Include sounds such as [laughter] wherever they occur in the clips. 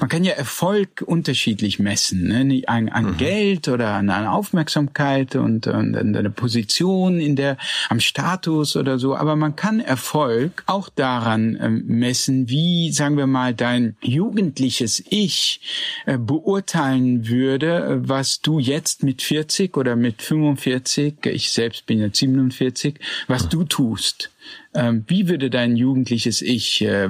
Man kann ja Erfolg unterschiedlich messen, ne? an, an mhm. Geld oder an, an Aufmerksamkeit und, und an eine Position in der, am Status oder so. Aber man kann Erfolg auch daran äh, messen, wie, sagen wir mal, dein jugendliches Ich äh, beurteilen würde, was du jetzt mit 40 oder mit 45, ich selbst bin jetzt 47, was mhm. du tust. Ähm, wie würde dein jugendliches Ich äh,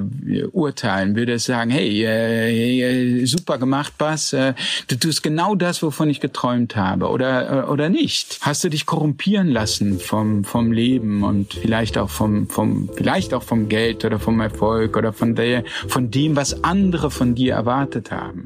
urteilen? Würde es sagen, hey, äh, super gemacht, Bas, äh, du tust genau das, wovon ich geträumt habe, oder äh, oder nicht? Hast du dich korrumpieren lassen vom vom Leben und vielleicht auch vom vom vielleicht auch vom Geld oder vom Erfolg oder von der von dem, was andere von dir erwartet haben?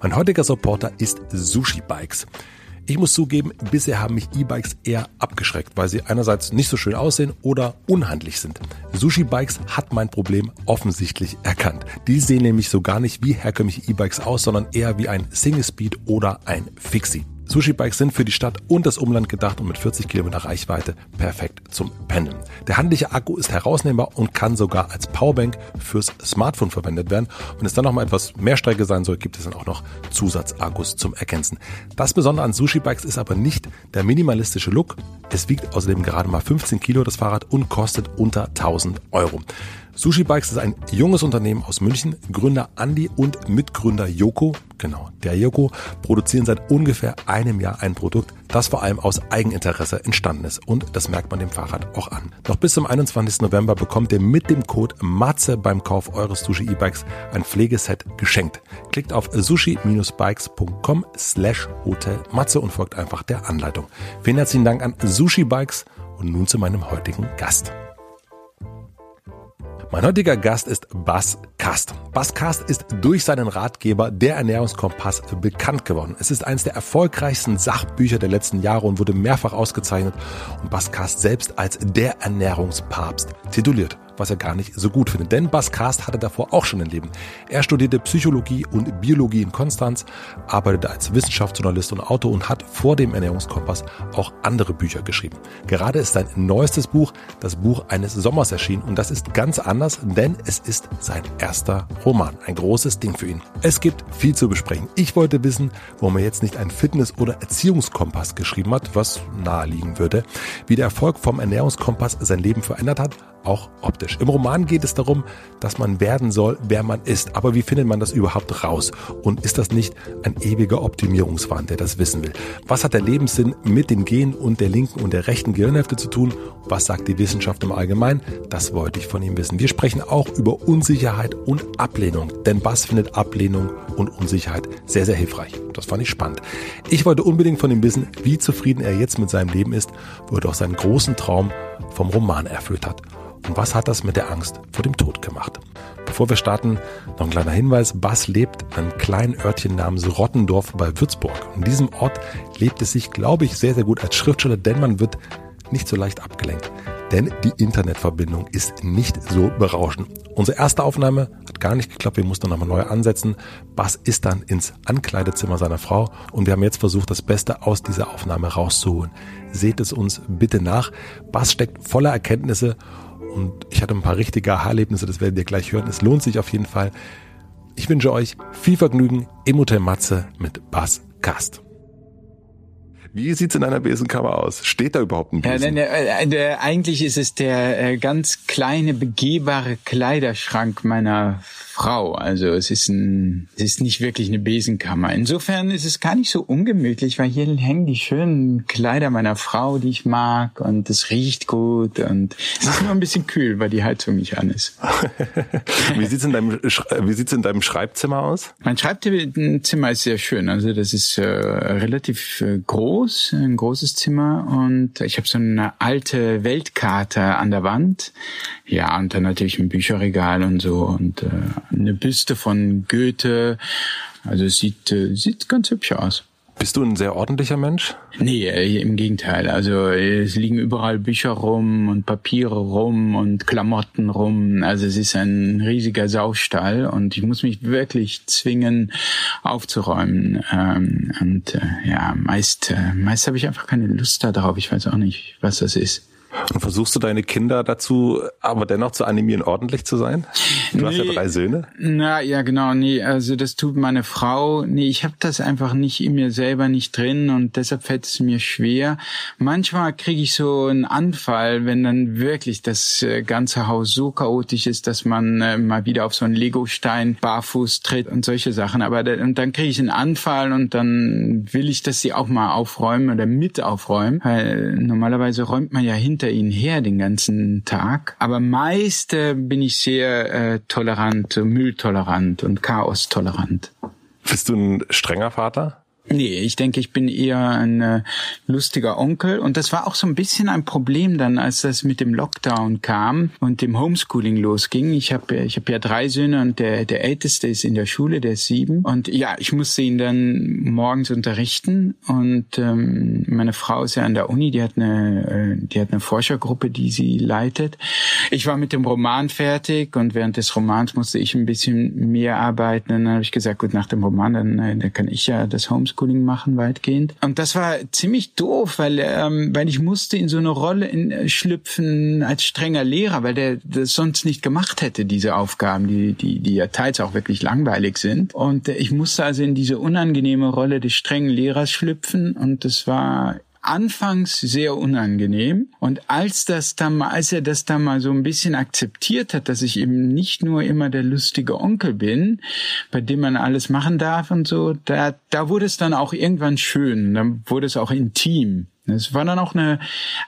Mein heutiger Supporter ist Sushi Bikes. Ich muss zugeben, bisher haben mich E-Bikes eher abgeschreckt, weil sie einerseits nicht so schön aussehen oder unhandlich sind. Sushi Bikes hat mein Problem offensichtlich erkannt. Die sehen nämlich so gar nicht wie herkömmliche E-Bikes aus, sondern eher wie ein Single Speed oder ein Fixie. Sushi-Bikes sind für die Stadt und das Umland gedacht und mit 40 Kilometer Reichweite perfekt zum Pendeln. Der handliche Akku ist herausnehmbar und kann sogar als Powerbank fürs Smartphone verwendet werden. Wenn es dann noch mal etwas mehr Strecke sein soll, gibt es dann auch noch Zusatzakkus zum Ergänzen. Das Besondere an Sushi-Bikes ist aber nicht der minimalistische Look. Es wiegt außerdem gerade mal 15 Kilo das Fahrrad und kostet unter 1000 Euro. Sushi Bikes ist ein junges Unternehmen aus München. Gründer Andy und Mitgründer Joko, genau, der Joko, produzieren seit ungefähr einem Jahr ein Produkt, das vor allem aus Eigeninteresse entstanden ist. Und das merkt man dem Fahrrad auch an. Noch bis zum 21. November bekommt ihr mit dem Code MATZE beim Kauf eures Sushi E-Bikes ein Pflegeset geschenkt. Klickt auf sushi-bikes.com slash Hotel Matze und folgt einfach der Anleitung. Vielen herzlichen Dank an Sushi Bikes und nun zu meinem heutigen Gast. Mein heutiger Gast ist Bas Kast. Bas Kast ist durch seinen Ratgeber Der Ernährungskompass bekannt geworden. Es ist eines der erfolgreichsten Sachbücher der letzten Jahre und wurde mehrfach ausgezeichnet und Bas Kast selbst als der Ernährungspapst tituliert was er gar nicht so gut findet. Denn Bas Kast hatte davor auch schon ein Leben. Er studierte Psychologie und Biologie in Konstanz, arbeitete als Wissenschaftsjournalist und Autor und hat vor dem Ernährungskompass auch andere Bücher geschrieben. Gerade ist sein neuestes Buch, das Buch eines Sommers erschienen und das ist ganz anders, denn es ist sein erster Roman. Ein großes Ding für ihn. Es gibt viel zu besprechen. Ich wollte wissen, warum er jetzt nicht einen Fitness- oder Erziehungskompass geschrieben hat, was naheliegen würde, wie der Erfolg vom Ernährungskompass sein Leben verändert hat auch optisch. Im Roman geht es darum, dass man werden soll, wer man ist. Aber wie findet man das überhaupt raus? Und ist das nicht ein ewiger Optimierungswahn, der das wissen will? Was hat der Lebenssinn mit den Genen und der linken und der rechten Gehirnhälfte zu tun? Was sagt die Wissenschaft im Allgemeinen? Das wollte ich von ihm wissen. Wir sprechen auch über Unsicherheit und Ablehnung. Denn Bass findet Ablehnung und Unsicherheit sehr, sehr hilfreich. Das fand ich spannend. Ich wollte unbedingt von ihm wissen, wie zufrieden er jetzt mit seinem Leben ist, wo er doch seinen großen Traum vom Roman erfüllt hat. Und was hat das mit der Angst vor dem Tod gemacht? Bevor wir starten, noch ein kleiner Hinweis. Bass lebt in einem kleinen Örtchen namens Rottendorf bei Würzburg. In diesem Ort lebt es sich, glaube ich, sehr, sehr gut als Schriftsteller, denn man wird nicht so leicht abgelenkt. Denn die Internetverbindung ist nicht so berauschend. Unsere erste Aufnahme hat gar nicht geklappt, wir mussten nochmal neu ansetzen. Bass ist dann ins Ankleidezimmer seiner Frau und wir haben jetzt versucht, das Beste aus dieser Aufnahme rauszuholen. Seht es uns bitte nach. Bass steckt voller Erkenntnisse und ich hatte ein paar richtige Aha-Erlebnisse, das werdet ihr gleich hören. Es lohnt sich auf jeden Fall. Ich wünsche euch viel Vergnügen im Hotel Matze mit Bass Cast. Wie sieht's in einer Besenkammer aus? Steht da überhaupt ein Besen? Ja, nein, äh, eigentlich ist es der äh, ganz kleine begehbare Kleiderschrank meiner Frau. Also es ist ein, es ist nicht wirklich eine Besenkammer. Insofern ist es gar nicht so ungemütlich, weil hier hängen die schönen Kleider meiner Frau, die ich mag und es riecht gut und es ist nur ein bisschen kühl, weil die Heizung nicht an ist. [laughs] wie sieht's in deinem, wie sieht's in deinem Schreibzimmer aus? Mein Schreibzimmer ist sehr schön. Also das ist äh, relativ äh, groß groß, ein großes Zimmer und ich habe so eine alte Weltkarte an der Wand. Ja, und dann natürlich ein Bücherregal und so und äh, eine Büste von Goethe. Also es sieht, äh, sieht ganz hübsch aus. Bist du ein sehr ordentlicher Mensch? Nee, äh, im Gegenteil. Also es liegen überall Bücher rum und Papiere rum und Klamotten rum. Also es ist ein riesiger Saustall und ich muss mich wirklich zwingen aufzuräumen. Ähm, und äh, ja, meist, äh, meist habe ich einfach keine Lust darauf. Ich weiß auch nicht, was das ist. Und versuchst du deine Kinder dazu, aber dennoch zu animieren, ordentlich zu sein? Du nee, hast ja drei Söhne. Na ja, genau. Nee, also das tut meine Frau. Nee, ich habe das einfach nicht in mir selber nicht drin und deshalb fällt es mir schwer. Manchmal kriege ich so einen Anfall, wenn dann wirklich das äh, ganze Haus so chaotisch ist, dass man äh, mal wieder auf so einen Legostein barfuß tritt und solche Sachen. Aber da, und dann kriege ich einen Anfall und dann will ich, dass sie auch mal aufräumen oder mit aufräumen. Weil normalerweise räumt man ja hinter hinter ihnen her den ganzen Tag. Aber meist äh, bin ich sehr äh, tolerant, mülltolerant und chaostolerant. Bist du ein strenger Vater? Nee, ich denke, ich bin eher ein äh, lustiger Onkel. Und das war auch so ein bisschen ein Problem dann, als das mit dem Lockdown kam und dem Homeschooling losging. Ich habe ich hab ja drei Söhne und der, der älteste ist in der Schule, der ist sieben. Und ja, ich musste ihn dann morgens unterrichten. Und ähm, meine Frau ist ja an der Uni, die hat eine, äh, die hat eine Forschergruppe, die sie leitet. Ich war mit dem Roman fertig und während des Romans musste ich ein bisschen mehr arbeiten. Und dann habe ich gesagt, gut, nach dem Roman, dann, äh, dann kann ich ja das Homeschooling Homeschooling machen weitgehend. Und das war ziemlich doof, weil ähm, weil ich musste in so eine Rolle in, äh, schlüpfen als strenger Lehrer, weil der das sonst nicht gemacht hätte diese Aufgaben, die die die ja teils auch wirklich langweilig sind. Und äh, ich musste also in diese unangenehme Rolle des strengen Lehrers schlüpfen und das war anfangs sehr unangenehm. Und als das dann mal, als er das dann mal so ein bisschen akzeptiert hat, dass ich eben nicht nur immer der lustige Onkel bin, bei dem man alles machen darf und so, da, da wurde es dann auch irgendwann schön. Dann wurde es auch intim. Es war dann auch eine,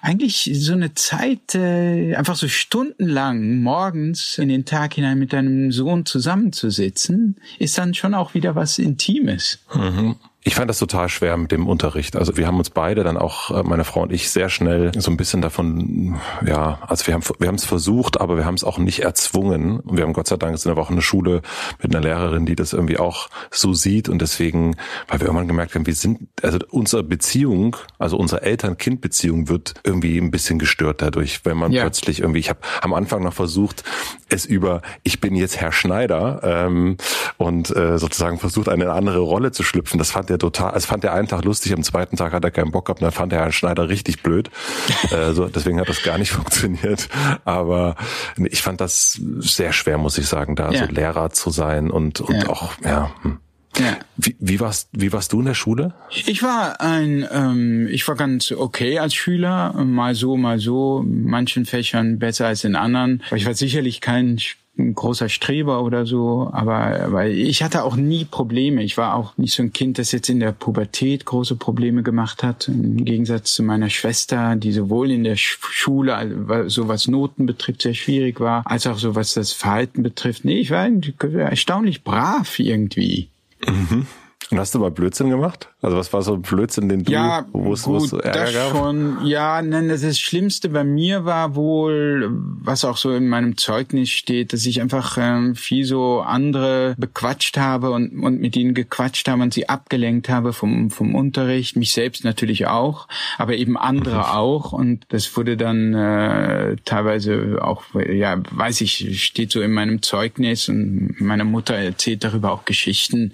eigentlich so eine Zeit, äh, einfach so stundenlang morgens in den Tag hinein mit deinem Sohn zusammenzusitzen, ist dann schon auch wieder was Intimes. Mhm. Ich fand das total schwer mit dem Unterricht. Also wir haben uns beide dann auch, äh, meine Frau und ich, sehr schnell so ein bisschen davon, ja, also wir haben wir haben es versucht, aber wir haben es auch nicht erzwungen. Und wir haben Gott sei Dank sind aber auch eine Schule mit einer Lehrerin, die das irgendwie auch so sieht. Und deswegen, weil wir irgendwann gemerkt haben, wir sind, also unsere Beziehung, also unsere Eltern-Kind-Beziehung wird irgendwie ein bisschen gestört dadurch, wenn man ja. plötzlich irgendwie, ich habe am Anfang noch versucht, es über, ich bin jetzt Herr Schneider ähm, und äh, sozusagen versucht, eine andere Rolle zu schlüpfen. Das fand der total, also fand der einen Tag lustig, am zweiten Tag hat er keinen Bock gehabt, dann fand der Herrn Schneider richtig blöd. [laughs] äh, so, deswegen hat das gar nicht [laughs] funktioniert. Aber ich fand das sehr schwer, muss ich sagen, da ja. so Lehrer zu sein und, und ja. auch, ja. Hm. Ja. Wie, wie, warst, wie warst du in der Schule? Ich war ein, ähm, ich war ganz okay als Schüler, mal so, mal so, in manchen Fächern besser als in anderen. Aber ich war sicherlich kein ein großer Streber oder so, aber weil ich hatte auch nie Probleme. Ich war auch nicht so ein Kind, das jetzt in der Pubertät große Probleme gemacht hat. Im Gegensatz zu meiner Schwester, die sowohl in der Schule, so was Noten betrifft, sehr schwierig war, als auch so was das Verhalten betrifft. Nee, ich war erstaunlich brav irgendwie. Mhm. Und hast du mal Blödsinn gemacht? Also was war so ein Blödsinn, den du, ja, wo es so Ärger das gab? Schon, ja, nein, das, das Schlimmste bei mir war wohl, was auch so in meinem Zeugnis steht, dass ich einfach ähm, viel so andere bequatscht habe und, und mit ihnen gequatscht habe und sie abgelenkt habe vom, vom Unterricht, mich selbst natürlich auch, aber eben andere [laughs] auch. Und das wurde dann äh, teilweise auch, ja, weiß ich, steht so in meinem Zeugnis und meine Mutter erzählt darüber auch Geschichten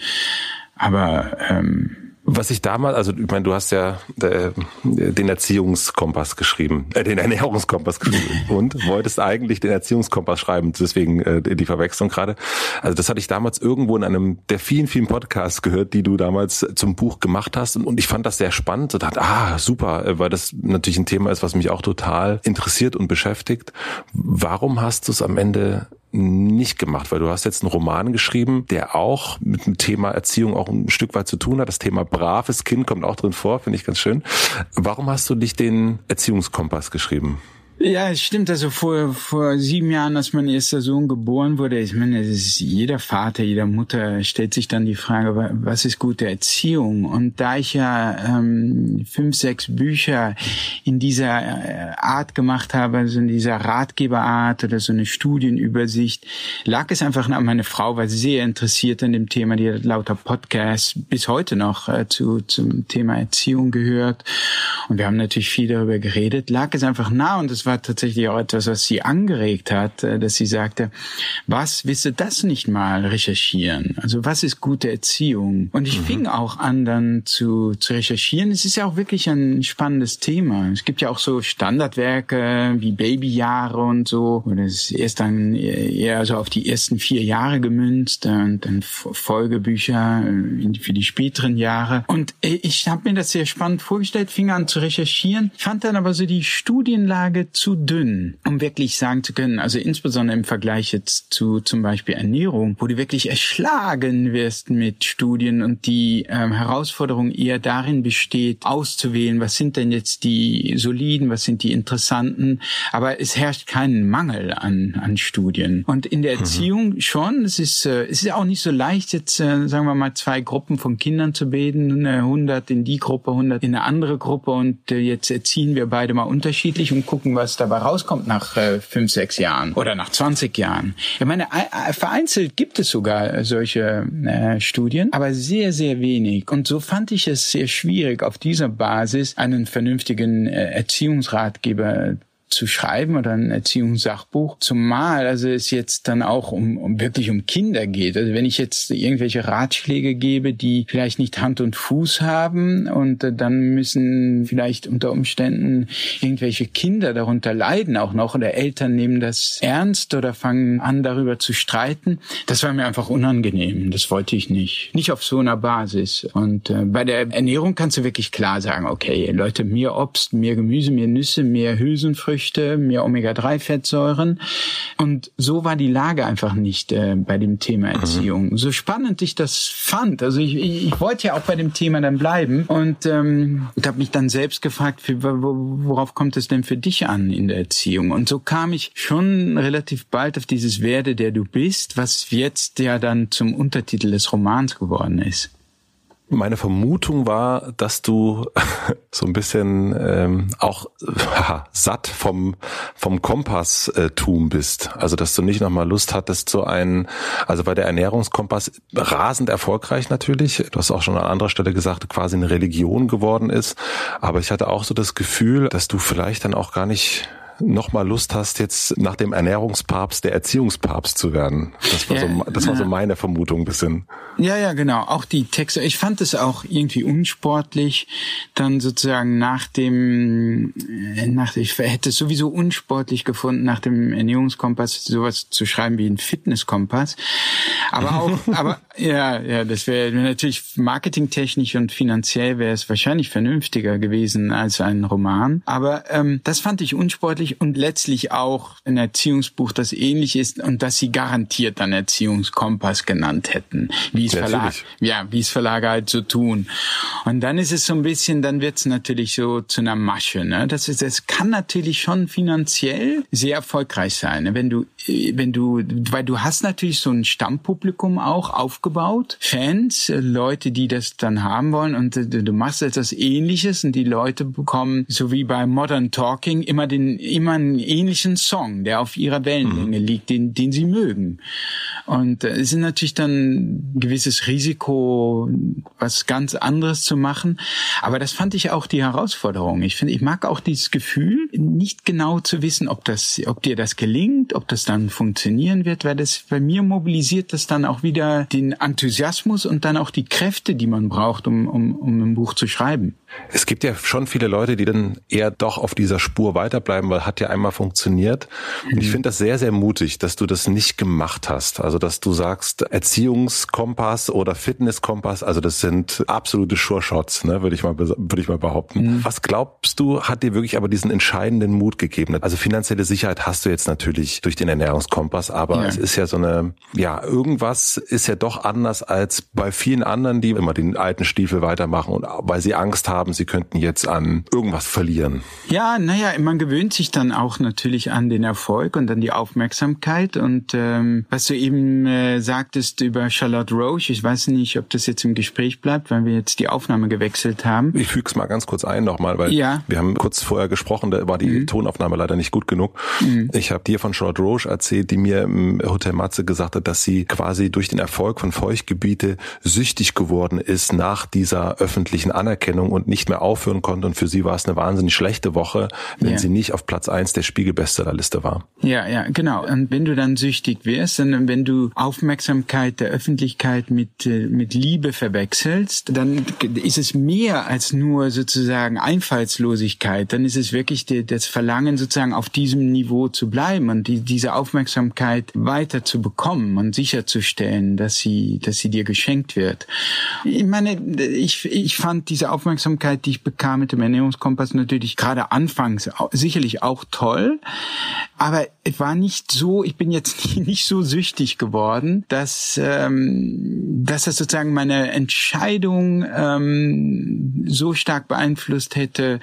aber ähm, was ich damals, also ich meine, du hast ja äh, den Erziehungskompass geschrieben, äh, den Ernährungskompass geschrieben [laughs] und wolltest eigentlich den Erziehungskompass schreiben, deswegen äh, die Verwechslung gerade. Also das hatte ich damals irgendwo in einem der vielen, vielen Podcasts gehört, die du damals zum Buch gemacht hast und, und ich fand das sehr spannend und dachte, ah, super, äh, weil das natürlich ein Thema ist, was mich auch total interessiert und beschäftigt. Warum hast du es am Ende nicht gemacht, weil du hast jetzt einen Roman geschrieben, der auch mit dem Thema Erziehung auch ein Stück weit zu tun hat. Das Thema braves Kind kommt auch drin vor, finde ich ganz schön. Warum hast du nicht den Erziehungskompass geschrieben? Ja, es stimmt. Also vor, vor sieben Jahren, als mein erster Sohn geboren wurde, ich meine, ist, jeder Vater, jeder Mutter stellt sich dann die Frage, was ist gute Erziehung? Und da ich ja ähm, fünf, sechs Bücher in dieser äh, Art gemacht habe, also in dieser Ratgeberart oder so eine Studienübersicht, lag es einfach an meine Frau, war sehr interessiert an dem Thema, die hat lauter Podcasts bis heute noch äh, zu, zum Thema Erziehung gehört. Und wir haben natürlich viel darüber geredet, lag es einfach nah und es war war tatsächlich auch etwas, was sie angeregt hat, äh, dass sie sagte, was wisse das nicht mal recherchieren? Also was ist gute Erziehung? Und ich mhm. fing auch an, dann zu, zu recherchieren. Es ist ja auch wirklich ein spannendes Thema. Es gibt ja auch so Standardwerke wie Babyjahre und so. Oder es ist erst dann eher so auf die ersten vier Jahre gemünzt und dann Folgebücher äh, für die späteren Jahre. Und äh, ich habe mir das sehr spannend vorgestellt, fing an zu recherchieren, fand dann aber so die Studienlage zu dünn, um wirklich sagen zu können, also insbesondere im Vergleich jetzt zu zum Beispiel Ernährung, wo du wirklich erschlagen wirst mit Studien und die ähm, Herausforderung eher darin besteht, auszuwählen, was sind denn jetzt die soliden, was sind die interessanten, aber es herrscht kein Mangel an, an Studien. Und in der mhm. Erziehung mhm. schon, es ist, äh, es ist auch nicht so leicht, jetzt äh, sagen wir mal zwei Gruppen von Kindern zu bilden, 100 in die Gruppe, 100 in eine andere Gruppe und äh, jetzt erziehen wir beide mal unterschiedlich und gucken, was was dabei rauskommt nach äh, fünf, sechs Jahren oder nach 20 Jahren. Ich meine, vereinzelt gibt es sogar solche äh, Studien, aber sehr, sehr wenig. Und so fand ich es sehr schwierig, auf dieser Basis einen vernünftigen äh, Erziehungsratgeber zu schreiben oder ein Erziehungssachbuch. Zumal also es jetzt dann auch um, um wirklich um Kinder geht. Also wenn ich jetzt irgendwelche Ratschläge gebe, die vielleicht nicht Hand und Fuß haben und dann müssen vielleicht unter Umständen irgendwelche Kinder darunter leiden auch noch oder Eltern nehmen das ernst oder fangen an darüber zu streiten. Das war mir einfach unangenehm. Das wollte ich nicht. Nicht auf so einer Basis. Und äh, bei der Ernährung kannst du wirklich klar sagen, okay, Leute, mehr Obst, mehr Gemüse, mehr Nüsse, mehr Hülsenfrüchte, Früchte, mehr Omega-3-Fettsäuren. Und so war die Lage einfach nicht äh, bei dem Thema mhm. Erziehung. Mhm. So spannend ich das fand. Also ich, ich, ich wollte ja auch bei dem Thema dann bleiben und ähm, habe mich dann selbst gefragt, für, worauf kommt es denn für dich an in der Erziehung? Und so kam ich schon relativ bald auf dieses Werde, der du bist, was jetzt ja dann zum Untertitel des Romans geworden ist. Meine Vermutung war, dass du [laughs] so ein bisschen ähm, auch [laughs] haha, satt vom vom Kompasstum bist. Also dass du nicht nochmal Lust hattest, so einen, also bei der Ernährungskompass rasend erfolgreich natürlich. Du hast auch schon an anderer Stelle gesagt, quasi eine Religion geworden ist. Aber ich hatte auch so das Gefühl, dass du vielleicht dann auch gar nicht nochmal Lust hast, jetzt nach dem Ernährungspapst der Erziehungspapst zu werden. Das war, ja, so, das war so meine Vermutung ein bisschen. Ja, ja, genau. Auch die Texte. Ich fand es auch irgendwie unsportlich, dann sozusagen nach dem, äh, nach, ich hätte es sowieso unsportlich gefunden, nach dem Ernährungskompass sowas zu schreiben wie ein Fitnesskompass. Aber auch, [laughs] aber ja, ja, das wäre natürlich marketingtechnisch und finanziell wäre es wahrscheinlich vernünftiger gewesen als ein Roman. Aber ähm, das fand ich unsportlich ähnlich und letztlich auch ein Erziehungsbuch, das ähnlich ist und das sie garantiert dann Erziehungskompass genannt hätten, wie es Verlag, ja, wie es Verlage halt so tun. Und dann ist es so ein bisschen, dann wird es natürlich so zu einer Masche. Ne? Das ist, es kann natürlich schon finanziell sehr erfolgreich sein, ne? wenn du, wenn du, weil du hast natürlich so ein Stammpublikum auch aufgebaut, Fans, Leute, die das dann haben wollen und du machst etwas Ähnliches und die Leute bekommen, so wie bei Modern Talking, immer den immer einen ähnlichen Song, der auf ihrer Wellenlänge mhm. liegt, den, den sie mögen. Und äh, es ist natürlich dann ein gewisses Risiko, was ganz anderes zu machen. Aber das fand ich auch die Herausforderung. Ich finde, ich mag auch dieses Gefühl, nicht genau zu wissen, ob das, ob dir das gelingt, ob das dann funktionieren wird, weil das bei mir mobilisiert das dann auch wieder den Enthusiasmus und dann auch die Kräfte, die man braucht, um, um, um ein Buch zu schreiben. Es gibt ja schon viele Leute, die dann eher doch auf dieser Spur weiterbleiben, weil hat ja einmal funktioniert. Und ich mhm. finde das sehr, sehr mutig, dass du das nicht gemacht hast. Also, dass du sagst, Erziehungskompass oder Fitnesskompass, also das sind absolute Sure-Shots, ne, würde ich mal, würde ich mal behaupten. Mhm. Was glaubst du, hat dir wirklich aber diesen entscheidenden Mut gegeben? Also finanzielle Sicherheit hast du jetzt natürlich durch den Ernährungskompass, aber ja. es ist ja so eine, ja, irgendwas ist ja doch anders als bei vielen anderen, die immer den alten Stiefel weitermachen und weil sie Angst haben, sie könnten jetzt an irgendwas verlieren. Ja, naja, man gewöhnt sich sich dann auch natürlich an den Erfolg und an die Aufmerksamkeit. Und ähm, was du eben äh, sagtest über Charlotte Roche, ich weiß nicht, ob das jetzt im Gespräch bleibt, weil wir jetzt die Aufnahme gewechselt haben. Ich füge es mal ganz kurz ein nochmal, weil ja. wir haben kurz vorher gesprochen, da war die mhm. Tonaufnahme leider nicht gut genug. Mhm. Ich habe dir von Charlotte Roche erzählt, die mir im Hotel Matze gesagt hat, dass sie quasi durch den Erfolg von Feuchtgebiete süchtig geworden ist nach dieser öffentlichen Anerkennung und nicht mehr aufhören konnte. Und für sie war es eine wahnsinnig schlechte Woche, wenn ja. sie nicht auf Platz eins der Spiegel-Bestsellerliste war. Ja, ja, genau. Und wenn du dann süchtig wirst, und wenn du Aufmerksamkeit der Öffentlichkeit mit, äh, mit Liebe verwechselst, dann ist es mehr als nur sozusagen Einfallslosigkeit. Dann ist es wirklich die, das Verlangen, sozusagen auf diesem Niveau zu bleiben und die, diese Aufmerksamkeit weiter zu bekommen und sicherzustellen, dass sie, dass sie dir geschenkt wird. Ich meine, ich, ich fand diese Aufmerksamkeit, die ich bekam mit dem Ernährungskompass natürlich gerade anfangs sicherlich auch toll, aber es war nicht so, ich bin jetzt [laughs] nicht so süchtig geworden, dass, ähm, dass das sozusagen meine Entscheidung ähm, so stark beeinflusst hätte,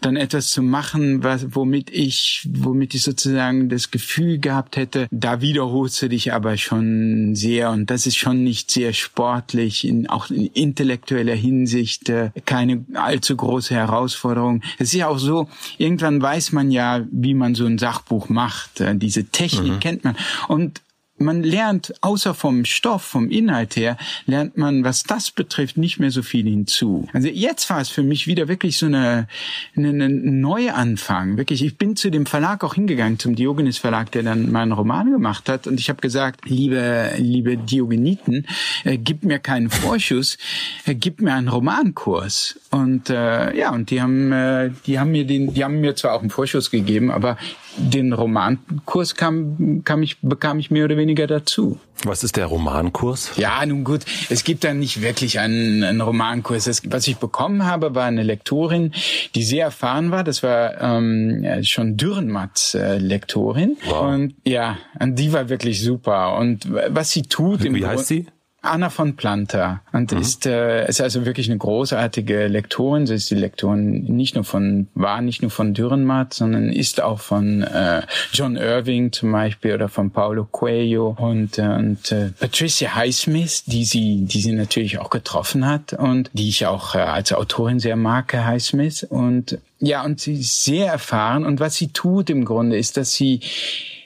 dann etwas zu machen, was, womit ich, womit ich sozusagen das Gefühl gehabt hätte, da wiederholst du dich aber schon sehr. Und das ist schon nicht sehr sportlich, in, auch in intellektueller Hinsicht äh, keine allzu große Herausforderung. Es ist ja auch so, irgendwann weiß man ja, wie man so ein Sachbuch macht. Äh, diese Technik mhm. kennt man. Und man lernt außer vom Stoff, vom Inhalt her, lernt man, was das betrifft, nicht mehr so viel hinzu. Also jetzt war es für mich wieder wirklich so eine, eine, eine Neuanfang. Wirklich, ich bin zu dem Verlag auch hingegangen, zum Diogenes Verlag, der dann meinen Roman gemacht hat, und ich habe gesagt, liebe, liebe Diogeniten, äh, gib mir keinen Vorschuss, äh, gib mir einen Romankurs. Und äh, ja, und die haben, äh, die haben mir den, die haben mir zwar auch einen Vorschuss gegeben, aber den Romankurs kam, kam ich, bekam ich mehr oder weniger dazu. Was ist der Romankurs? Ja, nun gut, es gibt da nicht wirklich einen, einen Romankurs. Das, was ich bekommen habe, war eine Lektorin, die sehr erfahren war. Das war ähm, schon Dürrenmatts äh, Lektorin. Wow. Und ja, und die war wirklich super. Und was sie tut... Wie, wie heißt sie? Anna von Planta und mhm. ist, äh, ist also wirklich eine großartige Lektorin. Sie ist die Lektorin nicht nur von, war nicht nur von Dürrenmatt, sondern ist auch von äh, John Irving zum Beispiel oder von Paulo Coelho und, äh, und äh, Patricia Highsmith, die sie, die sie natürlich auch getroffen hat und die ich auch äh, als Autorin sehr mag, Highsmith. Und ja, und sie ist sehr erfahren und was sie tut im Grunde ist, dass sie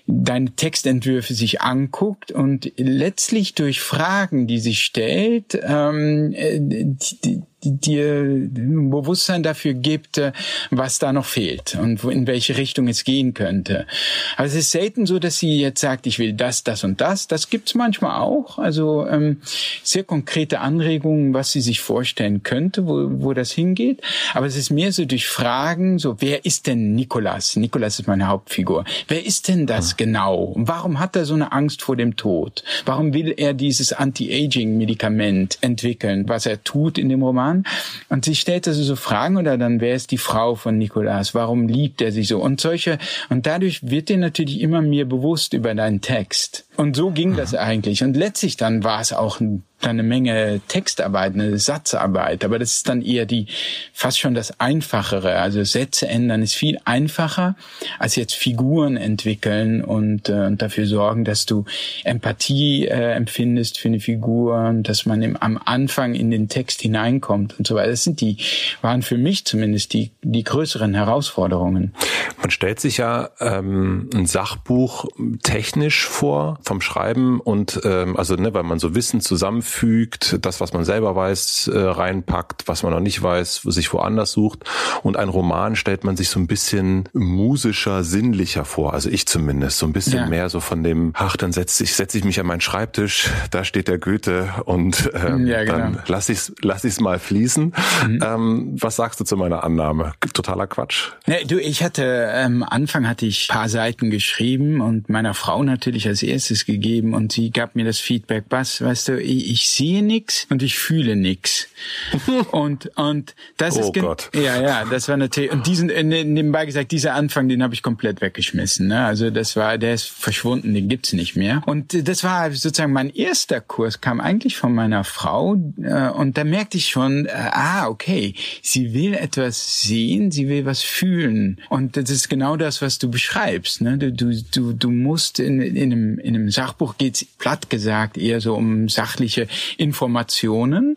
deine Textentwürfe sich anguckt und letztlich durch Fragen, die sie stellt, ähm, äh, die, dir ein Bewusstsein dafür gibt, äh, was da noch fehlt und in welche Richtung es gehen könnte. Aber es ist selten so, dass sie jetzt sagt, ich will das, das und das. Das gibt's manchmal auch. Also ähm, sehr konkrete Anregungen, was sie sich vorstellen könnte, wo, wo das hingeht. Aber es ist mehr so durch Fragen, so wer ist denn Nikolas? Nikolas ist meine Hauptfigur. Wer ist denn das ja. genau? Warum hat er so eine Angst vor dem Tod? Warum will er dieses Anti-Aging-Medikament entwickeln, was er tut in dem Roman? Jahren. Und sie stellt also so Fragen oder dann, wer ist die Frau von Nikolas? Warum liebt er sie so? Und solche, und dadurch wird dir natürlich immer mehr bewusst über deinen Text. Und so ging das mhm. eigentlich. Und letztlich dann war es auch ein eine Menge Textarbeit, eine Satzarbeit, aber das ist dann eher die fast schon das Einfachere. Also Sätze ändern ist viel einfacher als jetzt Figuren entwickeln und, äh, und dafür sorgen, dass du Empathie äh, empfindest für eine Figur dass man im, am Anfang in den Text hineinkommt und so weiter. Das sind die waren für mich zumindest die die größeren Herausforderungen. Man stellt sich ja ähm, ein Sachbuch technisch vor vom Schreiben und ähm, also ne, weil man so Wissen zusammenführt zusammenfügt, das, was man selber weiß, äh, reinpackt, was man noch nicht weiß, sich woanders sucht. Und ein Roman stellt man sich so ein bisschen musischer, sinnlicher vor. Also ich zumindest. So ein bisschen ja. mehr so von dem, ach, dann setze ich, setze ich mich an meinen Schreibtisch, da steht der Goethe und ähm, ja, genau. dann lass ich's, lass ich's mal fließen. Mhm. Ähm, was sagst du zu meiner Annahme? Totaler Quatsch. Nee, du, ich hatte, am ähm, Anfang hatte ich paar Seiten geschrieben und meiner Frau natürlich als erstes gegeben und sie gab mir das Feedback, was, weißt du, ich ich sehe nix und ich fühle nix. [laughs] und und das oh ist Gott. ja ja, das war natürlich und diesen äh, ne, nebenbei gesagt, dieser Anfang, den habe ich komplett weggeschmissen. Ne? Also das war, der ist verschwunden, den gibt's nicht mehr. Und das war sozusagen mein erster Kurs, kam eigentlich von meiner Frau äh, und da merkte ich schon, äh, ah okay, sie will etwas sehen, sie will was fühlen und das ist genau das, was du beschreibst. Ne? Du du du, du musst in, in einem in einem Sachbuch geht's platt gesagt eher so um sachliche Informationen.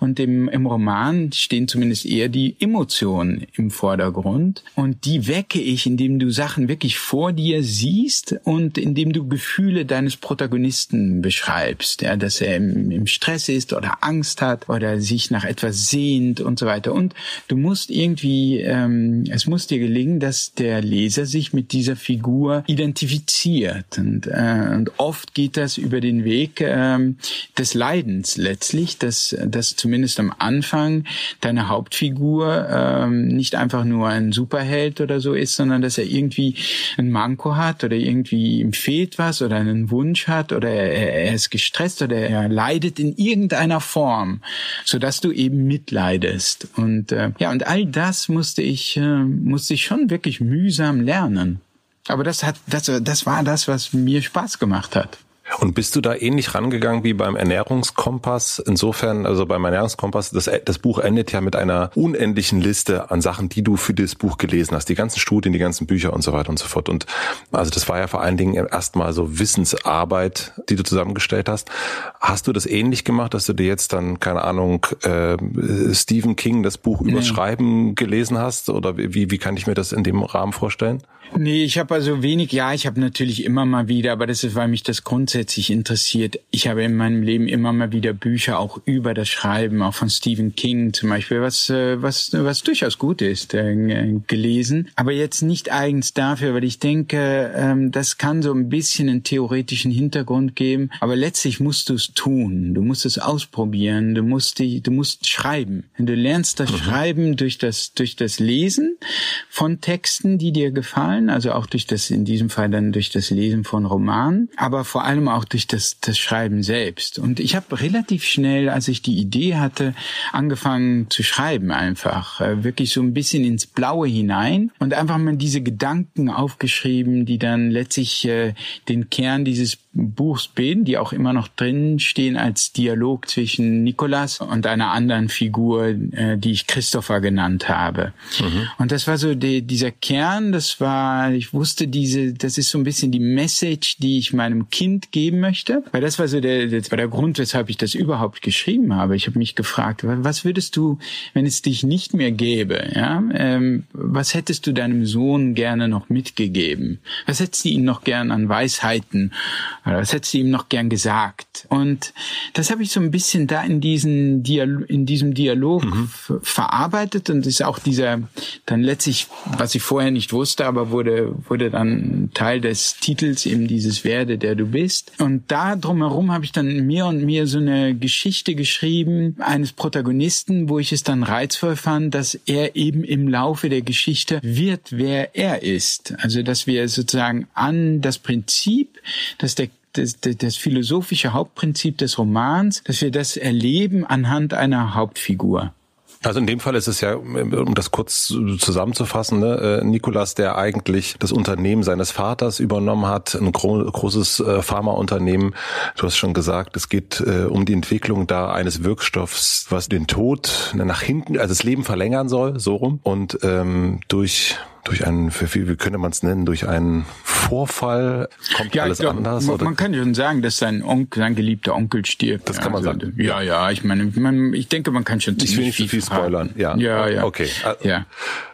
Und im, im Roman stehen zumindest eher die Emotionen im Vordergrund. Und die wecke ich, indem du Sachen wirklich vor dir siehst und indem du Gefühle deines Protagonisten beschreibst, ja, dass er im, im Stress ist oder Angst hat oder sich nach etwas sehnt und so weiter. Und du musst irgendwie, ähm, es muss dir gelingen, dass der Leser sich mit dieser Figur identifiziert. Und, äh, und oft geht das über den Weg ähm, des Leidens letztlich, dass, dass zumindest am Anfang deine Hauptfigur ähm, nicht einfach nur ein Superheld oder so ist, sondern dass er irgendwie ein Manko hat oder irgendwie ihm fehlt was oder einen Wunsch hat oder er, er ist gestresst oder er leidet in irgendeiner Form, so dass du eben mitleidest. Und äh, ja, und all das musste ich äh, musste ich schon wirklich mühsam lernen. Aber das hat das das war das, was mir Spaß gemacht hat. Und bist du da ähnlich rangegangen wie beim Ernährungskompass? Insofern, also beim Ernährungskompass, das, das Buch endet ja mit einer unendlichen Liste an Sachen, die du für das Buch gelesen hast. Die ganzen Studien, die ganzen Bücher und so weiter und so fort. Und also das war ja vor allen Dingen erstmal so Wissensarbeit, die du zusammengestellt hast. Hast du das ähnlich gemacht, dass du dir jetzt dann, keine Ahnung, äh, Stephen King das Buch nee. übers Schreiben gelesen hast? Oder wie, wie kann ich mir das in dem Rahmen vorstellen? Nee, ich habe also wenig, ja, ich habe natürlich immer mal wieder, aber das ist, weil mich das grundsätzlich interessiert. Ich habe in meinem Leben immer mal wieder Bücher auch über das Schreiben, auch von Stephen King zum Beispiel, was, äh, was, was durchaus gut ist, äh, gelesen. Aber jetzt nicht eigens dafür, weil ich denke, ähm, das kann so ein bisschen einen theoretischen Hintergrund geben. Aber letztlich musst du es tun. Du musst es ausprobieren. Du musst die, du musst schreiben. Du lernst das mhm. Schreiben durch das, durch das Lesen von Texten, die dir gefallen, also auch durch das, in diesem Fall dann durch das Lesen von Romanen, aber vor allem auch durch das, das Schreiben selbst. Und ich habe relativ schnell, als ich die Idee hatte, angefangen zu schreiben einfach, äh, wirklich so ein bisschen ins Blaue hinein und einfach mal diese Gedanken aufgeschrieben, die dann letztlich äh, den Kern dieses Buchs bilden, die auch immer noch drin stehen als Dialog zwischen Nikolas und einer anderen Figur, äh, die ich Christopher genannt habe. Mhm. Und das war so die, dieser Kern, das war, ich wusste diese, das ist so ein bisschen die Message, die ich meinem Kind geben möchte, weil das war so der, das war der Grund, weshalb ich das überhaupt geschrieben habe. Ich habe mich gefragt, was würdest du, wenn es dich nicht mehr gäbe, ja, ähm, was hättest du deinem Sohn gerne noch mitgegeben? Was hättest du ihm noch gern an Weisheiten was hättest du ihm noch gern gesagt? Und das habe ich so ein bisschen da in diesen Dialog, in diesem Dialog mhm. verarbeitet und ist auch dieser dann letztlich, was ich vorher nicht wusste, aber wurde wurde dann Teil des Titels eben dieses Werde, der du bist. Und da drumherum habe ich dann mir und mir so eine Geschichte geschrieben eines Protagonisten, wo ich es dann reizvoll fand, dass er eben im Laufe der Geschichte wird, wer er ist. Also dass wir sozusagen an das Prinzip, dass der das, das philosophische Hauptprinzip des Romans, dass wir das erleben anhand einer Hauptfigur. Also in dem Fall ist es ja, um das kurz zusammenzufassen, ne, äh, Nikolas, der eigentlich das Unternehmen seines Vaters übernommen hat, ein gro großes äh, Pharmaunternehmen. Du hast schon gesagt, es geht äh, um die Entwicklung da eines Wirkstoffs, was den Tod nach hinten, also das Leben verlängern soll, so rum. Und ähm, durch durch einen, wie könnte man es nennen, durch einen Vorfall kommt ja, alles glaub, anders? Man, man kann schon sagen, dass sein Onkel, sein geliebter Onkel stirbt. Das kann man also, sagen. Ja, ja, ich meine, man, ich denke, man kann schon ziemlich ich will nicht viel, viel spoilern. Ja, ja, ja. Okay. Ja.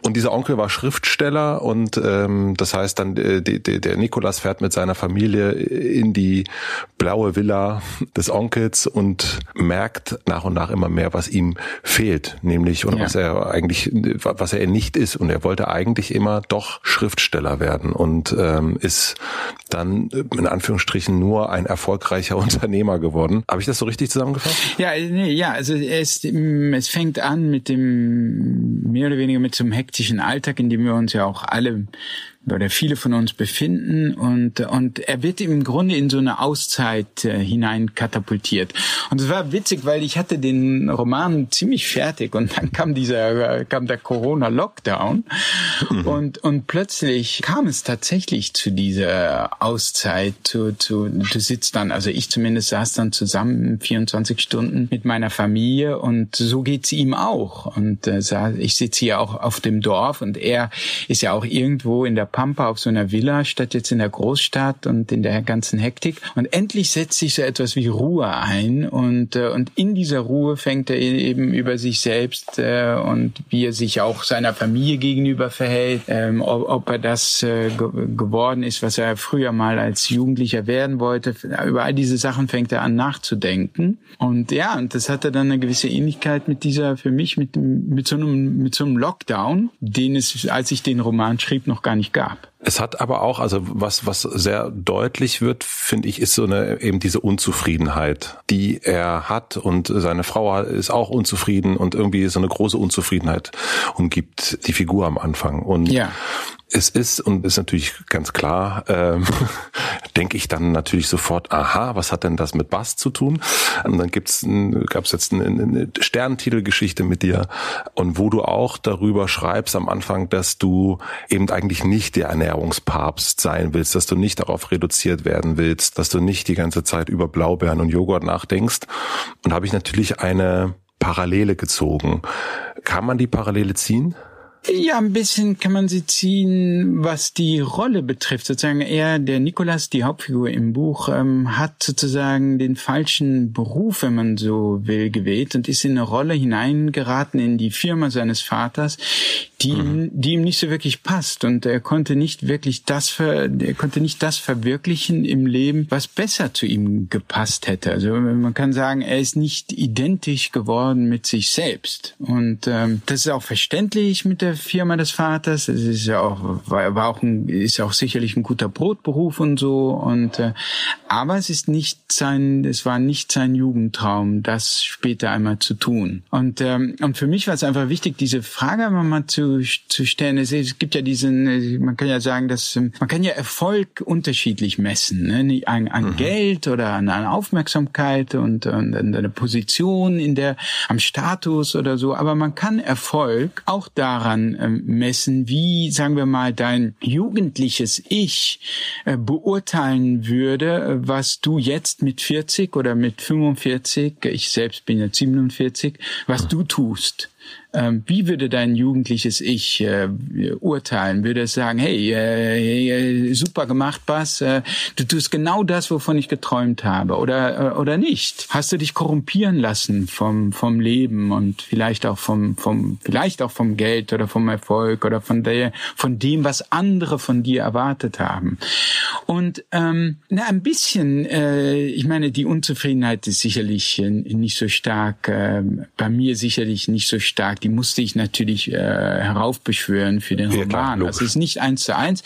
Und dieser Onkel war Schriftsteller und ähm, das heißt dann, äh, der, der Nikolas fährt mit seiner Familie in die blaue Villa des Onkels und merkt nach und nach immer mehr, was ihm fehlt, nämlich oder ja. was er eigentlich, was er nicht ist. Und er wollte eigentlich immer doch Schriftsteller werden und ähm, ist dann in Anführungsstrichen nur ein erfolgreicher [laughs] Unternehmer geworden. Habe ich das so richtig zusammengefasst? Ja, nee, ja, also es, es fängt an mit dem mehr oder weniger mit so einem hektischen Alltag, in dem wir uns ja auch alle oder viele von uns befinden und und er wird im Grunde in so eine Auszeit äh, hinein katapultiert. Und es war witzig weil ich hatte den Roman ziemlich fertig und dann kam dieser äh, kam der Corona Lockdown mhm. und und plötzlich kam es tatsächlich zu dieser Auszeit zu, zu du sitzt dann also ich zumindest saß dann zusammen 24 Stunden mit meiner Familie und so geht's ihm auch. Und äh, ich sitze hier auch auf dem Dorf und er ist ja auch irgendwo in der Pampa auf so einer Villa, statt jetzt in der Großstadt und in der ganzen Hektik. Und endlich setzt sich so etwas wie Ruhe ein und, äh, und in dieser Ruhe fängt er eben über sich selbst äh, und wie er sich auch seiner Familie gegenüber verhält, ähm, ob, ob er das äh, geworden ist, was er früher mal als Jugendlicher werden wollte. Über all diese Sachen fängt er an nachzudenken. Und ja, und das hatte dann eine gewisse Ähnlichkeit mit dieser, für mich, mit, mit so einem, mit so einem Lockdown, den es, als ich den Roman schrieb, noch gar nicht gab. Es hat aber auch, also was, was sehr deutlich wird, finde ich, ist so eine, eben diese Unzufriedenheit, die er hat. Und seine Frau ist auch unzufrieden und irgendwie so eine große Unzufriedenheit umgibt die Figur am Anfang. Und ja es ist und ist natürlich ganz klar, ähm, [laughs] denke ich dann natürlich sofort, aha, was hat denn das mit Bass zu tun? Und dann gibt's gab es jetzt eine, eine Sternentitelgeschichte mit dir und wo du auch darüber schreibst am Anfang, dass du eben eigentlich nicht der Ernährungspapst sein willst, dass du nicht darauf reduziert werden willst, dass du nicht die ganze Zeit über Blaubeeren und Joghurt nachdenkst. Und habe ich natürlich eine Parallele gezogen. Kann man die Parallele ziehen? Ja, ein bisschen kann man sie ziehen, was die Rolle betrifft. Sozusagen er, der Nikolas, die Hauptfigur im Buch, ähm, hat sozusagen den falschen Beruf, wenn man so will, gewählt und ist in eine Rolle hineingeraten in die Firma seines Vaters, die, mhm. die ihm nicht so wirklich passt. Und er konnte nicht wirklich das, ver, er konnte nicht das verwirklichen im Leben, was besser zu ihm gepasst hätte. Also man kann sagen, er ist nicht identisch geworden mit sich selbst. Und ähm, das ist auch verständlich mit der Firma des Vaters. Es ist ja auch, war, auch ein, ist auch sicherlich ein guter Brotberuf und so. Und äh, aber es ist nicht sein, es war nicht sein Jugendtraum, das später einmal zu tun. Und ähm, und für mich war es einfach wichtig, diese Frage mal zu zu stellen. Es, es gibt ja diesen, man kann ja sagen, dass man kann ja Erfolg unterschiedlich messen, ne? an, an mhm. Geld oder an, an Aufmerksamkeit und, und an eine Position in der am Status oder so. Aber man kann Erfolg auch daran daran ähm, messen, wie, sagen wir mal, dein jugendliches Ich äh, beurteilen würde, äh, was du jetzt mit 40 oder mit 45, ich selbst bin jetzt 47, was du tust. Ähm, wie würde dein jugendliches Ich äh, urteilen? Würde es sagen, hey, äh, äh, super gemacht, Bas, äh, du tust genau das, wovon ich geträumt habe, oder äh, oder nicht? Hast du dich korrumpieren lassen vom vom Leben und vielleicht auch vom vom vielleicht auch vom Geld oder vom Erfolg oder von der von dem, was andere von dir erwartet haben? Und ähm, na ein bisschen, äh, ich meine, die Unzufriedenheit ist sicherlich nicht so stark, bei mir sicherlich nicht so stark die musste ich natürlich äh, heraufbeschwören für den ja, Roman. Klar, das ist nicht eins zu eins.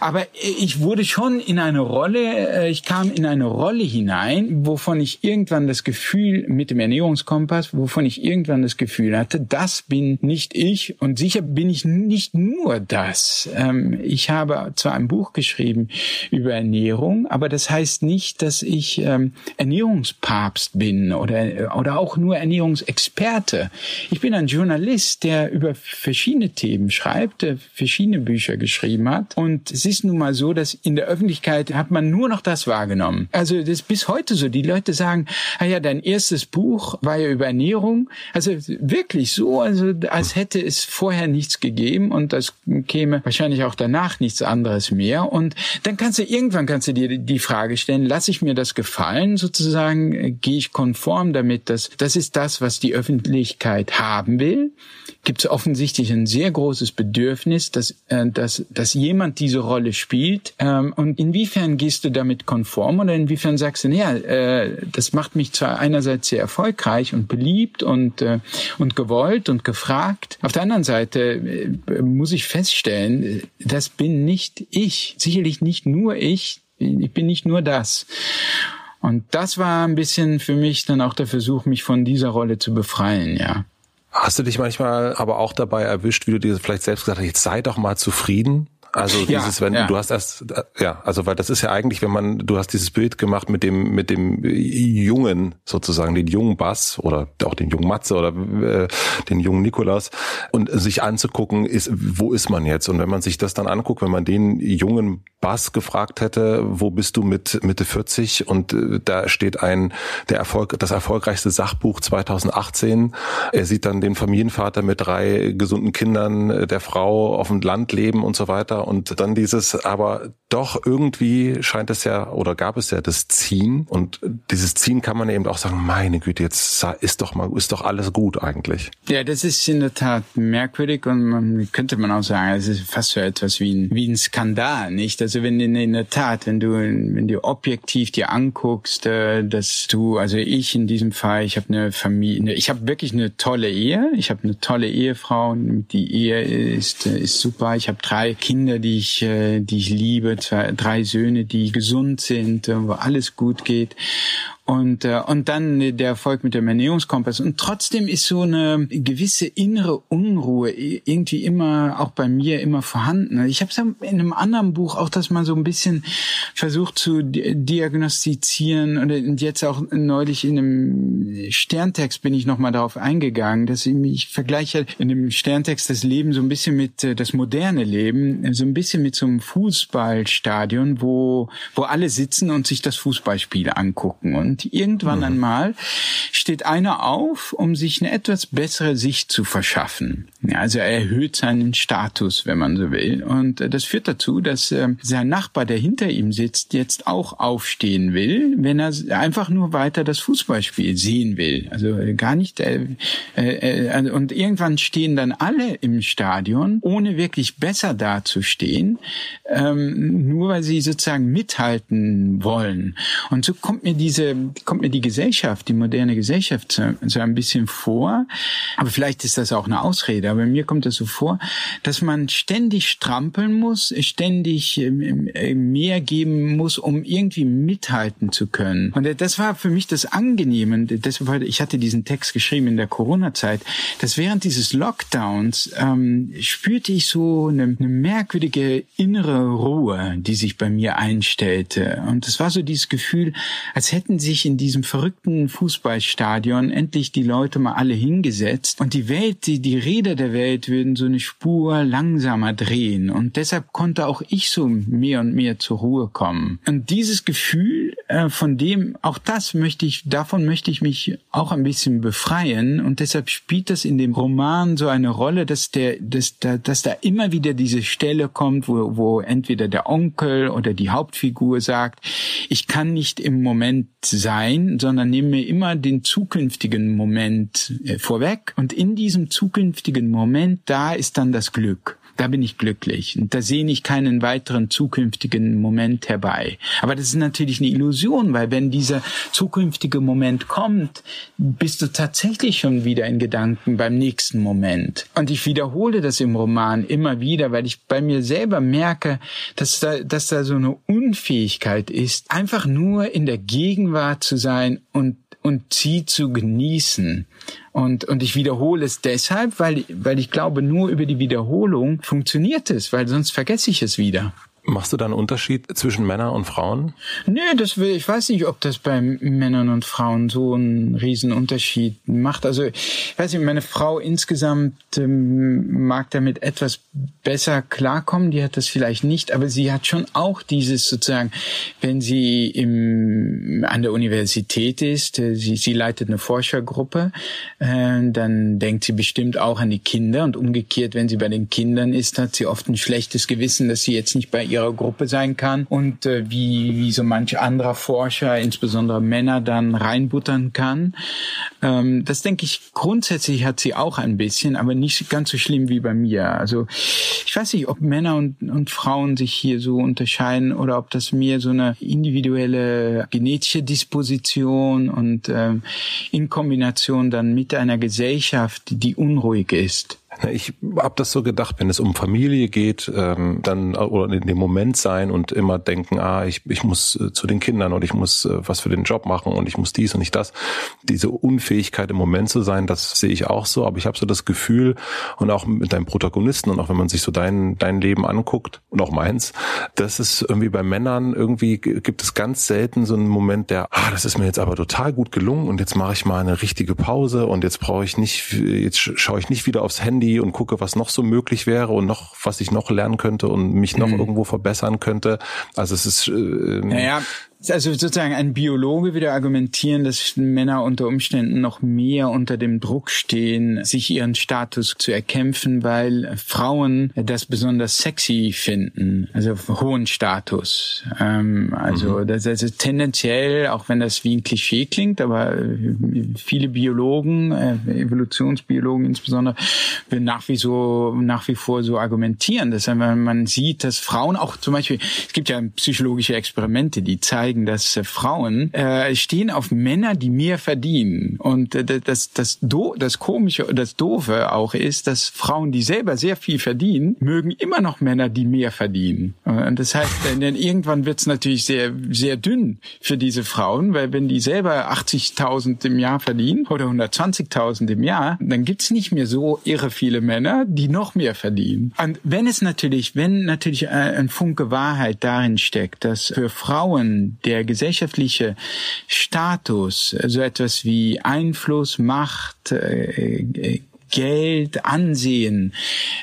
Aber ich wurde schon in eine Rolle, äh, ich kam in eine Rolle hinein, wovon ich irgendwann das Gefühl mit dem Ernährungskompass, wovon ich irgendwann das Gefühl hatte, das bin nicht ich und sicher bin ich nicht nur das. Ähm, ich habe zwar ein Buch geschrieben über Ernährung, aber das heißt nicht, dass ich ähm, Ernährungspapst bin oder, oder auch nur Ernährungsexperte. Ich bin ein Journalist Journalist, der über verschiedene Themen schreibt, der verschiedene Bücher geschrieben hat. Und es ist nun mal so, dass in der Öffentlichkeit hat man nur noch das wahrgenommen. Also das ist bis heute so. Die Leute sagen, ah ja, dein erstes Buch war ja über Ernährung. Also wirklich so, also als hätte es vorher nichts gegeben und das käme wahrscheinlich auch danach nichts anderes mehr. Und dann kannst du irgendwann kannst du dir die Frage stellen, lasse ich mir das gefallen sozusagen, gehe ich konform damit, dass das ist das, was die Öffentlichkeit haben will gibt es offensichtlich ein sehr großes Bedürfnis, dass, äh, dass, dass jemand diese Rolle spielt. Ähm, und inwiefern gehst du damit konform oder inwiefern sagst du, ja, äh, das macht mich zwar einerseits sehr erfolgreich und beliebt und, äh, und gewollt und gefragt. Auf der anderen Seite äh, muss ich feststellen, das bin nicht ich. Sicherlich nicht nur ich. Ich bin nicht nur das. Und das war ein bisschen für mich dann auch der Versuch, mich von dieser Rolle zu befreien, ja. Hast du dich manchmal aber auch dabei erwischt, wie du dir vielleicht selbst gesagt hast, jetzt sei doch mal zufrieden? Also dieses, ja, wenn ja. du hast erst, ja, also weil das ist ja eigentlich, wenn man, du hast dieses Bild gemacht mit dem, mit dem jungen sozusagen, den jungen Bass oder auch den jungen Matze oder äh, den jungen Nikolaus und sich anzugucken, ist, wo ist man jetzt? Und wenn man sich das dann anguckt, wenn man den jungen Bass gefragt hätte, wo bist du mit Mitte 40 und äh, da steht ein der Erfolg das erfolgreichste Sachbuch 2018. Er sieht dann den Familienvater mit drei gesunden Kindern, äh, der Frau auf dem Land leben und so weiter und dann dieses aber doch irgendwie scheint es ja oder gab es ja das Ziehen und dieses Ziehen kann man eben auch sagen, meine Güte, jetzt ist doch mal ist doch alles gut eigentlich. Ja, das ist in der Tat merkwürdig und man könnte man auch sagen, es ist fast so etwas wie ein wie ein Skandal, nicht? Also wenn in, in der Tat, wenn du wenn du objektiv dir anguckst, äh, dass du also ich in diesem Fall, ich habe eine Familie, ich habe wirklich eine tolle Ehe, ich habe eine tolle Ehefrau, die Ehe ist ist super. Ich habe drei Kinder, die ich äh, die ich liebe zwei, drei Söhne, die gesund sind, wo alles gut geht und äh, und dann der Erfolg mit dem Ernährungskompass. Und trotzdem ist so eine gewisse innere Unruhe irgendwie immer auch bei mir immer vorhanden. Ich habe es in einem anderen Buch auch das mal so ein bisschen versucht zu diagnostizieren. Und jetzt auch neulich in einem Sterntext bin ich noch mal darauf eingegangen, dass ich, ich vergleiche in dem Sterntext das Leben so ein bisschen mit äh, das moderne Leben so ein bisschen mit so einem Fußballstadion, wo wo alle sitzen und sich das Fußballspiel angucken. Und und irgendwann mhm. einmal steht einer auf, um sich eine etwas bessere Sicht zu verschaffen. Ja, also er erhöht seinen Status, wenn man so will. Und das führt dazu, dass äh, sein Nachbar, der hinter ihm sitzt, jetzt auch aufstehen will, wenn er einfach nur weiter das Fußballspiel sehen will. Also gar nicht. Äh, äh, also, und irgendwann stehen dann alle im Stadion, ohne wirklich besser dazustehen, ähm, nur weil sie sozusagen mithalten wollen. Und so kommt mir diese kommt mir die Gesellschaft, die moderne Gesellschaft so, so ein bisschen vor. Aber vielleicht ist das auch eine Ausrede. Aber mir kommt das so vor, dass man ständig strampeln muss, ständig ähm, ähm, mehr geben muss, um irgendwie mithalten zu können. Und das war für mich das Angenehme. Deshalb, ich hatte diesen Text geschrieben in der Corona-Zeit, dass während dieses Lockdowns ähm, spürte ich so eine, eine merkwürdige innere Ruhe, die sich bei mir einstellte. Und es war so dieses Gefühl, als hätten sie sich in diesem verrückten Fußballstadion endlich die Leute mal alle hingesetzt und die Welt, die, die Räder der Welt würden so eine Spur langsamer drehen und deshalb konnte auch ich so mehr und mehr zur Ruhe kommen. Und dieses Gefühl, äh, von dem, auch das möchte ich, davon möchte ich mich auch ein bisschen befreien und deshalb spielt das in dem Roman so eine Rolle, dass der, dass da, dass da immer wieder diese Stelle kommt, wo, wo entweder der Onkel oder die Hauptfigur sagt, ich kann nicht im Moment sein, sondern nehme mir immer den zukünftigen Moment äh, vorweg. Und in diesem zukünftigen Moment, da ist dann das Glück da bin ich glücklich. Und da sehe ich keinen weiteren zukünftigen Moment herbei. Aber das ist natürlich eine Illusion, weil wenn dieser zukünftige Moment kommt, bist du tatsächlich schon wieder in Gedanken beim nächsten Moment. Und ich wiederhole das im Roman immer wieder, weil ich bei mir selber merke, dass da, dass da so eine Unfähigkeit ist, einfach nur in der Gegenwart zu sein und und sie zu genießen. Und, und ich wiederhole es deshalb, weil, weil ich glaube, nur über die Wiederholung funktioniert es, weil sonst vergesse ich es wieder. Machst du da einen Unterschied zwischen Männern und Frauen? Nee, das will, ich weiß nicht, ob das bei Männern und Frauen so einen riesen Unterschied macht. Also, ich weiß nicht, meine Frau insgesamt ähm, mag damit etwas besser klarkommen. Die hat das vielleicht nicht, aber sie hat schon auch dieses sozusagen, wenn sie im, an der Universität ist, äh, sie, sie leitet eine Forschergruppe, äh, dann denkt sie bestimmt auch an die Kinder und umgekehrt, wenn sie bei den Kindern ist, hat sie oft ein schlechtes Gewissen, dass sie jetzt nicht bei ihrer Gruppe sein kann und äh, wie, wie so manch anderer Forscher, insbesondere Männer, dann reinbuttern kann. Ähm, das denke ich, grundsätzlich hat sie auch ein bisschen, aber nicht ganz so schlimm wie bei mir. Also ich weiß nicht, ob Männer und, und Frauen sich hier so unterscheiden oder ob das mehr so eine individuelle genetische Disposition und ähm, in Kombination dann mit einer Gesellschaft, die unruhig ist. Ich habe das so gedacht, wenn es um Familie geht, ähm, dann oder in dem Moment sein und immer denken, ah, ich, ich muss äh, zu den Kindern und ich muss äh, was für den Job machen und ich muss dies und nicht das. Diese Unfähigkeit im Moment zu sein, das sehe ich auch so, aber ich habe so das Gefühl und auch mit deinem Protagonisten und auch wenn man sich so dein, dein Leben anguckt und auch meins, dass es irgendwie bei Männern irgendwie gibt es ganz selten so einen Moment, der, ah, das ist mir jetzt aber total gut gelungen und jetzt mache ich mal eine richtige Pause und jetzt brauche ich nicht, jetzt schaue ich nicht wieder aufs Handy und gucke, was noch so möglich wäre und noch, was ich noch lernen könnte und mich noch mhm. irgendwo verbessern könnte. Also es ist äh, naja, also sozusagen ein Biologe würde argumentieren, dass Männer unter Umständen noch mehr unter dem Druck stehen, sich ihren Status zu erkämpfen, weil Frauen das besonders sexy finden, also hohen Status. Ähm, also mhm. das, ist tendenziell, auch wenn das wie ein Klischee klingt, aber viele Biologen, äh, Evolutionsbiologen insbesondere, würden nach wie so nach wie vor so argumentieren, dass man sieht, dass Frauen auch zum Beispiel, es gibt ja psychologische Experimente, die zeigen zeigen, dass äh, Frauen äh, stehen auf Männer, die mehr verdienen. Und äh, das, das, Do das Komische, das Doofe auch ist, dass Frauen, die selber sehr viel verdienen, mögen immer noch Männer, die mehr verdienen. Und das heißt, denn irgendwann wird es natürlich sehr, sehr dünn für diese Frauen, weil wenn die selber 80.000 im Jahr verdienen oder 120.000 im Jahr, dann gibt's nicht mehr so irre viele Männer, die noch mehr verdienen. Und wenn es natürlich, wenn natürlich äh, ein Funke Wahrheit darin steckt, dass für Frauen der gesellschaftliche Status, so etwas wie Einfluss, Macht, äh, äh, Geld, Ansehen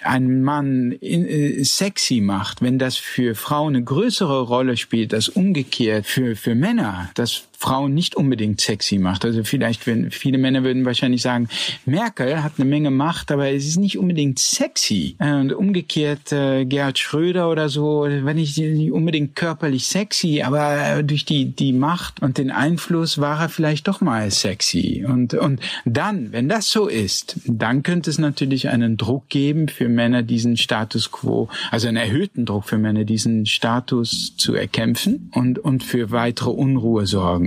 einen Mann äh, sexy macht, wenn das für Frauen eine größere Rolle spielt als umgekehrt für, für Männer, das Frauen nicht unbedingt sexy macht. Also vielleicht, wenn viele Männer würden wahrscheinlich sagen, Merkel hat eine Menge Macht, aber es ist nicht unbedingt sexy. Und umgekehrt äh, Gerhard Schröder oder so, wenn ich nicht unbedingt körperlich sexy, aber durch die die Macht und den Einfluss war er vielleicht doch mal sexy. Und und dann, wenn das so ist, dann könnte es natürlich einen Druck geben für Männer diesen Status quo, also einen erhöhten Druck für Männer diesen Status zu erkämpfen und und für weitere Unruhe sorgen.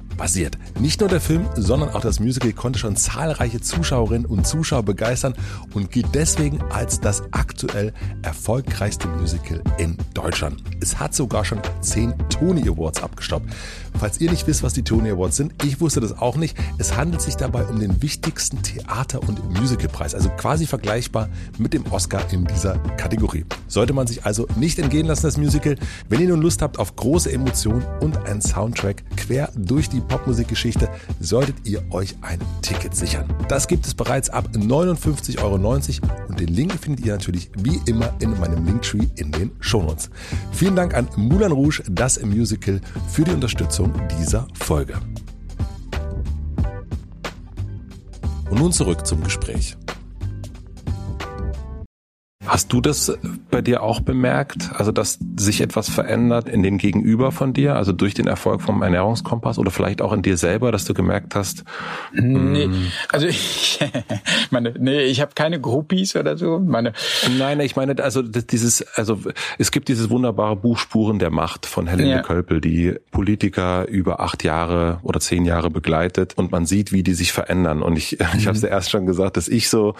basiert. Nicht nur der Film, sondern auch das Musical konnte schon zahlreiche Zuschauerinnen und Zuschauer begeistern und gilt deswegen als das aktuell erfolgreichste Musical in Deutschland. Es hat sogar schon zehn Tony Awards abgestaubt. Falls ihr nicht wisst, was die Tony Awards sind, ich wusste das auch nicht. Es handelt sich dabei um den wichtigsten Theater- und Musicalpreis, also quasi vergleichbar mit dem Oscar in dieser Kategorie. Sollte man sich also nicht entgehen lassen, das Musical. Wenn ihr nun Lust habt auf große Emotionen und einen Soundtrack quer durch die Popmusikgeschichte, solltet ihr euch ein Ticket sichern. Das gibt es bereits ab 59,90 Euro und den Link findet ihr natürlich wie immer in meinem Linktree in den Shownotes. Vielen Dank an Moulin Rouge, das Musical, für die Unterstützung dieser Folge. Und nun zurück zum Gespräch. Hast du das bei dir auch bemerkt? Also, dass sich etwas verändert in dem Gegenüber von dir, also durch den Erfolg vom Ernährungskompass oder vielleicht auch in dir selber, dass du gemerkt hast? Nee, hm. also ich [laughs] meine, nee, ich habe keine Groupies oder so. Meine Nein, ich meine, also dieses, also es gibt dieses wunderbare Buch Spuren der Macht von Helene ja. Kölpel, die Politiker über acht Jahre oder zehn Jahre begleitet und man sieht, wie die sich verändern. Und ich, [laughs] mhm. ich habe es ja erst schon gesagt, dass ich so,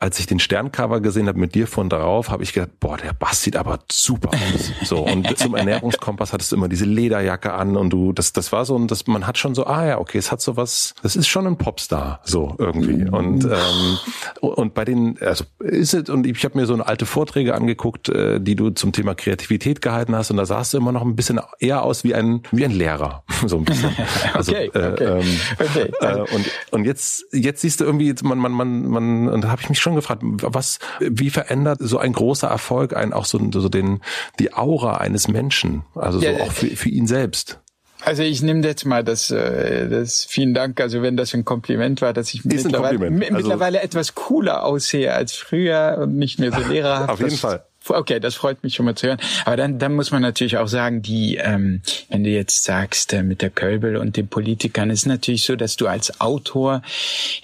als ich den Sterncover gesehen habe mit dir von darauf, habe ich gedacht, boah, der Bass sieht aber super aus. So und [laughs] zum Ernährungskompass hattest du immer diese Lederjacke an und du, das, das war so, und das, man hat schon so, ah ja, okay, es hat so was, das ist schon ein Popstar, so irgendwie. Und ähm, und bei den, also ist es und ich habe mir so eine alte Vorträge angeguckt, äh, die du zum Thema Kreativität gehalten hast, und da sahst du immer noch ein bisschen eher aus wie ein wie ein Lehrer, [laughs] so ein bisschen. [laughs] Also, okay, äh, okay. Ähm, okay. Äh, und und jetzt jetzt siehst du irgendwie, man man man man, und da habe ich mich schon gefragt, was, wie verändert verändert so ein großer Erfolg einen auch so, so den die Aura eines Menschen, also so ja, auch für, für ihn selbst? Also ich nehme jetzt mal das, äh, das vielen Dank, also wenn das ein Kompliment war, dass ich mittlerweile, also, mittlerweile etwas cooler aussehe als früher und nicht mehr so [laughs] lehrerhaft. Auf jeden Fall okay, das freut mich schon mal zu hören. Aber dann, dann muss man natürlich auch sagen, die, ähm, wenn du jetzt sagst, äh, mit der Kölbel und den Politikern, ist natürlich so, dass du als Autor,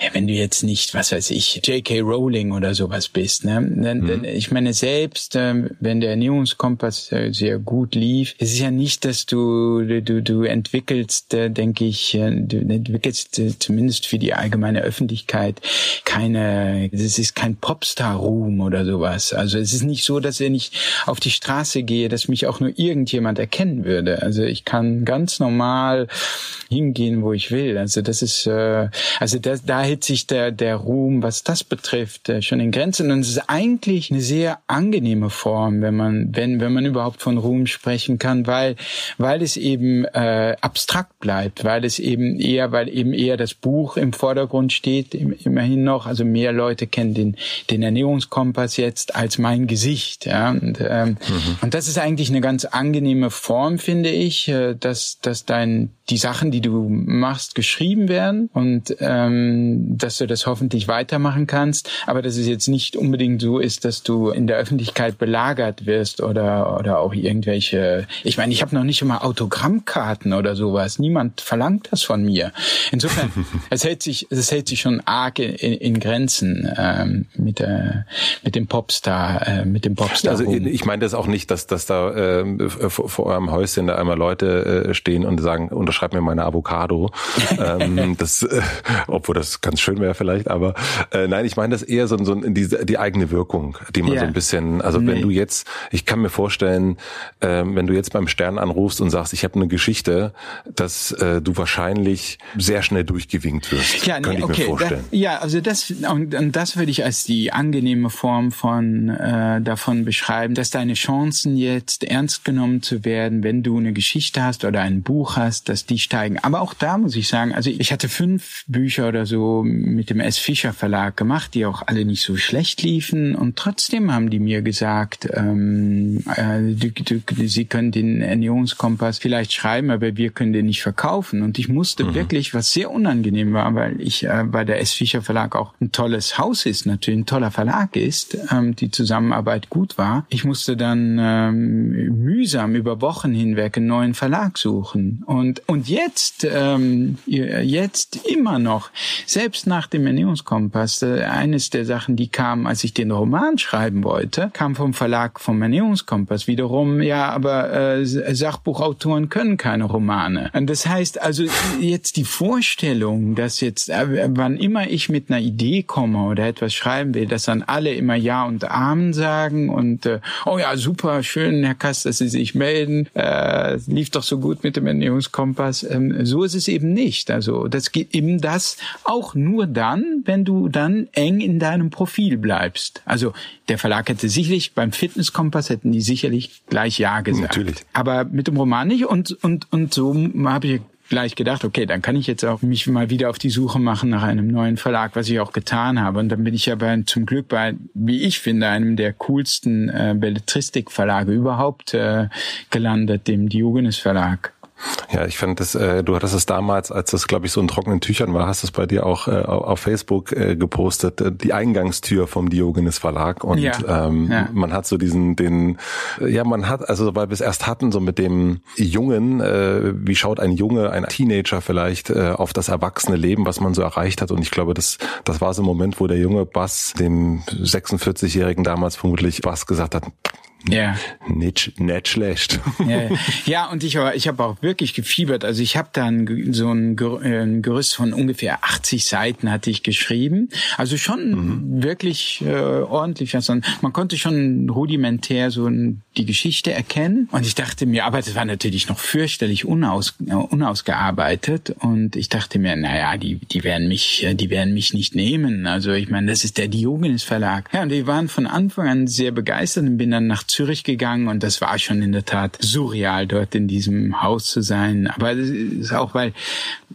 ja, wenn du jetzt nicht, was weiß ich, J.K. Rowling oder sowas bist, ne, dann, mhm. dann, ich meine selbst, äh, wenn der Ernährungskompass äh, sehr gut lief, es ist ja nicht, dass du, du, du entwickelst, äh, denke ich, äh, du entwickelst äh, zumindest für die allgemeine Öffentlichkeit keine, es ist kein Popstar-Ruhm oder sowas. Also es ist nicht so, dass wenn ich auf die Straße gehe, dass mich auch nur irgendjemand erkennen würde. Also ich kann ganz normal hingehen, wo ich will. Also das ist, äh, also das, da hält sich der, der Ruhm, was das betrifft, äh, schon in Grenzen. Und es ist eigentlich eine sehr angenehme Form, wenn man, wenn, wenn man überhaupt von Ruhm sprechen kann, weil, weil es eben äh, abstrakt bleibt, weil es eben eher, weil eben eher das Buch im Vordergrund steht, immerhin noch. Also mehr Leute kennen den, den Ernährungskompass jetzt als mein Gesicht. Ja? Und, ähm, mhm. und das ist eigentlich eine ganz angenehme Form, finde ich, äh, dass, dass dein die Sachen, die du machst, geschrieben werden und ähm, dass du das hoffentlich weitermachen kannst, aber dass es jetzt nicht unbedingt so ist, dass du in der Öffentlichkeit belagert wirst oder oder auch irgendwelche. Ich meine, ich habe noch nicht immer Autogrammkarten oder sowas. Niemand verlangt das von mir. Insofern, [laughs] es hält sich es hält sich schon arg in, in Grenzen ähm, mit der mit dem Popstar äh, mit dem Popstar. Also ich meine das auch nicht, dass dass da äh, vor, vor eurem Häuschen da einmal Leute äh, stehen und sagen unterschreib mir meine Avocado. [laughs] ähm, das, äh, obwohl das ganz schön wäre vielleicht, aber äh, nein, ich meine das eher so, so die, die eigene Wirkung, die man yeah. so ein bisschen, also nee. wenn du jetzt, ich kann mir vorstellen, äh, wenn du jetzt beim Stern anrufst und sagst, ich habe eine Geschichte, dass äh, du wahrscheinlich sehr schnell durchgewinkt wirst. Ja, nee, okay. Da, ja, also das und, und das würde ich als die angenehme Form von äh, davon beschreiben, dass deine Chancen jetzt ernst genommen zu werden, wenn du eine Geschichte hast oder ein Buch hast, dass die steigen. Aber auch da muss ich sagen, also ich hatte fünf Bücher oder so mit dem S. Fischer Verlag gemacht, die auch alle nicht so schlecht liefen. Und trotzdem haben die mir gesagt, ähm, äh, du, du, sie können den Ernährungskompass vielleicht schreiben, aber wir können den nicht verkaufen. Und ich musste mhm. wirklich, was sehr unangenehm war, weil ich äh, bei der S. Fischer Verlag auch ein tolles Haus ist, natürlich ein toller Verlag ist, ähm, die Zusammenarbeit gut war. Ich musste dann ähm, mühsam über Wochen hinweg einen neuen Verlag suchen. Und, und jetzt, ähm, jetzt immer noch, selbst nach dem Ernährungskompass, äh, eines der Sachen, die kam, als ich den Roman schreiben wollte, kam vom Verlag vom Ernährungskompass wiederum, ja, aber äh, Sachbuchautoren können keine Romane. Und das heißt also jetzt die Vorstellung, dass jetzt, äh, wann immer ich mit einer Idee komme oder etwas schreiben will, dass dann alle immer Ja und Amen sagen und äh, oh ja, super, schön, Herr Kass, dass Sie sich melden, äh, lief doch so gut mit dem Ernährungskompass. Ähm, so ist es eben nicht. Also das geht eben das auch nur dann, wenn du dann eng in deinem Profil bleibst. Also der Verlag hätte sicherlich beim Fitnesskompass hätten die sicherlich gleich ja gesagt. Natürlich. Aber mit dem Roman nicht und und und so habe ich gleich gedacht, okay, dann kann ich jetzt auch mich mal wieder auf die Suche machen nach einem neuen Verlag, was ich auch getan habe. Und dann bin ich aber zum Glück bei, wie ich finde, einem der coolsten äh, Belletristikverlage überhaupt äh, gelandet, dem Diogenes Verlag. Ja, ich fand das, äh, du hattest es damals, als das, glaube ich, so in trockenen Tüchern war, hast es bei dir auch äh, auf Facebook äh, gepostet, äh, die Eingangstür vom Diogenes Verlag. Und ja, ähm, ja. man hat so diesen, den, ja, man hat, also weil wir es erst hatten, so mit dem Jungen, äh, wie schaut ein Junge, ein Teenager vielleicht äh, auf das erwachsene Leben, was man so erreicht hat. Und ich glaube, das, das war so ein Moment, wo der junge Bass, dem 46-Jährigen damals vermutlich Bass gesagt hat, ja. Nicht, nicht schlecht. Ja, ja und ich, ich habe auch wirklich gefiebert. Also ich habe dann so ein Gerüst von ungefähr 80 Seiten hatte ich geschrieben. Also schon mhm. wirklich äh, ordentlich. Also man konnte schon rudimentär so die Geschichte erkennen. Und ich dachte mir, aber das war natürlich noch fürchterlich unaus, unausgearbeitet. Und ich dachte mir, naja, die, die werden mich, die werden mich nicht nehmen. Also ich meine, das ist der Diogenes Verlag. Ja, und die waren von Anfang an sehr begeistert und bin dann nach Zürich gegangen und das war schon in der Tat surreal, dort in diesem Haus zu sein. Aber das ist auch, weil,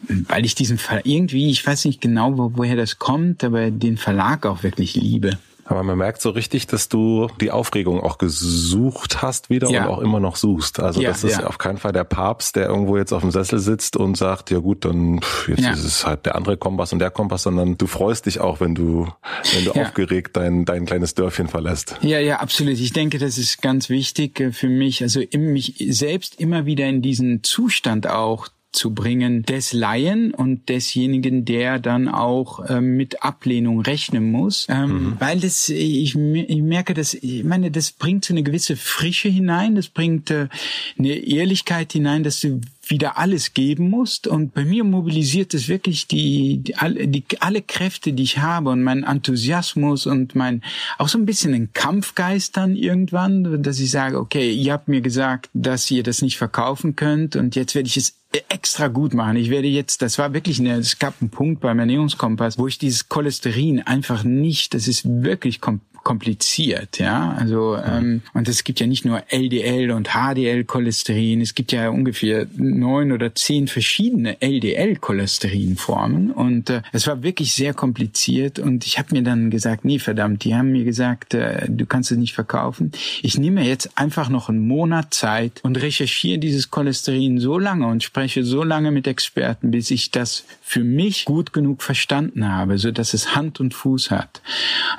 weil ich diesen Ver irgendwie, ich weiß nicht genau, wo, woher das kommt, aber den Verlag auch wirklich liebe. Aber man merkt so richtig, dass du die Aufregung auch gesucht hast wieder ja. und auch immer noch suchst. Also ja, das ist ja. auf keinen Fall der Papst, der irgendwo jetzt auf dem Sessel sitzt und sagt, ja gut, dann jetzt ist es halt der andere Kompass und der Kompass, sondern du freust dich auch, wenn du, wenn du aufgeregt dein, dein kleines Dörfchen verlässt. Ja, ja, absolut. Ich denke, das ist ganz wichtig äh, für mich, also mich selbst immer wieder in diesen Zustand auch zu bringen des Laien und desjenigen, der dann auch äh, mit Ablehnung rechnen muss, ähm, mhm. weil das ich, ich merke, dass ich meine, das bringt so eine gewisse Frische hinein, das bringt äh, eine Ehrlichkeit hinein, dass du wieder alles geben musst. Und bei mir mobilisiert es wirklich die, die, alle, die, alle Kräfte, die ich habe und mein Enthusiasmus und mein, auch so ein bisschen ein Kampfgeist dann irgendwann, dass ich sage, okay, ihr habt mir gesagt, dass ihr das nicht verkaufen könnt und jetzt werde ich es extra gut machen. Ich werde jetzt, das war wirklich eine, es gab einen Punkt beim Ernährungskompass, wo ich dieses Cholesterin einfach nicht, das ist wirklich kompliziert, ja. Also ähm, und es gibt ja nicht nur LDL und HDL-Cholesterin, es gibt ja ungefähr neun oder zehn verschiedene LDL-Cholesterinformen und äh, es war wirklich sehr kompliziert und ich habe mir dann gesagt, nee, verdammt, die haben mir gesagt, äh, du kannst es nicht verkaufen. Ich nehme jetzt einfach noch einen Monat Zeit und recherchiere dieses Cholesterin so lange und spreche so lange mit Experten, bis ich das für mich gut genug verstanden habe, so dass es Hand und Fuß hat.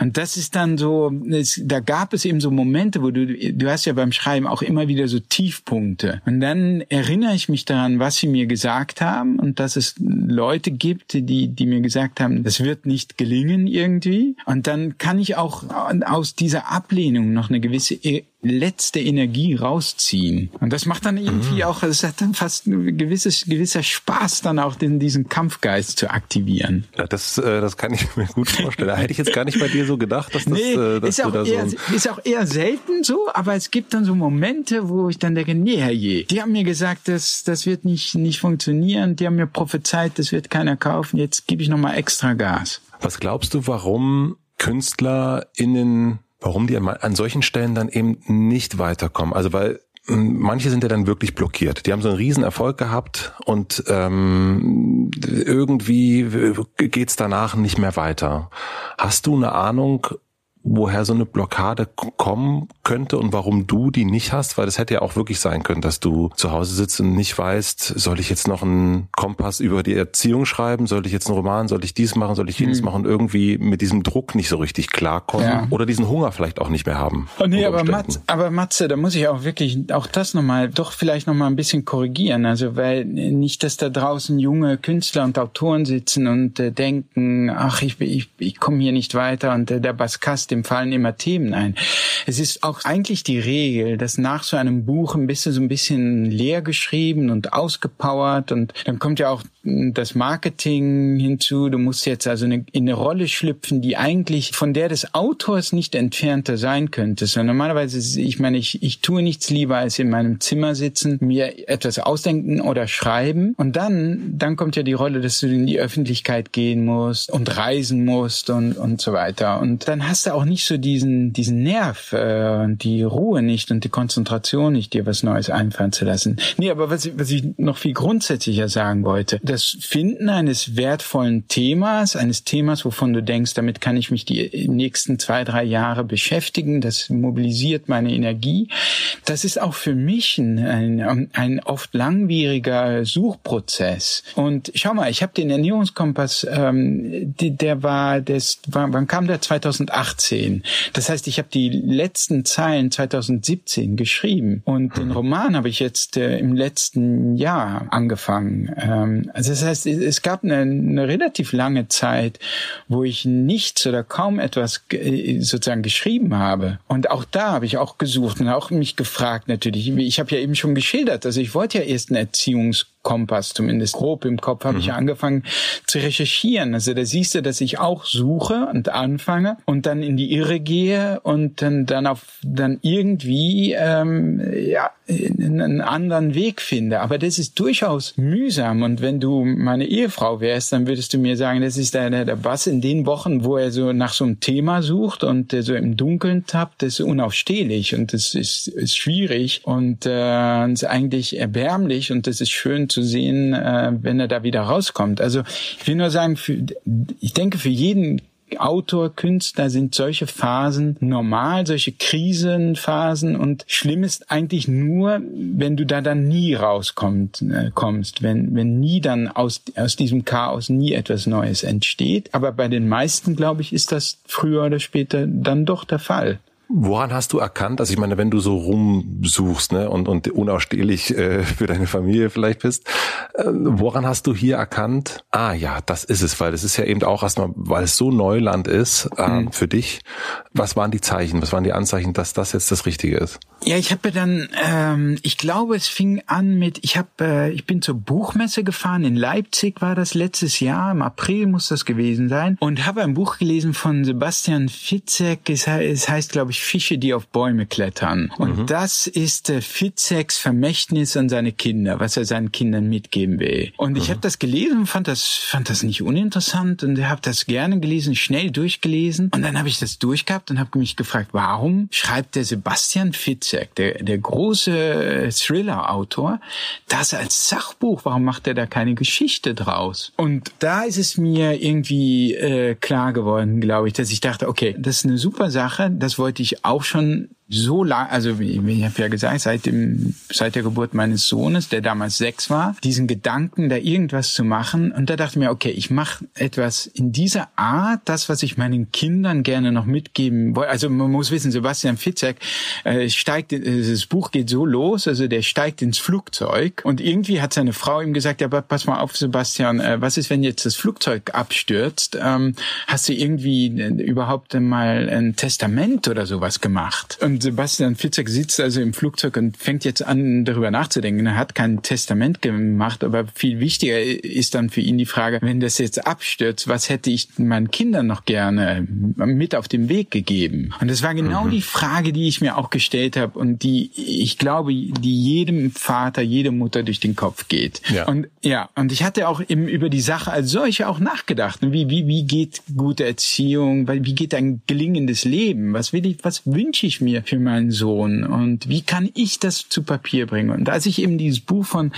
Und das ist dann so es, da gab es eben so Momente, wo du, du hast ja beim Schreiben auch immer wieder so Tiefpunkte. Und dann erinnere ich mich daran, was sie mir gesagt haben und dass es Leute gibt, die, die mir gesagt haben, das wird nicht gelingen irgendwie. Und dann kann ich auch aus dieser Ablehnung noch eine gewisse letzte Energie rausziehen. Und das macht dann irgendwie mhm. auch, es hat dann fast ein gewisses, gewisser Spaß, dann auch den, diesen Kampfgeist zu aktivieren. Ja, das, äh, das kann ich mir gut vorstellen. Da hätte ich jetzt gar nicht bei dir so gedacht, dass das, nee, äh, dass ist auch, da eher, so ist auch eher selten so, aber es gibt dann so Momente, wo ich dann denke, nee, herrje, die haben mir gesagt, das, das wird nicht, nicht funktionieren, die haben mir prophezeit, das wird keiner kaufen, jetzt gebe ich nochmal extra Gas. Was glaubst du, warum KünstlerInnen warum die an solchen Stellen dann eben nicht weiterkommen. Also weil hm, manche sind ja dann wirklich blockiert. Die haben so einen riesen Erfolg gehabt und ähm, irgendwie geht's danach nicht mehr weiter. Hast du eine Ahnung, woher so eine Blockade kommen könnte und warum du die nicht hast, weil das hätte ja auch wirklich sein können, dass du zu Hause sitzt und nicht weißt, soll ich jetzt noch einen Kompass über die Erziehung schreiben, soll ich jetzt einen Roman, soll ich dies machen, soll ich jenes mhm. machen, irgendwie mit diesem Druck nicht so richtig klarkommen ja. oder diesen Hunger vielleicht auch nicht mehr haben. Oh nee, aber, Matze, aber Matze, da muss ich auch wirklich auch das nochmal, doch vielleicht nochmal ein bisschen korrigieren, also weil nicht, dass da draußen junge Künstler und Autoren sitzen und äh, denken, ach, ich, ich, ich komme hier nicht weiter und äh, der Baskast dem fallen immer Themen ein. Es ist auch eigentlich die Regel, dass nach so einem Buch ein bisschen so ein bisschen leer geschrieben und ausgepowert und dann kommt ja auch das Marketing hinzu. Du musst jetzt also in eine Rolle schlüpfen, die eigentlich von der des Autors nicht entfernter sein könnte. So normalerweise, ich meine, ich, ich tue nichts lieber als in meinem Zimmer sitzen, mir etwas ausdenken oder schreiben. Und dann, dann kommt ja die Rolle, dass du in die Öffentlichkeit gehen musst und reisen musst und, und so weiter. Und dann hast du auch nicht so diesen, diesen Nerv, äh, die Ruhe nicht und die Konzentration nicht, dir was Neues einfallen zu lassen. Nee, aber was, was ich noch viel grundsätzlicher sagen wollte, das Finden eines wertvollen Themas, eines Themas, wovon du denkst, damit kann ich mich die nächsten zwei, drei Jahre beschäftigen, das mobilisiert meine Energie. Das ist auch für mich ein, ein, ein oft langwieriger Suchprozess. Und schau mal, ich habe den Ernährungskompass, ähm, der war, das war, wann kam der? 2018. Das heißt, ich habe die letzten Zeilen 2017 geschrieben und den Roman habe ich jetzt äh, im letzten Jahr angefangen. Ähm, also das heißt, es gab eine, eine relativ lange Zeit, wo ich nichts oder kaum etwas äh, sozusagen geschrieben habe. Und auch da habe ich auch gesucht und auch mich gefragt natürlich. Ich habe ja eben schon geschildert, also ich wollte ja erst einen Erziehungskompass, zumindest grob im Kopf, habe mhm. ich angefangen zu recherchieren. Also da siehst du, dass ich auch suche und anfange und dann in die Irre gehe und dann, dann auf dann irgendwie ähm, ja einen anderen Weg finde. Aber das ist durchaus mühsam. Und wenn du meine Ehefrau wärst, dann würdest du mir sagen, das ist der, der Bass in den Wochen, wo er so nach so einem Thema sucht und so im Dunkeln tappt, das ist unaufstehlich und das ist, ist schwierig und äh, ist eigentlich erbärmlich und das ist schön zu sehen, äh, wenn er da wieder rauskommt. Also ich will nur sagen, für, ich denke, für jeden Autor, Künstler sind solche Phasen normal, solche Krisenphasen und schlimm ist eigentlich nur, wenn du da dann nie rauskommst, äh, kommst, wenn, wenn nie dann aus, aus diesem Chaos nie etwas Neues entsteht. Aber bei den meisten, glaube ich, ist das früher oder später dann doch der Fall. Woran hast du erkannt, also ich meine, wenn du so rumsuchst ne, und, und unausstehlich äh, für deine Familie vielleicht bist, äh, woran hast du hier erkannt, ah ja, das ist es, weil das ist ja eben auch erstmal, weil es so Neuland ist äh, mhm. für dich. Was waren die Zeichen, was waren die Anzeichen, dass das jetzt das Richtige ist? Ja, ich habe dann, ähm, ich glaube, es fing an mit, ich habe, äh, ich bin zur Buchmesse gefahren in Leipzig, war das letztes Jahr, im April muss das gewesen sein, und habe ein Buch gelesen von Sebastian Fitzek. Es, es heißt, glaube ich, Fische, die auf Bäume klettern. Und mhm. das ist äh, Fitzeks Vermächtnis an seine Kinder, was er seinen Kindern mitgeben will. Und ich mhm. habe das gelesen und fand das, fand das nicht uninteressant und habe das gerne gelesen, schnell durchgelesen. Und dann habe ich das durchgehabt und habe mich gefragt, warum schreibt der Sebastian Fitzek, der, der große Thriller-Autor, das als Sachbuch? Warum macht er da keine Geschichte draus? Und da ist es mir irgendwie äh, klar geworden, glaube ich, dass ich dachte, okay, das ist eine super Sache, das wollte ich auch schon so lang, also ich habe ja gesagt, seit dem seit der Geburt meines Sohnes, der damals sechs war, diesen Gedanken, da irgendwas zu machen. Und da dachte ich mir, okay, ich mache etwas in dieser Art, das, was ich meinen Kindern gerne noch mitgeben wollte. Also man muss wissen, Sebastian Fitzek äh, steigt, äh, das Buch geht so los, also der steigt ins Flugzeug und irgendwie hat seine Frau ihm gesagt, ja, aber pass mal auf, Sebastian, äh, was ist, wenn jetzt das Flugzeug abstürzt? Ähm, hast du irgendwie äh, überhaupt mal ein Testament oder sowas gemacht? Und Sebastian Fitzek sitzt also im Flugzeug und fängt jetzt an, darüber nachzudenken. Er hat kein Testament gemacht, aber viel wichtiger ist dann für ihn die Frage, wenn das jetzt abstürzt, was hätte ich meinen Kindern noch gerne mit auf den Weg gegeben? Und das war genau mhm. die Frage, die ich mir auch gestellt habe und die, ich glaube, die jedem Vater, jede Mutter durch den Kopf geht. Ja. Und ja, und ich hatte auch eben über die Sache als solche auch nachgedacht. Wie, wie, wie geht gute Erziehung? Wie geht ein gelingendes Leben? Was will ich, was wünsche ich mir für meinen Sohn und wie kann ich das zu Papier bringen? Und als ich eben dieses Buch von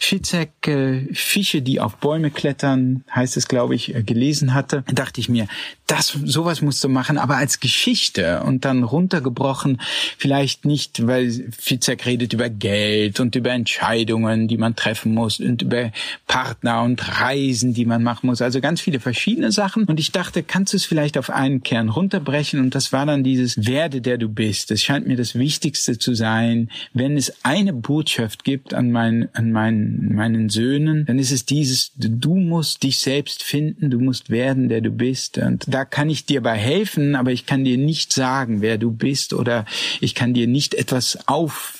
Fitzek, äh, Fische, die auf Bäume klettern, heißt es, glaube ich, äh, gelesen hatte, dachte ich mir, das, sowas musst du machen, aber als Geschichte und dann runtergebrochen, vielleicht nicht, weil Fitzek redet über Geld und über Entscheidungen, die man treffen muss und über Partner und Reisen, die man machen muss, also ganz viele verschiedene Sachen. Und ich dachte, kannst du es vielleicht auf einen Kern runterbrechen? Und das war dann dieses Werde, der du bist. Das scheint mir das Wichtigste zu sein. Wenn es eine Botschaft gibt an, mein, an meinen, meinen Söhnen, dann ist es dieses, du musst dich selbst finden, du musst werden, der du bist. Und da kann ich dir bei helfen, aber ich kann dir nicht sagen, wer du bist oder ich kann dir nicht etwas auf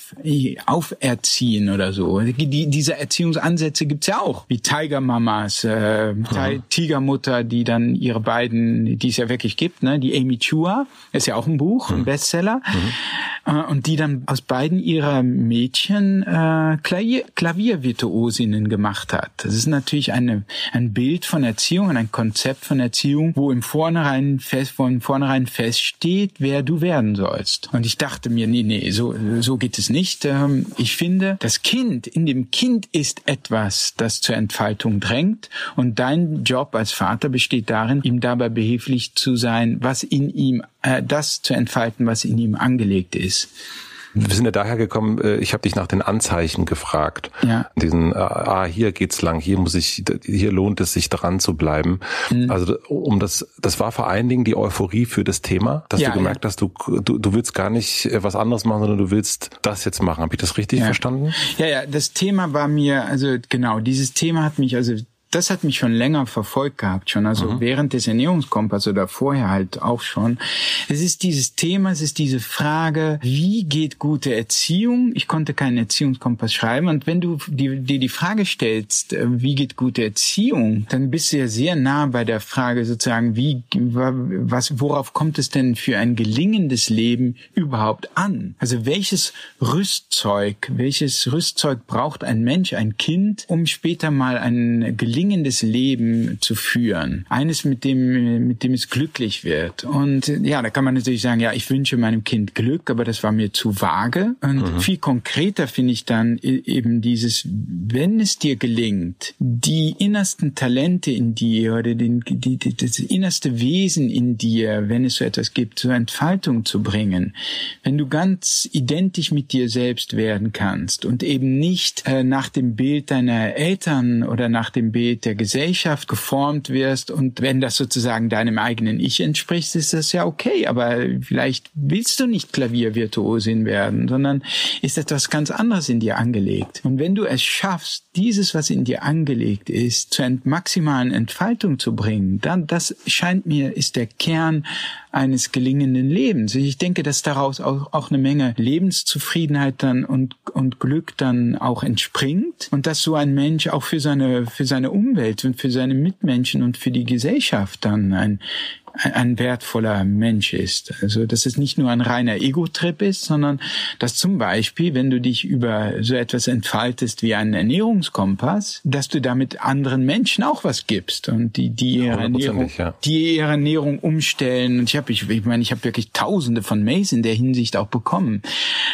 auferziehen oder so. Die, diese Erziehungsansätze gibt's ja auch, wie Tigermamas, äh, Tigermutter, die dann ihre beiden, die es ja wirklich gibt, ne, die Amy Chua, ist ja auch ein Buch, ein mhm. Bestseller, mhm. äh, und die dann aus beiden ihrer Mädchen äh, Klavier, Klaviervirtuosinnen gemacht hat. Das ist natürlich eine, ein Bild von Erziehung, ein Konzept von Erziehung, wo im Vornherein fest, von vornherein feststeht, wer du werden sollst. Und ich dachte mir, nee, nee, so, so geht es nicht nicht. Ähm, ich finde, das Kind, in dem Kind ist etwas, das zur Entfaltung drängt. Und dein Job als Vater besteht darin, ihm dabei behilflich zu sein, was in ihm, äh, das zu entfalten, was in ihm angelegt ist. Wir sind ja daher gekommen, äh, ich habe dich nach den Anzeichen gefragt. Ja. Diesen, äh, ah, hier geht's lang, hier muss ich, hier lohnt es sich dran zu bleiben. Mhm. Also um das, das war vor allen Dingen die Euphorie für das Thema, dass ja, du gemerkt ja. hast, du, du, du willst gar nicht äh, was anderes machen, sondern du willst das jetzt machen. Habe ich das richtig ja. verstanden? Ja, ja, das Thema war mir, also genau, dieses Thema hat mich also das hat mich schon länger verfolgt gehabt, schon also mhm. während des Ernährungskompass oder vorher halt auch schon. Es ist dieses Thema, es ist diese Frage, wie geht gute Erziehung? Ich konnte keinen Erziehungskompass schreiben und wenn du dir die, die Frage stellst, äh, wie geht gute Erziehung, dann bist du ja sehr nah bei der Frage sozusagen, wie was worauf kommt es denn für ein gelingendes Leben überhaupt an? Also welches Rüstzeug, welches Rüstzeug braucht ein Mensch, ein Kind, um später mal ein gelingendes gelingendes Leben zu führen. Eines, mit dem, mit dem es glücklich wird. Und ja, da kann man natürlich sagen, ja, ich wünsche meinem Kind Glück, aber das war mir zu vage. Und mhm. viel konkreter finde ich dann eben dieses, wenn es dir gelingt, die innersten Talente in dir oder den, die, die, das innerste Wesen in dir, wenn es so etwas gibt, zur Entfaltung zu bringen, wenn du ganz identisch mit dir selbst werden kannst und eben nicht äh, nach dem Bild deiner Eltern oder nach dem Bild der Gesellschaft geformt wirst und wenn das sozusagen deinem eigenen Ich entspricht, ist das ja okay, aber vielleicht willst du nicht Klaviervirtuosin werden, sondern ist etwas ganz anderes in dir angelegt. Und wenn du es schaffst, dieses, was in dir angelegt ist, zur maximalen Entfaltung zu bringen, dann das scheint mir ist der Kern eines gelingenden Lebens. Ich denke, dass daraus auch, auch eine Menge Lebenszufriedenheit dann und, und Glück dann auch entspringt und dass so ein Mensch auch für seine, für seine Umwelt und für seine Mitmenschen und für die Gesellschaft dann ein, ein wertvoller Mensch ist. Also, dass es nicht nur ein reiner Ego-Trip ist, sondern dass zum Beispiel, wenn du dich über so etwas entfaltest wie einen Ernährungskompass, dass du damit anderen Menschen auch was gibst und die, die ihre Ernährung, ja. die ihre Ernährung umstellen. Und ich habe, ich, ich meine, ich habe wirklich Tausende von Mails in der Hinsicht auch bekommen.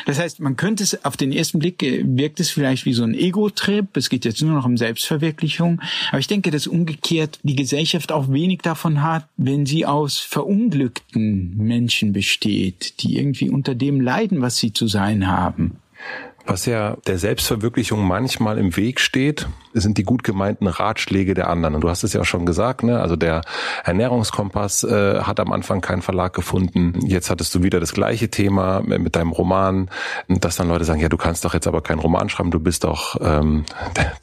Das heißt, man könnte es auf den ersten Blick äh, wirkt es vielleicht wie so ein Ego-Trip. Es geht jetzt nur noch um Selbstverwirklichung. Aber ich denke, dass umgekehrt die Gesellschaft auch wenig davon hat, wenn sie aus verunglückten Menschen besteht, die irgendwie unter dem leiden, was sie zu sein haben. Was ja der Selbstverwirklichung manchmal im Weg steht, sind die gut gemeinten Ratschläge der anderen. Und du hast es ja auch schon gesagt, ne? Also der Ernährungskompass äh, hat am Anfang keinen Verlag gefunden. Jetzt hattest du wieder das gleiche Thema mit deinem Roman, dass dann Leute sagen, ja, du kannst doch jetzt aber keinen Roman schreiben, du bist doch ähm,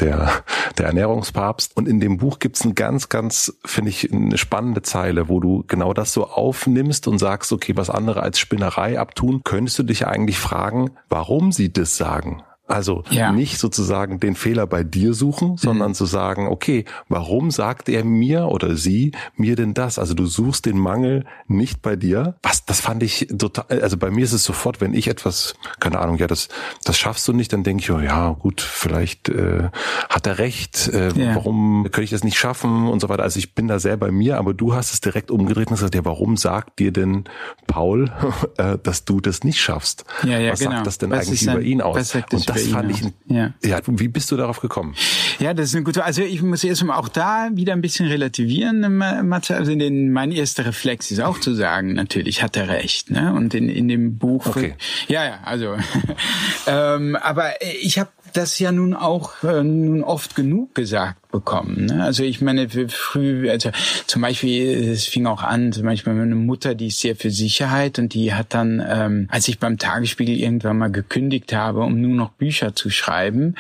der, der Ernährungspapst. Und in dem Buch gibt's ein ganz, ganz, finde ich, eine spannende Zeile, wo du genau das so aufnimmst und sagst, okay, was andere als Spinnerei abtun, könntest du dich eigentlich fragen, warum sie das sagen. Also ja. nicht sozusagen den Fehler bei dir suchen, sondern mhm. zu sagen, okay, warum sagt er mir oder sie mir denn das? Also du suchst den Mangel nicht bei dir. Was, das fand ich total, also bei mir ist es sofort, wenn ich etwas, keine Ahnung, ja, das, das schaffst du nicht, dann denke ich, oh, ja, gut, vielleicht äh, hat er recht, äh, ja. warum könnte ich das nicht schaffen und so weiter. Also ich bin da sehr bei mir, aber du hast es direkt umgedreht und gesagt, ja, warum sagt dir denn Paul, [laughs] äh, dass du das nicht schaffst? Ja, ja, was genau. sagt das denn was eigentlich über ihn aus? Und das fand ich, ja. ja, wie bist du darauf gekommen? Ja, das ist eine gute, also ich muss erstmal auch da wieder ein bisschen relativieren, Mathe. Also in den, mein erster Reflex ist auch zu sagen, natürlich hat er recht, ne? Und in, in dem Buch, okay. ja, ja, also, [laughs] ähm, aber ich habe das ja nun auch äh, nun oft genug gesagt bekommen. Ne? Also ich meine, früh, also zum Beispiel, es fing auch an, zum Beispiel meine Mutter, die ist sehr für Sicherheit und die hat dann, ähm, als ich beim Tagesspiegel irgendwann mal gekündigt habe, um nur noch Bücher zu schreiben,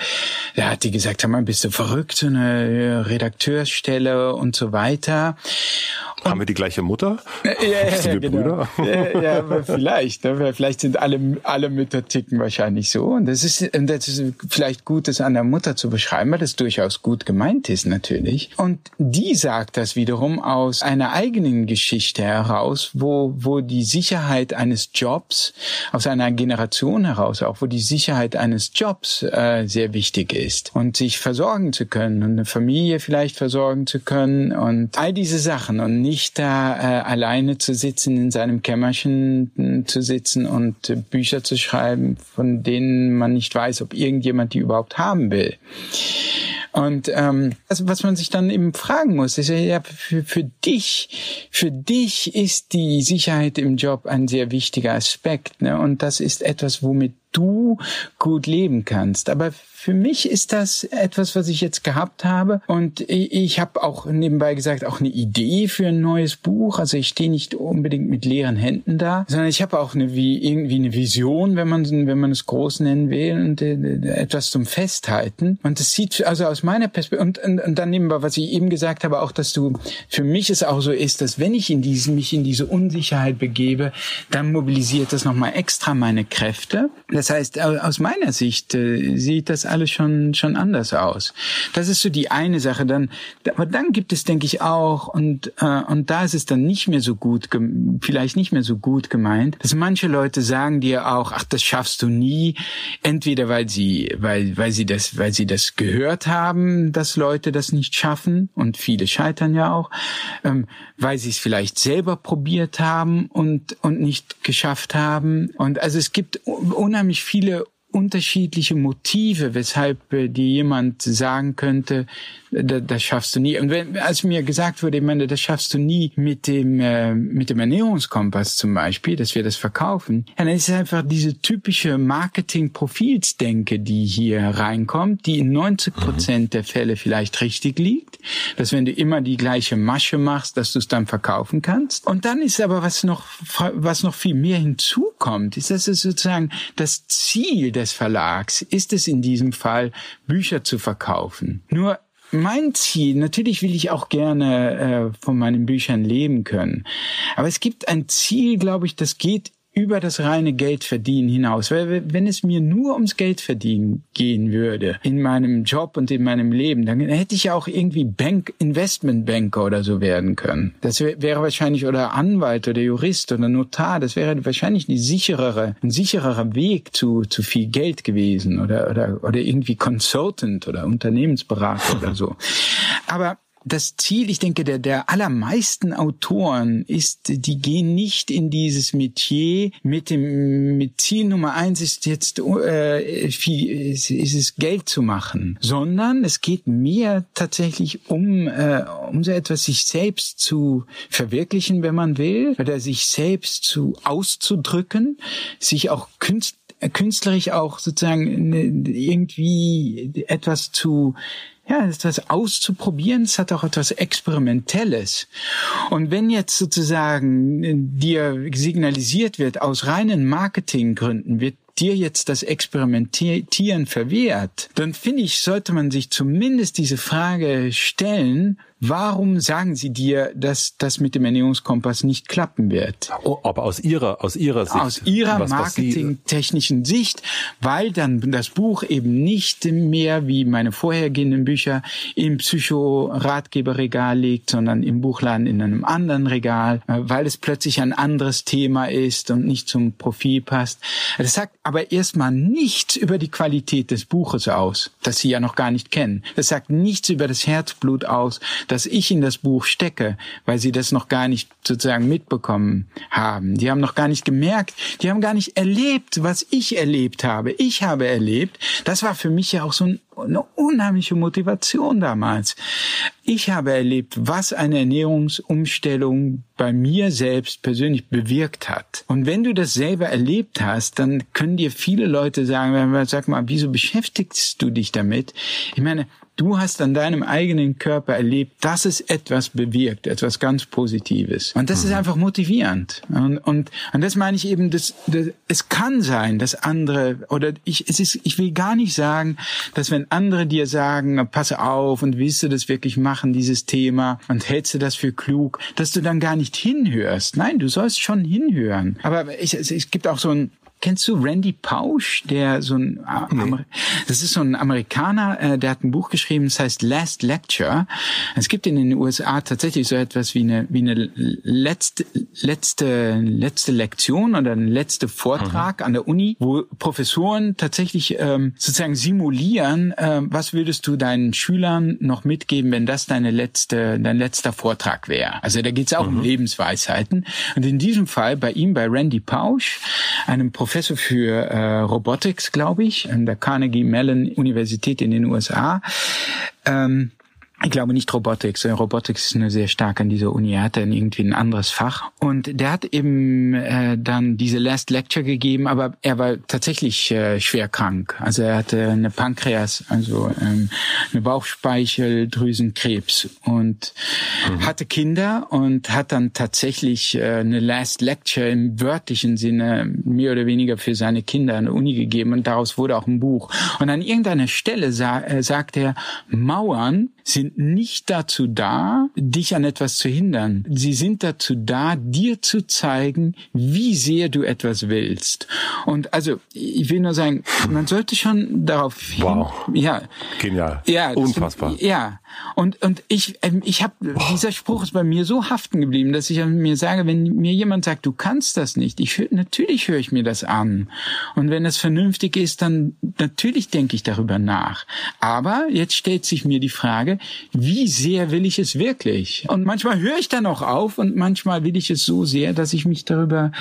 da hat die gesagt, sag mal, bist du verrückt, so eine Redakteursstelle und so weiter. Haben wir die gleiche Mutter? [laughs] Ja, ja, ja, genau. ja, ja, vielleicht. Ne? Vielleicht sind alle, alle Mütter ticken wahrscheinlich so. Und das ist, das ist vielleicht gut, das an der Mutter zu beschreiben, weil das durchaus gut gemeint ist natürlich. Und die sagt das wiederum aus einer eigenen Geschichte heraus, wo, wo die Sicherheit eines Jobs, aus einer Generation heraus auch, wo die Sicherheit eines Jobs äh, sehr wichtig ist. Und sich versorgen zu können und eine Familie vielleicht versorgen zu können und all diese Sachen und nicht nicht da äh, alleine zu sitzen, in seinem Kämmerchen hm, zu sitzen und äh, Bücher zu schreiben, von denen man nicht weiß, ob irgendjemand die überhaupt haben will. Und ähm, also was man sich dann eben fragen muss, ist ja, für, für dich, für dich ist die Sicherheit im Job ein sehr wichtiger Aspekt. Ne? Und das ist etwas, womit du gut leben kannst. Aber für mich ist das etwas, was ich jetzt gehabt habe. Und ich habe auch nebenbei gesagt, auch eine Idee für ein neues Buch. Also ich stehe nicht unbedingt mit leeren Händen da, sondern ich habe auch eine, wie, irgendwie eine Vision, wenn man, wenn man es groß nennen will, und äh, etwas zum Festhalten. Und das sieht also aus meiner Perspektive, und, und, und dann nebenbei, was ich eben gesagt habe, auch, dass du, für mich es auch so ist, dass wenn ich in diesen, mich in diese Unsicherheit begebe, dann mobilisiert das nochmal extra meine Kräfte. Das Das heißt, aus meiner Sicht äh, sieht das alles schon schon anders aus. Das ist so die eine Sache. Dann, aber dann gibt es, denke ich, auch und äh, und da ist es dann nicht mehr so gut, vielleicht nicht mehr so gut gemeint, dass manche Leute sagen dir auch, ach, das schaffst du nie, entweder weil sie weil weil sie das weil sie das gehört haben, dass Leute das nicht schaffen und viele scheitern ja auch, ähm, weil sie es vielleicht selber probiert haben und und nicht geschafft haben und also es gibt unheimlich viele unterschiedliche Motive, weshalb äh, dir jemand sagen könnte, das, das schaffst du nie. Und wenn, als mir gesagt wurde, ich meine, das schaffst du nie mit dem äh, mit dem Ernährungskompass zum Beispiel, dass wir das verkaufen, ja, dann ist es einfach diese typische Marketing-Profilsdenke, die hier reinkommt, die in 90 Prozent mhm. der Fälle vielleicht richtig liegt, dass wenn du immer die gleiche Masche machst, dass du es dann verkaufen kannst. Und dann ist aber was noch was noch viel mehr hinzukommt, ist das ist sozusagen das Ziel des Verlags, ist es in diesem Fall Bücher zu verkaufen. Nur mein Ziel, natürlich will ich auch gerne äh, von meinen Büchern leben können, aber es gibt ein Ziel, glaube ich, das geht über das reine Geldverdienen hinaus. Weil wenn es mir nur ums Geldverdienen gehen würde in meinem Job und in meinem Leben, dann hätte ich ja auch irgendwie Bank, Investmentbanker oder so werden können. Das wäre wahrscheinlich oder Anwalt oder Jurist oder Notar. Das wäre wahrscheinlich eine sicherere, ein sichererer Weg zu, zu viel Geld gewesen oder, oder, oder irgendwie Consultant oder Unternehmensberater oder so. [laughs] Aber das Ziel, ich denke, der, der allermeisten Autoren ist, die gehen nicht in dieses Metier mit dem mit Ziel Nummer eins ist jetzt äh, viel, ist, ist es Geld zu machen, sondern es geht mehr tatsächlich um äh, um so etwas sich selbst zu verwirklichen, wenn man will, oder sich selbst zu auszudrücken, sich auch künst, künstlerisch auch sozusagen ne, irgendwie etwas zu ja, etwas auszuprobieren, es hat auch etwas Experimentelles. Und wenn jetzt sozusagen dir signalisiert wird, aus reinen Marketinggründen wird dir jetzt das Experimentieren verwehrt, dann finde ich, sollte man sich zumindest diese Frage stellen, Warum sagen sie dir, dass das mit dem Ernährungskompass nicht klappen wird? Oh, aber aus ihrer, aus ihrer Sicht. Aus ihrer marketingtechnischen Sicht, weil dann das Buch eben nicht mehr wie meine vorhergehenden Bücher im Psychoratgeberregal liegt, sondern im Buchladen in einem anderen Regal, äh, weil es plötzlich ein anderes Thema ist und nicht zum Profil passt. Das sagt aber erstmal nichts über die Qualität des Buches aus, das sie ja noch gar nicht kennen. Das sagt nichts über das Herzblut aus, dass ich in das Buch stecke, weil sie das noch gar nicht sozusagen mitbekommen haben. Die haben noch gar nicht gemerkt, die haben gar nicht erlebt, was ich erlebt habe. Ich habe erlebt, das war für mich ja auch so ein eine unheimliche Motivation damals. Ich habe erlebt, was eine Ernährungsumstellung bei mir selbst persönlich bewirkt hat. Und wenn du das selber erlebt hast, dann können dir viele Leute sagen, sag mal, wieso beschäftigst du dich damit? Ich meine, Du hast an deinem eigenen Körper erlebt, dass es etwas bewirkt, etwas ganz Positives. Und das mhm. ist einfach motivierend. Und, und, und das meine ich eben, dass, dass, es kann sein, dass andere, oder ich, es ist, ich will gar nicht sagen, dass wenn andere dir sagen, passe auf und willst du das wirklich machen, dieses Thema, und hältst du das für klug, dass du dann gar nicht hinhörst. Nein, du sollst schon hinhören. Aber ich, es, es gibt auch so ein, Kennst du Randy Pausch, der so ein äh, nee. das ist so ein Amerikaner, äh, der hat ein Buch geschrieben, das heißt Last Lecture. Es gibt in den USA tatsächlich so etwas wie eine wie eine letzte letzte letzte Lektion oder ein letzte Vortrag mhm. an der Uni, wo Professoren tatsächlich ähm, sozusagen simulieren, äh, was würdest du deinen Schülern noch mitgeben, wenn das deine letzte dein letzter Vortrag wäre. Also da geht es auch mhm. um Lebensweisheiten. Und in diesem Fall bei ihm, bei Randy Pausch, einem Professor Professor für äh, Robotics, glaube ich, an der Carnegie Mellon Universität in den USA. Ähm, ich glaube nicht Robotics. Robotics ist nur sehr stark an dieser Uni. Er hatte dann irgendwie ein anderes Fach. Und der hat eben äh, dann diese Last Lecture gegeben, aber er war tatsächlich äh, schwer krank. Also er hatte eine Pankreas, also ähm, eine Bauchspeicheldrüsenkrebs und mhm. hatte Kinder und hat dann tatsächlich äh, eine Last Lecture im wörtlichen Sinne mehr oder weniger für seine Kinder an der Uni gegeben und daraus wurde auch ein Buch. Und an irgendeiner Stelle sa äh, sagt er, Mauern sind nicht dazu da, dich an etwas zu hindern. Sie sind dazu da, dir zu zeigen, wie sehr du etwas willst. Und also, ich will nur sagen, man sollte schon darauf hin, wow. ja, genial, ja, unfassbar, ja. Und und ich ähm, ich habe dieser Spruch ist bei mir so haften geblieben, dass ich mir sage, wenn mir jemand sagt, du kannst das nicht, ich natürlich höre ich mir das an. Und wenn es vernünftig ist, dann natürlich denke ich darüber nach. Aber jetzt stellt sich mir die Frage, wie sehr will ich es wirklich? Und manchmal höre ich dann auch auf und manchmal will ich es so sehr, dass ich mich darüber,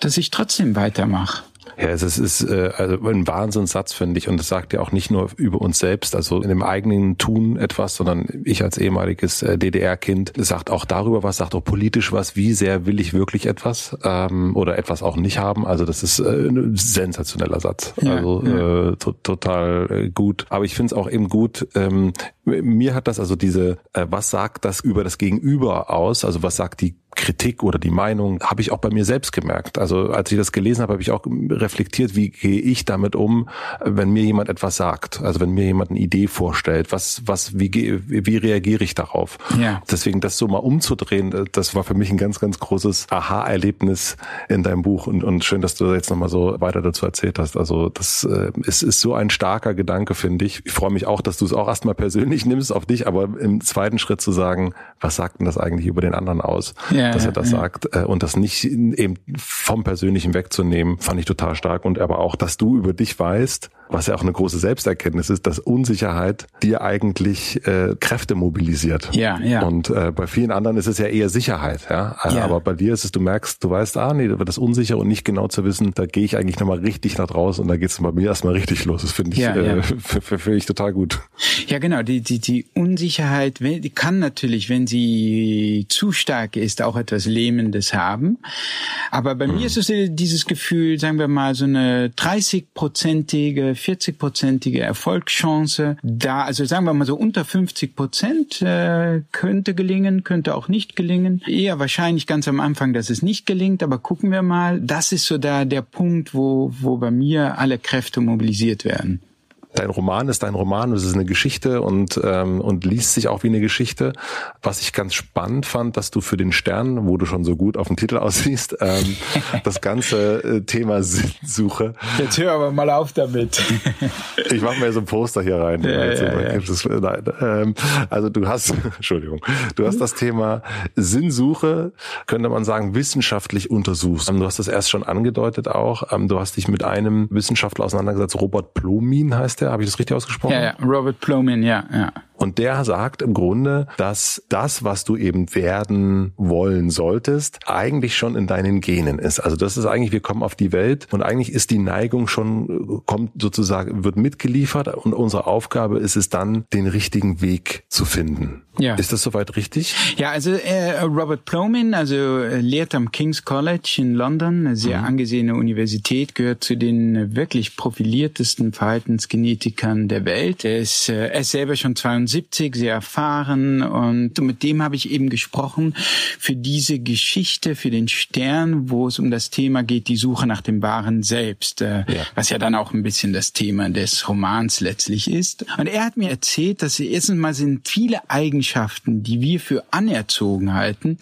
dass ich trotzdem weitermache. Ja, es ist, ist äh, also ein Wahnsinnssatz, finde ich. Und das sagt ja auch nicht nur über uns selbst, also in dem eigenen Tun etwas, sondern ich als ehemaliges äh, DDR-Kind sagt auch darüber was, sagt auch politisch was, wie sehr will ich wirklich etwas ähm, oder etwas auch nicht haben. Also das ist äh, ein sensationeller Satz. Ja, also ja. Äh, to total äh, gut. Aber ich finde es auch eben gut, ähm, mir hat das also diese, äh, was sagt das über das Gegenüber aus? Also was sagt die Kritik oder die Meinung habe ich auch bei mir selbst gemerkt. Also als ich das gelesen habe, habe ich auch reflektiert, wie gehe ich damit um, wenn mir jemand etwas sagt. Also wenn mir jemand eine Idee vorstellt, was, was, wie, wie reagiere ich darauf? Ja. Deswegen das so mal umzudrehen, das war für mich ein ganz, ganz großes Aha-Erlebnis in deinem Buch und, und schön, dass du jetzt nochmal so weiter dazu erzählt hast. Also das äh, ist, ist so ein starker Gedanke, finde ich. Ich freue mich auch, dass du es auch erstmal persönlich [laughs] nimmst auf dich, aber im zweiten Schritt zu sagen, was sagt denn das eigentlich über den anderen aus? Ja ja, dass er das ja. sagt äh, und das nicht eben vom Persönlichen wegzunehmen, fand ich total stark und aber auch, dass du über dich weißt, was ja auch eine große Selbsterkenntnis ist, dass Unsicherheit dir eigentlich äh, Kräfte mobilisiert. Ja, ja. Und äh, bei vielen anderen ist es ja eher Sicherheit, ja? ja. Aber bei dir ist es, du merkst, du weißt, ah nee, das unsicher und nicht genau zu wissen, da gehe ich eigentlich nochmal richtig nach draußen und da geht es bei mir erstmal richtig los. Das finde ich, ja, äh, finde ich total gut. Ja, genau. Die, die, die Unsicherheit, die kann natürlich, wenn sie zu stark ist, auch etwas Lähmendes haben. Aber bei mhm. mir ist es dieses Gefühl, sagen wir mal, so eine 30-prozentige 40-prozentige Erfolgschance da. Also sagen wir mal so unter 50 Prozent äh, könnte gelingen, könnte auch nicht gelingen. Eher wahrscheinlich ganz am Anfang, dass es nicht gelingt, aber gucken wir mal. Das ist so da der Punkt, wo, wo bei mir alle Kräfte mobilisiert werden dein Roman ist dein Roman, es ist eine Geschichte und, ähm, und liest sich auch wie eine Geschichte. Was ich ganz spannend fand, dass du für den Stern, wo du schon so gut auf dem Titel [laughs] aussiehst, ähm, das ganze äh, Thema [laughs] Sinnsuche. Jetzt hör aber mal auf damit. [laughs] ich mache mir so ein Poster hier rein. Ja, also, ja, ja. Nein, ähm, also du hast, Entschuldigung, du hast das Thema Sinnsuche, könnte man sagen, wissenschaftlich untersucht. Du hast das erst schon angedeutet auch. Ähm, du hast dich mit einem Wissenschaftler auseinandergesetzt, Robert Plomin heißt der? Habe ich das richtig ausgesprochen? Ja, ja. Robert Plomin, ja, ja. Und der sagt im Grunde, dass das, was du eben werden wollen solltest, eigentlich schon in deinen Genen ist. Also das ist eigentlich, wir kommen auf die Welt und eigentlich ist die Neigung schon, kommt sozusagen, wird mitgeliefert und unsere Aufgabe ist es dann, den richtigen Weg zu finden. Ja. Ist das soweit richtig? Ja, also äh, Robert Plomin, also äh, lehrt am King's College in London, eine sehr mhm. angesehene Universität, gehört zu den wirklich profiliertesten Verhaltensgenetikern der Welt. Er ist, äh, er ist selber schon 22 72, sehr erfahren und mit dem habe ich eben gesprochen für diese Geschichte, für den Stern, wo es um das Thema geht, die Suche nach dem wahren Selbst, äh, ja. was ja dann auch ein bisschen das Thema des Romans letztlich ist. Und er hat mir erzählt, dass erstens mal sind viele Eigenschaften, die wir für anerzogen halten.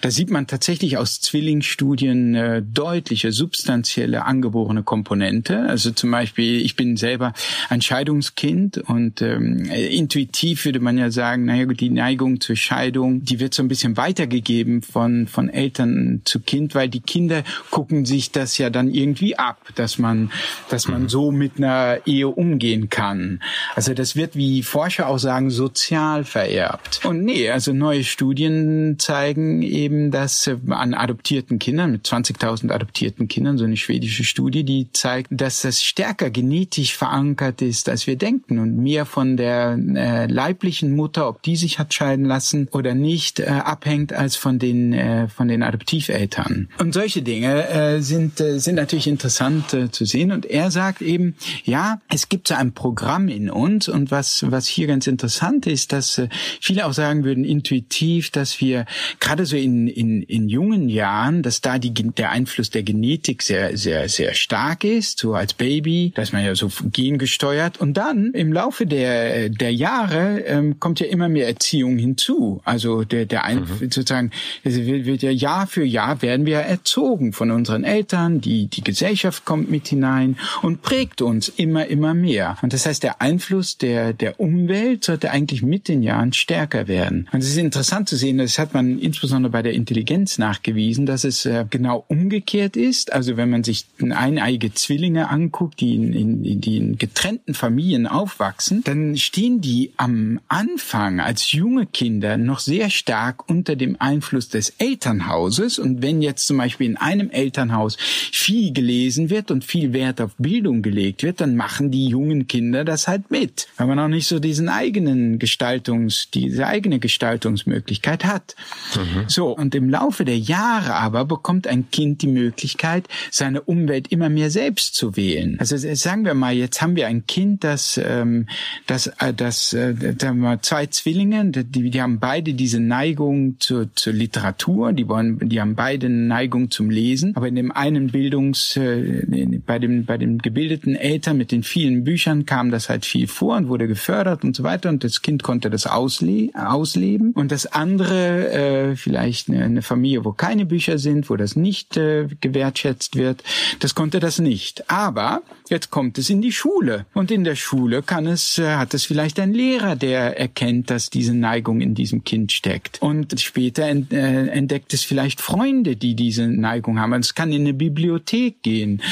Da sieht man tatsächlich aus Zwillingsstudien äh, deutliche, substanzielle angeborene Komponente. Also zum Beispiel, ich bin selber ein Scheidungskind und ähm, intuitiv intuitiv würde man ja sagen, naja die Neigung zur Scheidung, die wird so ein bisschen weitergegeben von, von Eltern zu Kind, weil die Kinder gucken sich das ja dann irgendwie ab, dass man, dass man mhm. so mit einer Ehe umgehen kann. Also das wird, wie Forscher auch sagen, sozial vererbt. Und nee, also neue Studien zeigen eben, dass an adoptierten Kindern, mit 20.000 adoptierten Kindern, so eine schwedische Studie, die zeigt, dass das stärker genetisch verankert ist, als wir denken und mehr von der äh, leiblichen Mutter, ob die sich hat scheiden lassen oder nicht, äh, abhängt als von den äh, von den Adoptiveltern. Und solche Dinge äh, sind äh, sind natürlich interessant äh, zu sehen. Und er sagt eben, ja, es gibt so ein Programm in uns und was was hier ganz interessant ist, dass äh, viele auch sagen würden intuitiv, dass wir gerade so in in in jungen Jahren, dass da die der Einfluss der Genetik sehr sehr sehr stark ist, so als Baby, dass man ja so gengesteuert und dann im Laufe der der Jahre Ähm, kommt ja immer mehr Erziehung hinzu. Also der, der ein, mhm. sozusagen, wird, wird ja Jahr für Jahr werden wir erzogen von unseren Eltern, die, die Gesellschaft kommt mit hinein und prägt uns immer, immer mehr. Und das heißt, der Einfluss der, der Umwelt sollte eigentlich mit den Jahren stärker werden. Und es ist interessant zu sehen, das hat man insbesondere bei der Intelligenz nachgewiesen, dass es äh, genau umgekehrt ist. Also wenn man sich eineige Zwillinge anguckt, die in, in, die in getrennten Familien aufwachsen, dann stehen die am Anfang als junge Kinder noch sehr stark unter dem Einfluss des Elternhauses. Und wenn jetzt zum Beispiel in einem Elternhaus viel gelesen wird und viel Wert auf Bildung gelegt wird, dann machen die jungen Kinder das halt mit, weil man auch nicht so diesen eigenen Gestaltungs, diese eigene Gestaltungsmöglichkeit hat. Mhm. So. Und im Laufe der Jahre aber bekommt ein Kind die Möglichkeit, seine Umwelt immer mehr selbst zu wählen. Also sagen wir mal, jetzt haben wir ein Kind, das, ähm, das, äh, das, äh, da wir zwei Zwillinge, die, die haben beide diese Neigung zur, zur Literatur, die wollen, die haben beide eine Neigung zum Lesen, aber in dem einen Bildungs, äh, bei dem, bei dem gebildeten Eltern mit den vielen Büchern kam das halt viel vor und wurde gefördert und so weiter. Und das Kind konnte das ausle ausleben. Und das andere, äh, vielleicht eine, eine Familie, wo keine Bücher sind, wo das nicht äh, gewertschätzt wird, das konnte das nicht. Aber jetzt kommt es in die Schule und in der Schule kann es, äh, hat es vielleicht ein Lehrer, der erkennt, dass diese Neigung in diesem Kind steckt und später äh, entdeckt es vielleicht Freunde, die diese Neigung haben. Es kann in eine Bibliothek gehen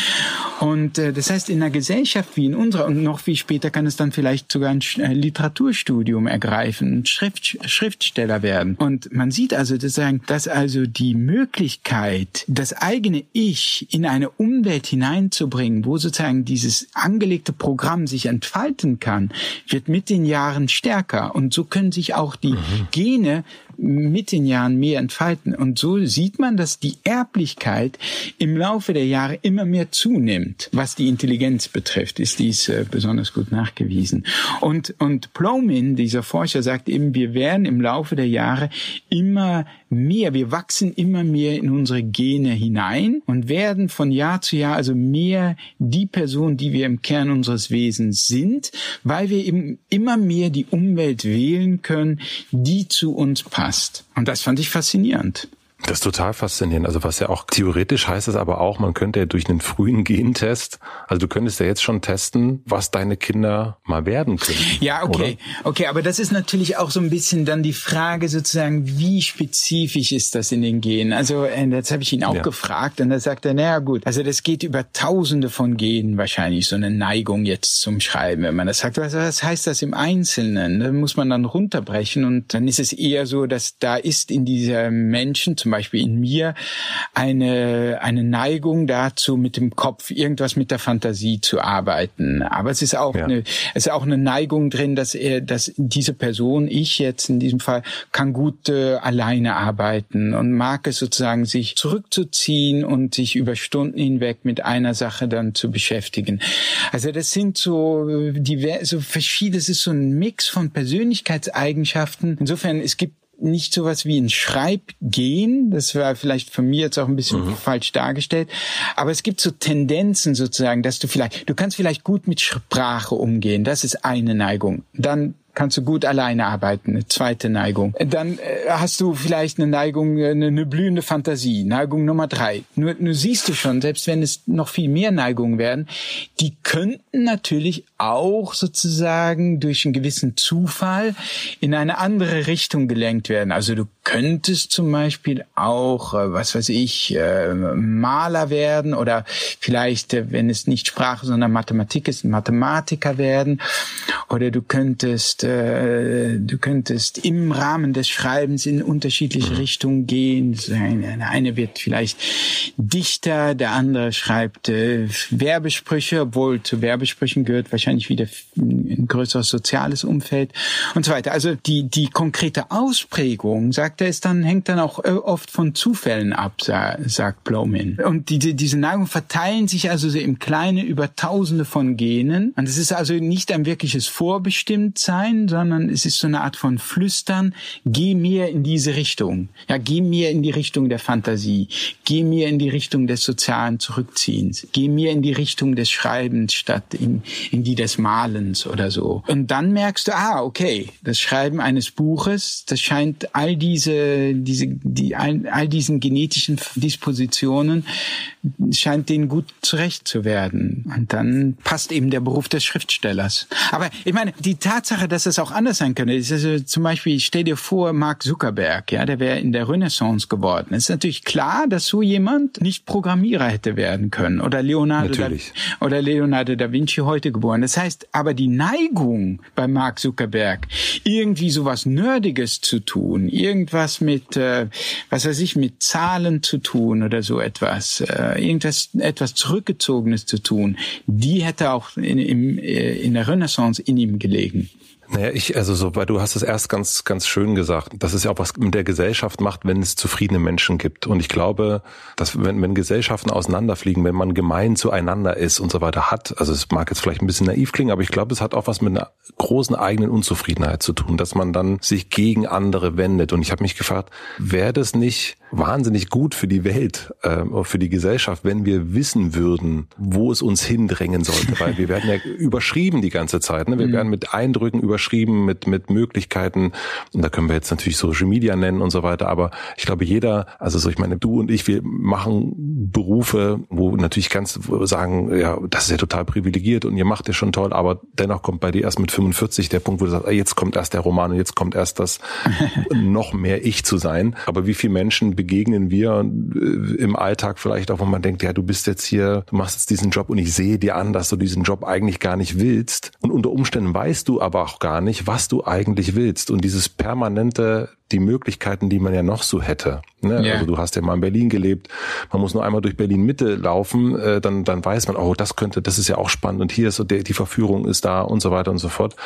und äh, das heißt, in einer Gesellschaft wie in unserer und noch viel später kann es dann vielleicht sogar ein Literaturstudium ergreifen, Schrift, Schriftsteller werden. Und man sieht also, dass also die Möglichkeit, das eigene Ich in eine Umwelt hineinzubringen, wo sozusagen dieses angelegte Programm sich entfalten kann, wird mit den Jahren stärker. Und so können sich auch die mhm. Gene mit den Jahren mehr entfalten. Und so sieht man, dass die Erblichkeit im Laufe der Jahre immer mehr zunimmt. Was die Intelligenz betrifft, ist dies äh, besonders gut nachgewiesen. Und, und Plomin, dieser Forscher, sagt eben, wir werden im Laufe der Jahre immer mehr, wir wachsen immer mehr in unsere Gene hinein und werden von Jahr zu Jahr also mehr die Person, die wir im Kern unseres Wesens sind, weil wir eben immer mehr die Umwelt wählen können, die zu uns passt. Und das fand ich faszinierend. Das ist total faszinierend. Also was ja auch theoretisch heißt es aber auch, man könnte ja durch einen frühen Gentest, also du könntest ja jetzt schon testen, was deine Kinder mal werden können. Ja, okay. Oder? Okay, aber das ist natürlich auch so ein bisschen dann die Frage sozusagen, wie spezifisch ist das in den Genen? Also äh, jetzt habe ich ihn auch ja. gefragt und da sagt er, naja gut, also das geht über tausende von Genen wahrscheinlich, so eine Neigung jetzt zum Schreiben. Wenn man das sagt, was, was heißt das im Einzelnen? Da muss man dann runterbrechen und dann ist es eher so, dass da ist in dieser Menschen zum Beispiel in mir eine, eine Neigung dazu, mit dem Kopf irgendwas mit der Fantasie zu arbeiten. Aber es ist auch ja. eine, es ist auch eine Neigung drin, dass er, dass diese Person, ich jetzt in diesem Fall, kann gut äh, alleine arbeiten und mag es sozusagen, sich zurückzuziehen und sich über Stunden hinweg mit einer Sache dann zu beschäftigen. Also das sind so äh, diverse, so verschiedene, das ist so ein Mix von Persönlichkeitseigenschaften. Insofern, es gibt nicht sowas wie ein Schreibgehen. Das war vielleicht von mir jetzt auch ein bisschen mhm. falsch dargestellt. Aber es gibt so Tendenzen sozusagen, dass du vielleicht, du kannst vielleicht gut mit Sprache umgehen. Das ist eine Neigung. Dann kannst du gut alleine arbeiten, eine zweite Neigung. Dann äh, hast du vielleicht eine Neigung, äh, eine, eine blühende Fantasie, Neigung Nummer drei. Nur, nur siehst du schon, selbst wenn es noch viel mehr Neigungen werden, die könnten natürlich auch sozusagen durch einen gewissen Zufall in eine andere Richtung gelenkt werden. Also du könntest zum Beispiel auch, äh, was weiß ich, äh, Maler werden oder vielleicht, äh, wenn es nicht Sprache, sondern Mathematik ist, Mathematiker werden. Oder du könntest, du könntest im Rahmen des Schreibens in unterschiedliche. Richtungen gehen. Der eine wird vielleicht Dichter, der andere schreibt Werbesprüche, obwohl zu Werbesprüchen gehört wahrscheinlich wieder ein größeres soziales Umfeld und so weiter. Also die, die konkrete Ausprägung, sagt er, ist dann, hängt dann auch äh, oft von Zufällen ab, sagt Blomin. Und diese, diese Neigungen verteilen sich also im Kleinen über Tausende von Genen. Und es ist also nicht ein wirkliches vorbestimmt sein, sondern es ist so eine Art von Flüstern, geh mehr in diese Richtung. Ja, geh mehr in die Richtung der Fantasie, geh mehr in die Richtung des sozialen Zurückziehens, geh mehr in die Richtung des Schreibens statt in, in die des Malens oder so. Und dann merkst du, ah, okay, das Schreiben eines Buches, das scheint all diese, diese, die, all, all diesen genetischen Dispositionen scheint denen gut zurecht zu werden. Und dann passt eben der Beruf des Schriftstellers. Aber ich meine, die Tatsache, dass es auch anders sein könnte, ist also zum Beispiel, stell dir vor, Mark Zuckerberg, ja, der wäre in der Renaissance geworden. Es ist natürlich klar, dass so jemand nicht Programmierer hätte werden können oder Leonardo, da, oder Leonardo da Vinci heute geboren. Das heißt, aber die Neigung bei Mark Zuckerberg, irgendwie sowas Nerdiges zu tun, irgendwas mit, äh, was weiß ich, mit Zahlen zu tun oder so etwas, äh, irgendwas etwas Zurückgezogenes zu tun, die hätte auch in, in, äh, in der Renaissance in ihm gelegen. Naja, ich, also so, weil du hast es erst ganz, ganz schön gesagt, dass es ja auch was mit der Gesellschaft macht, wenn es zufriedene Menschen gibt. Und ich glaube, dass wenn, wenn Gesellschaften auseinanderfliegen, wenn man gemein zueinander ist und so weiter hat, also es mag jetzt vielleicht ein bisschen naiv klingen, aber ich glaube, es hat auch was mit einer großen eigenen Unzufriedenheit zu tun, dass man dann sich gegen andere wendet. Und ich habe mich gefragt, wäre das nicht wahnsinnig gut für die Welt, äh, für die Gesellschaft, wenn wir wissen würden, wo es uns hindrängen sollte, weil wir werden ja [laughs] überschrieben die ganze Zeit. Ne? Wir mhm. werden mit Eindrücken überschrieben, mit mit Möglichkeiten. Und da können wir jetzt natürlich Social Media nennen und so weiter. Aber ich glaube, jeder, also so ich meine, du und ich, wir machen Berufe, wo natürlich ganz sagen, ja, das ist ja total privilegiert und ihr macht ja schon toll, aber dennoch kommt bei dir erst mit 45 der Punkt, wo du sagst, jetzt kommt erst der Roman und jetzt kommt erst das [laughs] noch mehr ich zu sein. Aber wie viele Menschen begegnen wir äh, im Alltag vielleicht auch, wo man denkt, ja, du bist jetzt hier, du machst jetzt diesen Job und ich sehe dir an, dass du diesen Job eigentlich gar nicht willst. Und unter Umständen weißt du aber auch gar nicht, was du eigentlich willst. Und dieses permanente die Möglichkeiten, die man ja noch so hätte. Ne? Yeah. Also du hast ja mal in Berlin gelebt, man muss nur einmal durch Berlin Mitte laufen, äh, dann dann weiß man, oh, das könnte, das ist ja auch spannend und hier ist so der, die Verführung ist da und so weiter und so fort.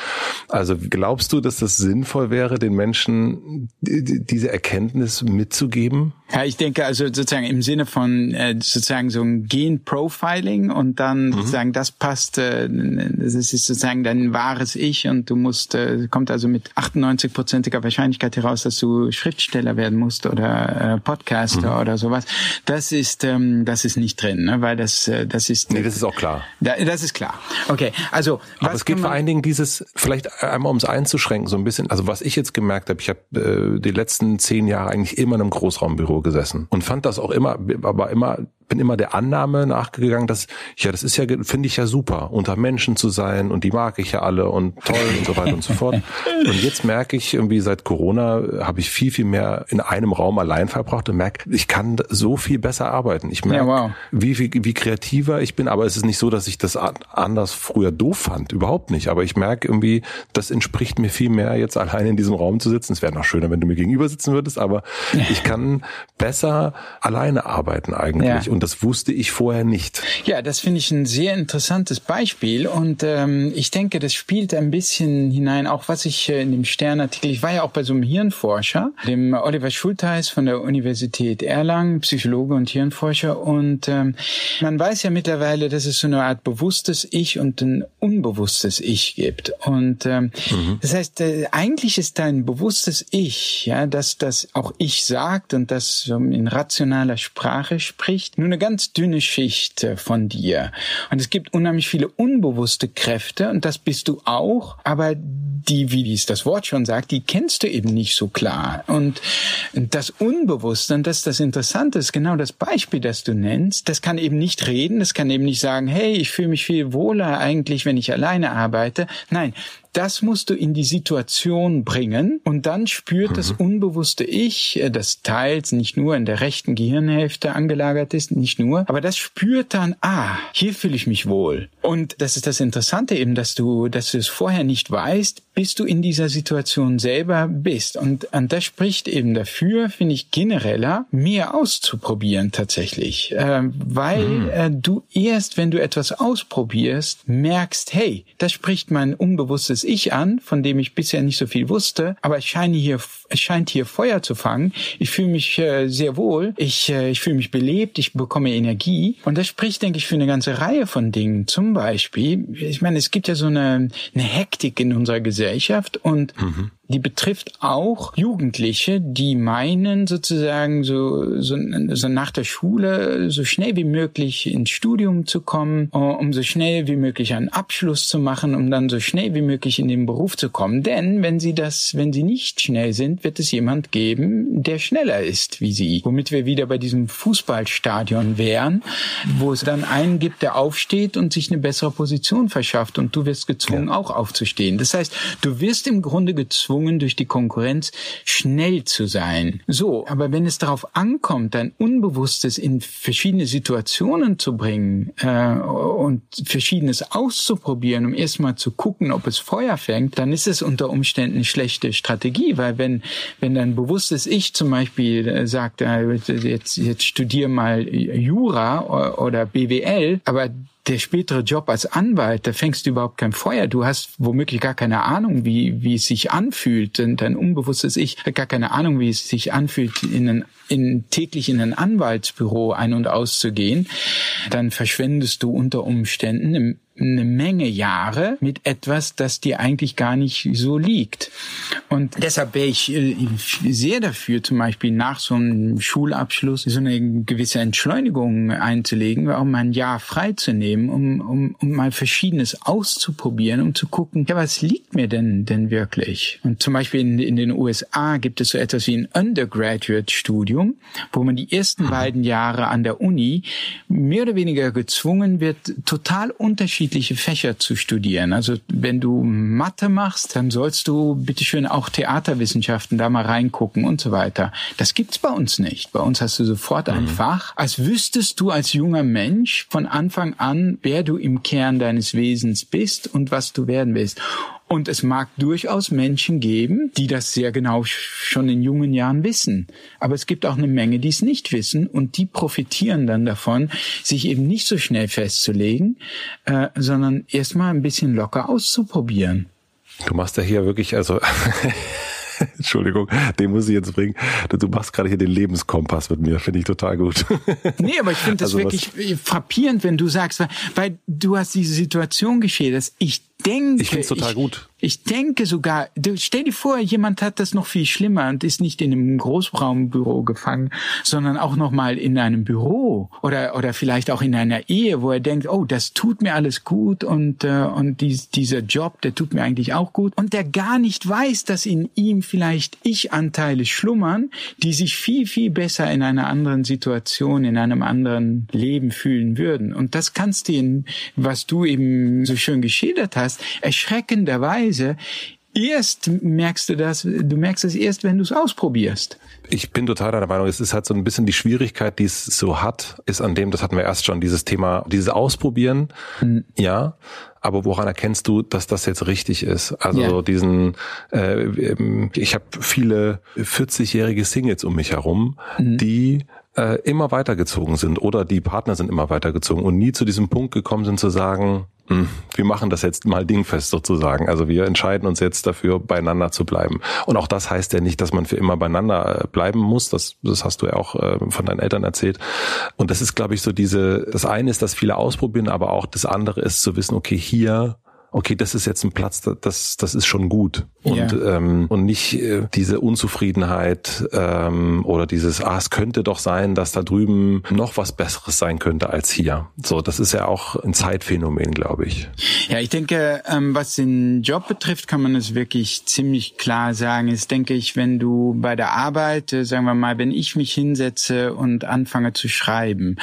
Also glaubst du, dass das sinnvoll wäre, den Menschen diese Erkenntnis mitzugeben? Ja, ich denke also sozusagen im Sinne von äh, sozusagen so ein Gen-Profiling und dann mhm. sozusagen das passt, äh, das ist sozusagen dein wahres Ich und du musst, äh, kommt also mit 98-prozentiger Wahrscheinlichkeit heraus, dass du Schriftsteller werden musst oder äh, Podcaster mhm. oder sowas. Das ist, ähm, das ist nicht drin, ne? weil das, äh, das ist. Nee, das ist auch klar. Da, das ist klar. Okay, also. Aber es geht vor allen Dingen dieses, vielleicht einmal um es einzuschränken, so ein bisschen, also was ich jetzt gemerkt habe, ich habe äh, die letzten zehn Jahre eigentlich immer in einem Großraumbüro gesessen und fand das auch immer, aber immer bin immer der Annahme nachgegangen, dass ja, das ist ja, finde ich ja super, unter Menschen zu sein und die mag ich ja alle und toll und so weiter und so fort. [laughs] Und jetzt merke ich irgendwie seit Corona habe ich viel viel mehr in einem Raum allein verbracht und merke, ich kann so viel besser arbeiten. Ich merke, ja, wow. wie, wie wie kreativer ich bin, aber es ist nicht so, dass ich das anders früher doof fand, überhaupt nicht. Aber ich merke irgendwie, das entspricht mir viel mehr, jetzt allein in diesem Raum zu sitzen. Es wäre noch schöner, wenn du mir gegenüber sitzen würdest, aber ich kann besser alleine arbeiten eigentlich. Ja. Und das wusste ich vorher nicht. Ja, das finde ich ein sehr interessantes Beispiel. Und ähm, ich denke, das spielt ein bisschen hinein, auch was ich äh, in dem Sternartikel, ich war ja auch bei so einem Hirnforscher, dem Oliver Schulteis von der Universität Erlangen, Psychologe und Hirnforscher. Und ähm, man weiß ja mittlerweile, dass es so eine Art bewusstes Ich und ein unbewusstes Ich gibt. Und ähm, mhm. das heißt, äh, eigentlich ist dein bewusstes Ich, ja, dass das auch Ich sagt und das in rationaler Sprache spricht, nur eine ganz dünne Schicht äh, von dir. Und es gibt unheimlich viele unbewusste Kräfte und das bist du auch, aber die, wie dies das Wort schon sagt, die kennst du eben nicht so klar. Und das Unbewusste, und das ist das Interessante, ist genau das Beispiel, das du nennst, das kann eben nicht reden, das kann eben nicht sagen, hey, ich fühle mich viel wohler eigentlich, wenn ich alleine arbeite. Nein, das musst du in die Situation bringen und dann spürt mhm. das unbewusste Ich, äh, das teils nicht nur in der rechten Gehirnhälfte angelagert ist, nicht nur, aber das spürt dann, ah, hier fühle ich mich wohl. Und das ist das Interessante eben, dass du, dass du es vorher nicht weißt, bis du in dieser Situation selber bist. Und, und das spricht eben dafür, finde ich, genereller, mehr auszuprobieren tatsächlich. Äh, weil mhm. äh, du erst, wenn du etwas ausprobierst, merkst, hey, das spricht mein unbewusstes Ich an, von dem ich bisher nicht so viel wusste, aber es scheint hier, es scheint hier Feuer zu fangen. Ich fühle mich äh, sehr wohl, ich, äh, ich fühle mich belebt, ich bekomme Energie und das spricht, denke ich, für eine ganze Reihe von Dingen. Zum Beispiel, ich meine, es gibt ja so eine, eine Hektik in unserer Gesellschaft und mhm die betrifft auch Jugendliche, die meinen sozusagen so, so, so nach der Schule so schnell wie möglich ins Studium zu kommen, äh, um so schnell wie möglich einen Abschluss zu machen, um dann so schnell wie möglich in den Beruf zu kommen. Denn wenn sie das, wenn sie nicht schnell sind, wird es jemand geben, der schneller ist wie sie. Womit wir wieder bei diesem Fußballstadion wären, wo es dann einen gibt, der aufsteht und sich eine bessere Position verschafft und du wirst gezwungen, ja. auch aufzustehen. Das heißt, du wirst im Grunde gezwungen, durch die Konkurrenz schnell zu sein. So, aber wenn es darauf ankommt, dein Unbewusstes in verschiedene Situationen zu bringen äh, und Verschiedenes auszuprobieren, um erstmal zu gucken, ob es Feuer fängt, dann ist es unter Umständen eine schlechte Strategie, weil wenn wenn dein bewusstes Ich zum Beispiel äh, sagt, äh, jetzt jetzt studier mal Jura oder BWL, aber der spätere Job als Anwalt, da fängst du überhaupt kein Feuer. Du hast womöglich gar keine Ahnung, wie, wie es sich anfühlt. Denn dein unbewusstes Ich hat gar keine Ahnung, wie es sich anfühlt, in, ein, in täglich in ein Anwaltsbüro ein- und auszugehen. Dann verschwendest du unter Umständen im eine Menge Jahre mit etwas, das dir eigentlich gar nicht so liegt. Und deshalb wäre ich äh, sehr dafür, zum Beispiel nach so einem Schulabschluss so eine gewisse Entschleunigung einzulegen, auch mal ein Jahr freizunehmen, um, um, um mal Verschiedenes auszuprobieren, um zu gucken, ja, was liegt mir denn denn wirklich? Und zum Beispiel in, in den USA gibt es so etwas wie ein Undergraduate-Studium, wo man die ersten mhm. beiden Jahre an der Uni mehr oder weniger gezwungen wird, total unterschiedlich unterschiedliche Fächer zu studieren. Also wenn du Mathe machst, dann sollst du bitteschön auch Theaterwissenschaften da mal reingucken und so weiter. Das gibt's bei uns nicht. Bei uns hast du sofort ein mhm. Fach, als wüsstest du als junger Mensch von Anfang an, wer du im Kern deines Wesens bist und was du werden willst. Und es mag durchaus Menschen geben, die das sehr genau schon in jungen Jahren wissen. Aber es gibt auch eine Menge, die es nicht wissen und die profitieren dann davon, sich eben nicht so schnell festzulegen, äh, sondern erstmal ein bisschen locker auszuprobieren. Du machst ja hier wirklich, also [laughs] Entschuldigung, den muss ich jetzt bringen. Du machst gerade hier den Lebenskompass mit mir, finde ich total gut. [laughs] Nee, aber ich finde das also wirklich frappierend, wenn du sagst, weil, weil du hast diese Situation geschildert. Ich denke, ich finde es total ich, gut. Ich denke sogar, stell dir vor, jemand hat das noch viel schlimmer und ist nicht in einem Großraumbüro gefangen, sondern auch noch mal in einem Büro oder oder vielleicht auch in einer Ehe, wo er denkt, oh, das tut mir alles gut und äh, und dies, dieser Job, der tut mir eigentlich auch gut und der gar nicht weiß, dass in ihm vielleicht Ich-Anteile schlummern, die sich viel viel besser in einer anderen Situation, in einem anderen Leben fühlen würden. Und das kannst du, in, was du eben so schön geschildert hast, erschreckenderweise erst merkst du das, du merkst es erst, wenn du es ausprobierst. Ich bin total deiner Meinung. Es ist halt so ein bisschen die Schwierigkeit, die es so hat, ist an dem, das hatten wir erst schon, dieses Thema, dieses Ausprobieren, mhm. ja. Aber woran erkennst du, dass das jetzt richtig ist? Also yeah. diesen, äh, ich habe viele 40-jährige Singles um mich herum, mhm. die äh, immer weitergezogen sind oder die Partner sind immer weitergezogen und nie zu diesem Punkt gekommen sind zu sagen, hm, wir machen das jetzt mal dingfest sozusagen. Also wir entscheiden uns jetzt dafür, beieinander zu bleiben. Und auch das heißt ja nicht, dass man für immer beieinander äh, bleiben muss. Das, das hast du ja auch äh, von deinen Eltern erzählt. Und das ist, glaube ich, so diese, das eine ist, dass viele ausprobieren, aber auch das andere ist zu wissen, okay, hier okay, das ist jetzt ein Platz, das, das ist schon gut. Und, ja. ähm, und nicht äh, diese Unzufriedenheit ähm, oder dieses, ah, es könnte doch sein, dass da drüben noch was Besseres sein könnte als hier. So, das ist ja auch ein Zeitphänomen, glaube ich. Ja, ich denke, ähm, was den Job betrifft, kann man es wirklich ziemlich klar sagen. Ist, denke ich, wenn du bei der Arbeit, äh, sagen wir mal, wenn ich mich hinsetze und anfange zu schreiben,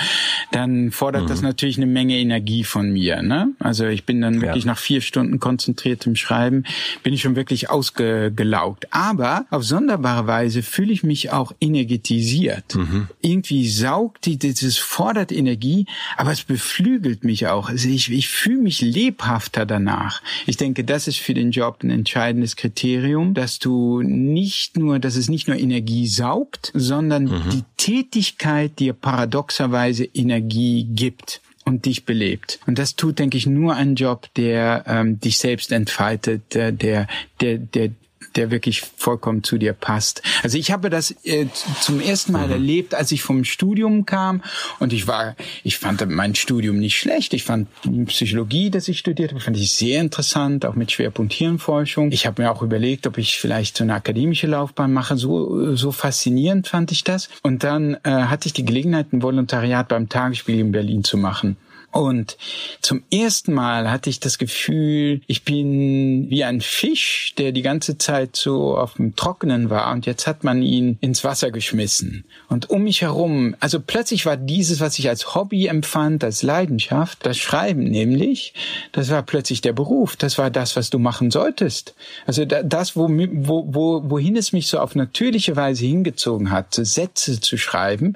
dann fordert mhm. das natürlich eine Menge Energie von mir. Ne? Also ich bin dann wirklich ja. nach vier Stunden konzentriertem Schreiben, bin ich schon wirklich ausgelaugt. Aber auf sonderbare Weise fühle ich mich auch energetisiert. Mhm. Irgendwie saugt die, das fordert Energie, aber es beflügelt mich auch. Also ich, ich fühle mich lebhafter danach. Ich denke, das ist für den Job ein entscheidendes Kriterium, dass du nicht nur, dass es nicht nur Energie saugt, sondern mhm. die Tätigkeit dir paradoxerweise Energie gibt. Und dich belebt. Und das tut, denke ich, nur ein Job, der ähm, dich selbst entfaltet, der, der, der, der der wirklich vollkommen zu dir passt. Also ich habe das äh, zum ersten Mal mhm. erlebt, als ich vom Studium kam und ich war, ich fand mein Studium nicht schlecht. Ich fand Psychologie, das ich studiert habe, fand ich sehr interessant, auch mit Schwerpunkt Hirnforschung. Ich habe mir auch überlegt, ob ich vielleicht so eine akademische Laufbahn mache. So, so faszinierend fand ich das. Und dann äh, hatte ich die Gelegenheit, ein Volontariat beim Tagesspiel in Berlin zu machen. Und zum ersten Mal hatte ich das Gefühl, ich bin wie ein Fisch, der die ganze Zeit so auf dem Trockenen war und jetzt hat man ihn ins Wasser geschmissen. Und um mich herum, also plötzlich war dieses, was ich als Hobby empfand, als Leidenschaft, das Schreiben nämlich, das war plötzlich der Beruf, das war das, was du machen solltest. Also das, wo, wo, wo, wohin es mich so auf natürliche Weise hingezogen hat, Sätze zu schreiben,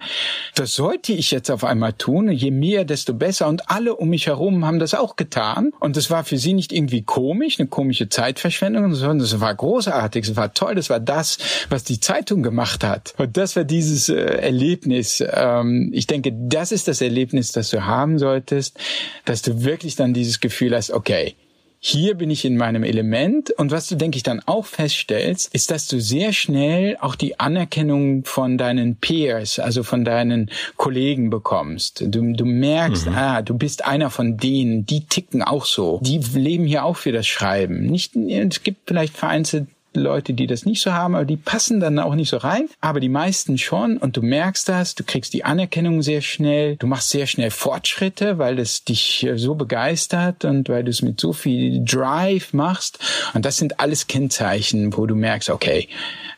das sollte ich jetzt auf einmal tun. Je mehr, desto besser. Und alle um mich herum haben das auch getan. Und es war für sie nicht irgendwie komisch, eine komische Zeitverschwendung, sondern es war großartig, es war toll, das war das, was die Zeitung gemacht hat. Und das war dieses äh, Erlebnis. Ähm, ich denke, das ist das Erlebnis, das du haben solltest, dass du wirklich dann dieses Gefühl hast, okay, hier bin ich in meinem Element. Und was du, denke ich, dann auch feststellst, ist, dass du sehr schnell auch die Anerkennung von deinen Peers, also von deinen Kollegen bekommst. Du, du merkst, mhm. ah, du bist einer von denen, die ticken auch so. Die leben hier auch für das Schreiben. Nicht, es gibt vielleicht vereinzelt Leute, die das nicht so haben, aber die passen dann auch nicht so rein. Aber die meisten schon und du merkst das, du kriegst die Anerkennung sehr schnell, du machst sehr schnell Fortschritte, weil es dich äh, so begeistert und weil du es mit so viel Drive machst. Und das sind alles Kennzeichen, wo du merkst, okay,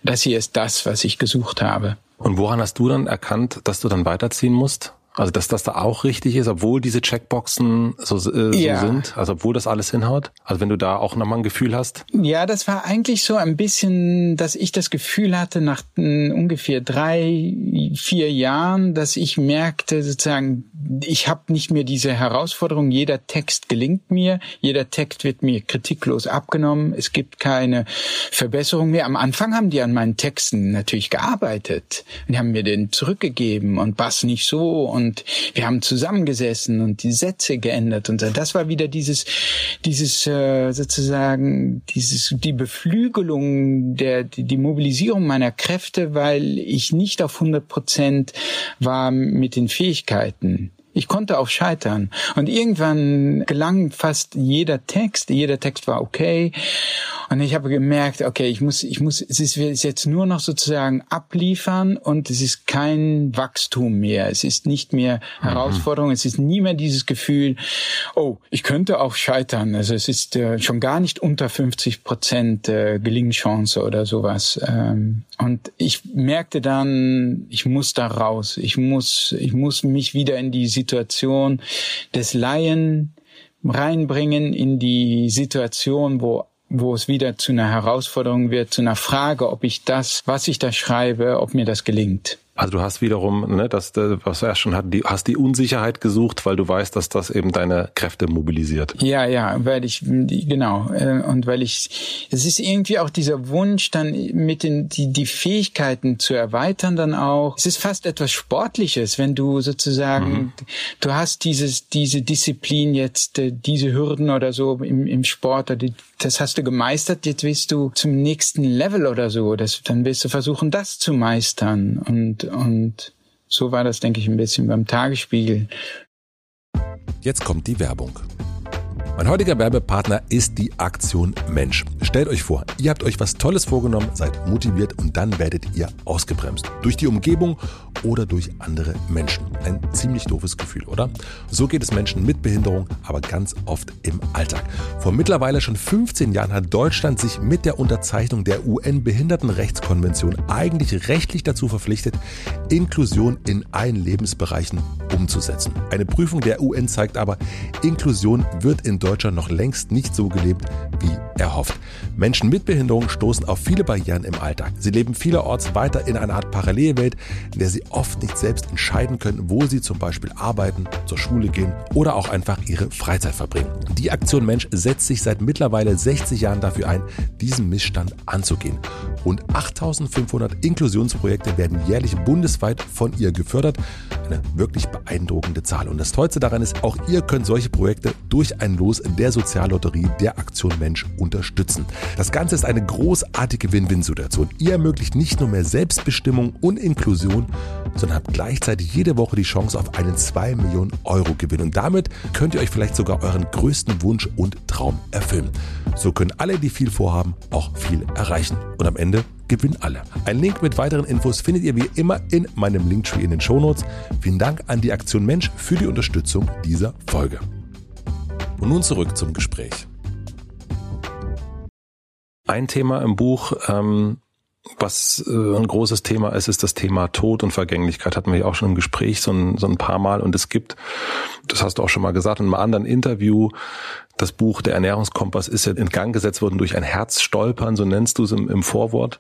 das hier ist das, was ich gesucht habe. Und woran hast du dann erkannt, dass du dann weiterziehen musst? Also dass das da auch richtig ist, obwohl diese Checkboxen so, äh, so ja. sind, also obwohl das alles hinhaut. Also wenn du da auch nochmal ein Gefühl hast. Ja, das war eigentlich so ein bisschen, dass ich das Gefühl hatte nach äh, ungefähr drei, vier Jahren, dass ich merkte sozusagen, ich habe nicht mehr diese Herausforderung, jeder Text gelingt mir, jeder Text wird mir kritiklos abgenommen, es gibt keine Verbesserung mehr. Am Anfang haben die an meinen Texten natürlich gearbeitet und haben mir den zurückgegeben und Bass nicht so und wir haben zusammengesessen und die Sätze geändert und. Das war wieder dieses, dieses äh, sozusagen, dieses die Beflügelung der die, die Mobilisierung meiner Kräfte, weil ich nicht auf 100 Prozent war mit den Fähigkeiten. Ich konnte auch scheitern. Und irgendwann gelang fast jeder Text. Jeder Text war okay. Und ich habe gemerkt, okay, ich muss, ich muss, es ist jetzt nur noch sozusagen abliefern und es ist kein Wachstum mehr. Es ist nicht mehr mhm. Herausforderung. Mhm. Es ist nie mehr dieses Gefühl, oh, ich könnte auch scheitern. Also es ist äh, schon gar nicht unter 50 Prozent äh, Gelingchance oder sowas. Ähm, und ich merkte dann, ich muss da raus. Ich muss, ich muss mich wieder in die Situation des Laien reinbringen, in die Situation, wo wo es wieder zu einer Herausforderung wird, zu einer Frage, ob ich das, was ich da schreibe, ob mir das gelingt. Also du hast wiederum, ne, das, was er schon hat, die, hast die Unsicherheit gesucht, weil du weißt, dass das eben deine Kräfte mobilisiert. Ja, ja, weil ich, genau, äh, und weil ich, es ist irgendwie auch dieser Wunsch, dann mit den, die, die Fähigkeiten zu erweitern dann auch. Es ist fast etwas Sportliches, wenn du sozusagen, mhm. du hast dieses, diese Disziplin jetzt, äh, diese Hürden oder so im, im Sport, das hast du gemeistert, jetzt willst du zum nächsten Level oder so, das, dann willst du versuchen, das zu meistern und und so war das, denke ich, ein bisschen beim Tagesspiegel. Jetzt kommt die Werbung. Mein heutiger Werbepartner ist die Aktion Mensch. Stellt euch vor, ihr habt euch was Tolles vorgenommen, seid motiviert und dann werdet ihr ausgebremst. Durch die Umgebung oder durch andere Menschen. Ein ziemlich doofes Gefühl, oder? So geht es Menschen mit Behinderung, aber ganz oft im Alltag. Vor mittlerweile schon 15 Jahren hat Deutschland sich mit der Unterzeichnung der UN-Behindertenrechtskonvention eigentlich rechtlich dazu verpflichtet, Inklusion in allen Lebensbereichen umzusetzen. Eine Prüfung der UN zeigt aber, Inklusion wird in Deutschland noch längst nicht so gelebt, wie erhofft. Menschen mit Behinderung stoßen auf viele Barrieren im Alltag. Sie leben vielerorts weiter in einer Art Parallelwelt, in der sie oft nicht selbst entscheiden können, wo sie zum Beispiel arbeiten, zur Schule gehen oder auch einfach ihre Freizeit verbringen. Die Aktion Mensch setzt sich seit mittlerweile 60 Jahren dafür ein, diesen Missstand anzugehen. Rund 8500 Inklusionsprojekte werden jährlich bundesweit von ihr gefördert. Eine wirklich beeindruckende Zahl. Und das Tollste daran ist, auch ihr könnt solche Projekte durch ein Los der Soziallotterie der Aktion Mensch unterstützen. Das Ganze ist eine großartige Win-Win-Situation. Ihr ermöglicht nicht nur mehr Selbstbestimmung und Inklusion, sondern habt gleichzeitig jede Woche die Chance auf einen 2 Millionen Euro Gewinn. Und damit könnt ihr euch vielleicht sogar euren größten Wunsch und Traum erfüllen. So können alle, die viel vorhaben, auch viel erreichen. Und am Ende gewinnen alle. Ein Link mit weiteren Infos findet ihr wie immer in meinem Linktree in den Shownotes. Vielen Dank an die Aktion Mensch für die Unterstützung dieser Folge. Und nun zurück zum Gespräch. Ein Thema im Buch, ähm, was äh, ein großes Thema ist, ist das Thema Tod und Vergänglichkeit. Hatten wir ja auch schon im Gespräch so ein, so ein paar Mal. Und es gibt, das hast du auch schon mal gesagt, in einem anderen Interview, das Buch Der Ernährungskompass ist ja in Gang gesetzt worden durch ein Herzstolpern, so nennst du es im, im Vorwort.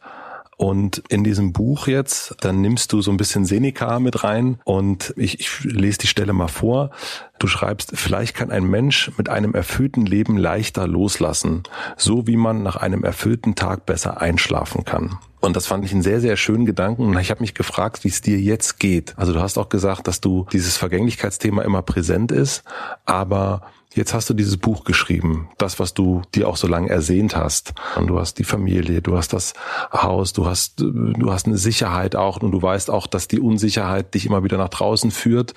Und in diesem Buch jetzt, dann nimmst du so ein bisschen Seneca mit rein und ich, ich lese die Stelle mal vor. Du schreibst, vielleicht kann ein Mensch mit einem erfüllten Leben leichter loslassen, so wie man nach einem erfüllten Tag besser einschlafen kann. Und das fand ich einen sehr, sehr schönen Gedanken. Und ich habe mich gefragt, wie es dir jetzt geht. Also du hast auch gesagt, dass du dieses Vergänglichkeitsthema immer präsent ist, aber Jetzt hast du dieses Buch geschrieben, das, was du dir auch so lange ersehnt hast. Und du hast die Familie, du hast das Haus, du hast, du hast eine Sicherheit auch und du weißt auch, dass die Unsicherheit dich immer wieder nach draußen führt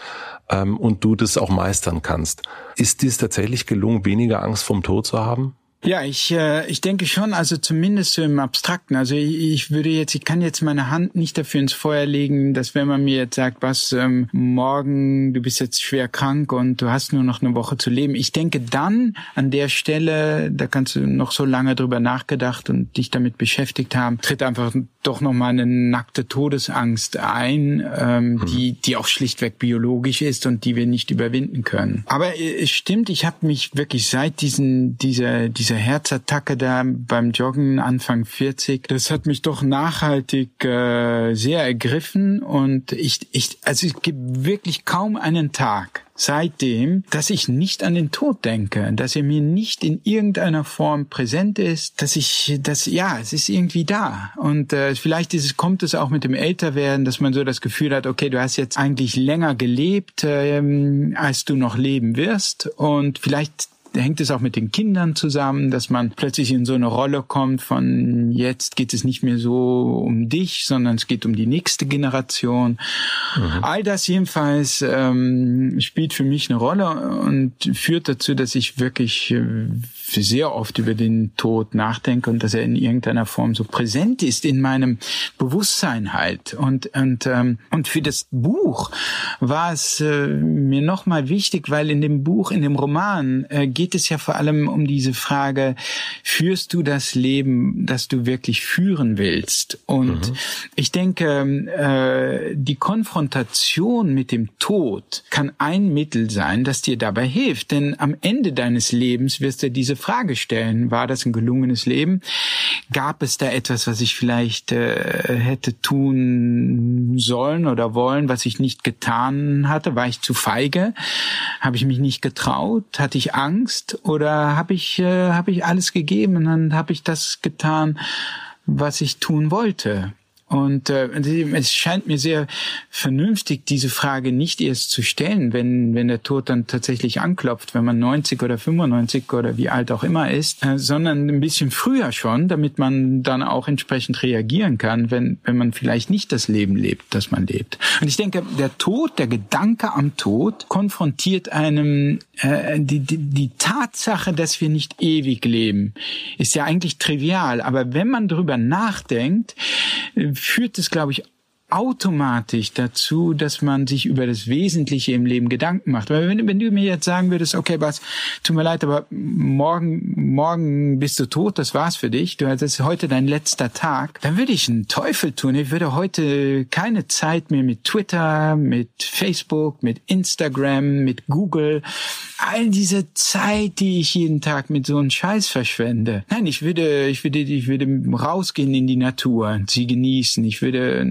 ähm, und du das auch meistern kannst. Ist dir es tatsächlich gelungen, weniger Angst vom Tod zu haben? Ja, ich, äh, ich denke schon, also zumindest so im Abstrakten. Also ich, ich würde jetzt, ich kann jetzt meine Hand nicht dafür ins Feuer legen, dass wenn man mir jetzt sagt, was, ähm, morgen, du bist jetzt schwer krank und du hast nur noch eine Woche zu leben. Ich denke dann an der Stelle, da kannst du noch so lange drüber nachgedacht und dich damit beschäftigt haben, tritt einfach doch nochmal eine nackte Todesangst ein, ähm, mhm. die, die auch schlichtweg biologisch ist und die wir nicht überwinden können. Aber äh, es stimmt, ich habe mich wirklich seit diesen, dieser, dieser Herzattacke da beim Joggen Anfang 40, das hat mich doch nachhaltig äh, sehr ergriffen und ich, ich, also es gibt wirklich kaum einen Tag, seitdem, dass ich nicht an den Tod denke, dass er mir nicht in irgendeiner Form präsent ist, dass ich, dass ja, es ist irgendwie da. Und äh, vielleicht ist es, kommt es auch mit dem Älterwerden, dass man so das Gefühl hat, okay, du hast jetzt eigentlich länger gelebt, ähm, als du noch leben wirst. Und vielleicht hängt es auch mit den Kindern zusammen, dass man plötzlich in so eine Rolle kommt von jetzt geht es nicht mehr so um dich, sondern es geht um die nächste Generation. Mhm. All das jedenfalls ähm, spielt für mich eine Rolle und führt dazu, dass ich wirklich äh, sehr oft über den Tod nachdenke und dass er in irgendeiner Form so präsent ist in meinem Bewusstsein halt. Und und ähm, und für das Buch war es äh, mir nochmal wichtig, weil in dem Buch, in dem Roman äh, geht es ja vor allem um diese Frage: Führst du das Leben, das du wirklich führen willst? Und mhm. ich denke, äh, die Konfrontation mit dem Tod kann ein Mittel sein, das dir dabei hilft, denn am Ende deines Lebens wirst du diese Frage stellen. War das ein gelungenes Leben? Gab es da etwas, was ich vielleicht äh, hätte tun sollen oder wollen, was ich nicht getan hatte? War ich zu feige? Habe ich mich nicht getraut? Hatte ich Angst? Oder habe ich, äh, hab ich alles gegeben und habe ich das getan, was ich tun wollte? Und äh, es scheint mir sehr vernünftig, diese Frage nicht erst zu stellen, wenn, wenn der Tod dann tatsächlich anklopft, wenn man 90 oder 95 oder wie alt auch immer ist, äh, sondern ein bisschen früher schon, damit man dann auch entsprechend reagieren kann, wenn, wenn man vielleicht nicht das Leben lebt, das man lebt. Und ich denke, der Tod, der Gedanke am Tod konfrontiert einem äh, die, die, die Tatsache, dass wir nicht ewig leben, ist ja eigentlich trivial. Aber wenn man darüber nachdenkt, führt es, glaube ich, automatisch dazu, dass man sich über das Wesentliche im Leben Gedanken macht. Weil wenn, wenn du mir jetzt sagen würdest, okay, Bas, tut mir leid, aber morgen, morgen bist du tot, das war's für dich, du, ist heute dein letzter Tag, dann würde ich einen Teufel tun. Ich würde heute keine Zeit mehr mit Twitter, mit Facebook, mit Instagram, mit Google, all diese Zeit, die ich jeden Tag mit so einem Scheiß verschwende. Nein, ich würde, ich würde, ich würde rausgehen in die Natur, sie genießen. Ich würde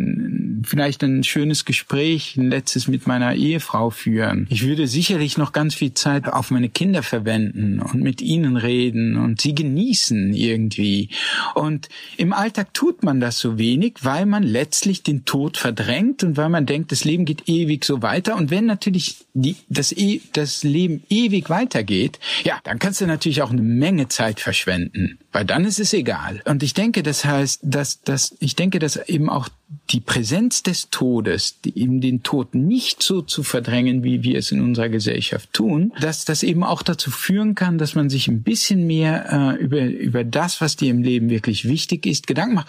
vielleicht ein schönes Gespräch, ein letztes mit meiner Ehefrau führen. Ich würde sicherlich noch ganz viel Zeit auf meine Kinder verwenden und mit ihnen reden und sie genießen irgendwie. Und im Alltag tut man das so wenig, weil man letztlich den Tod verdrängt und weil man denkt, das Leben geht ewig so weiter. Und wenn natürlich die, das, e, das Leben ewig weitergeht, ja, dann kannst du natürlich auch eine Menge Zeit verschwenden, weil dann ist es egal. Und ich denke, das heißt, dass, dass ich denke, dass eben auch die Präsenz des Todes, die eben den Tod nicht so zu verdrängen, wie wir es in unserer Gesellschaft tun, dass das eben auch dazu führen kann, dass man sich ein bisschen mehr äh, über, über das, was dir im Leben wirklich wichtig ist, Gedanken macht,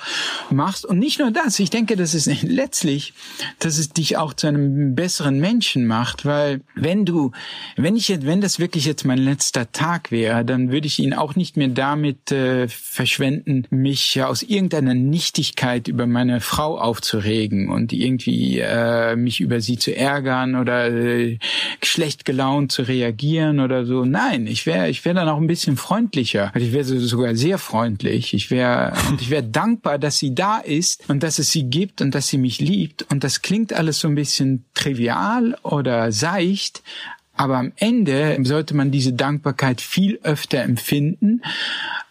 machst. Und nicht nur das, ich denke, dass es [laughs] letztlich, dass es dich auch zu einem besseren Menschen macht, weil wenn du, wenn ich jetzt, wenn das wirklich jetzt mein letzter Tag wäre, dann würde ich ihn auch nicht mehr damit äh, verschwenden, mich aus irgendeiner Nichtigkeit über meine Frau aufzuregen und irgendwie äh, mich über sie zu ärgern oder äh, schlecht gelaunt zu reagieren oder so. Nein, ich wäre ich wäre dann auch ein bisschen freundlicher. Ich wäre sogar sehr freundlich. Ich wäre [laughs] und ich wäre dankbar, dass sie da ist und dass es sie gibt und dass sie mich liebt. Und das klingt alles so ein bisschen trivial oder seicht, aber am Ende sollte man diese Dankbarkeit viel öfter empfinden,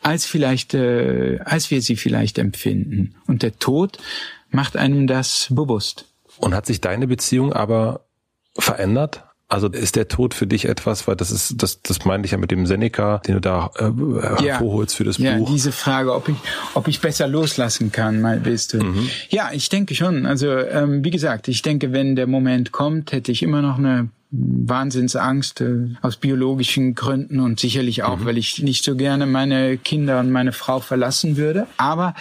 als vielleicht, äh, als wir sie vielleicht empfinden. Und der Tod macht einem das bewusst. Und hat sich deine Beziehung aber verändert? Also ist der Tod für dich etwas, weil das ist, das, das meine ich ja mit dem Seneca, den du da äh, hervorholst für das ja, Buch. Ja, diese Frage, ob ich, ob ich besser loslassen kann, mal willst du. Mhm. Ja, ich denke schon. Also ähm, wie gesagt, ich denke, wenn der Moment kommt, hätte ich immer noch eine Wahnsinnsangst äh, aus biologischen Gründen und sicherlich auch, mhm. weil ich nicht so gerne meine Kinder und meine Frau verlassen würde. Aber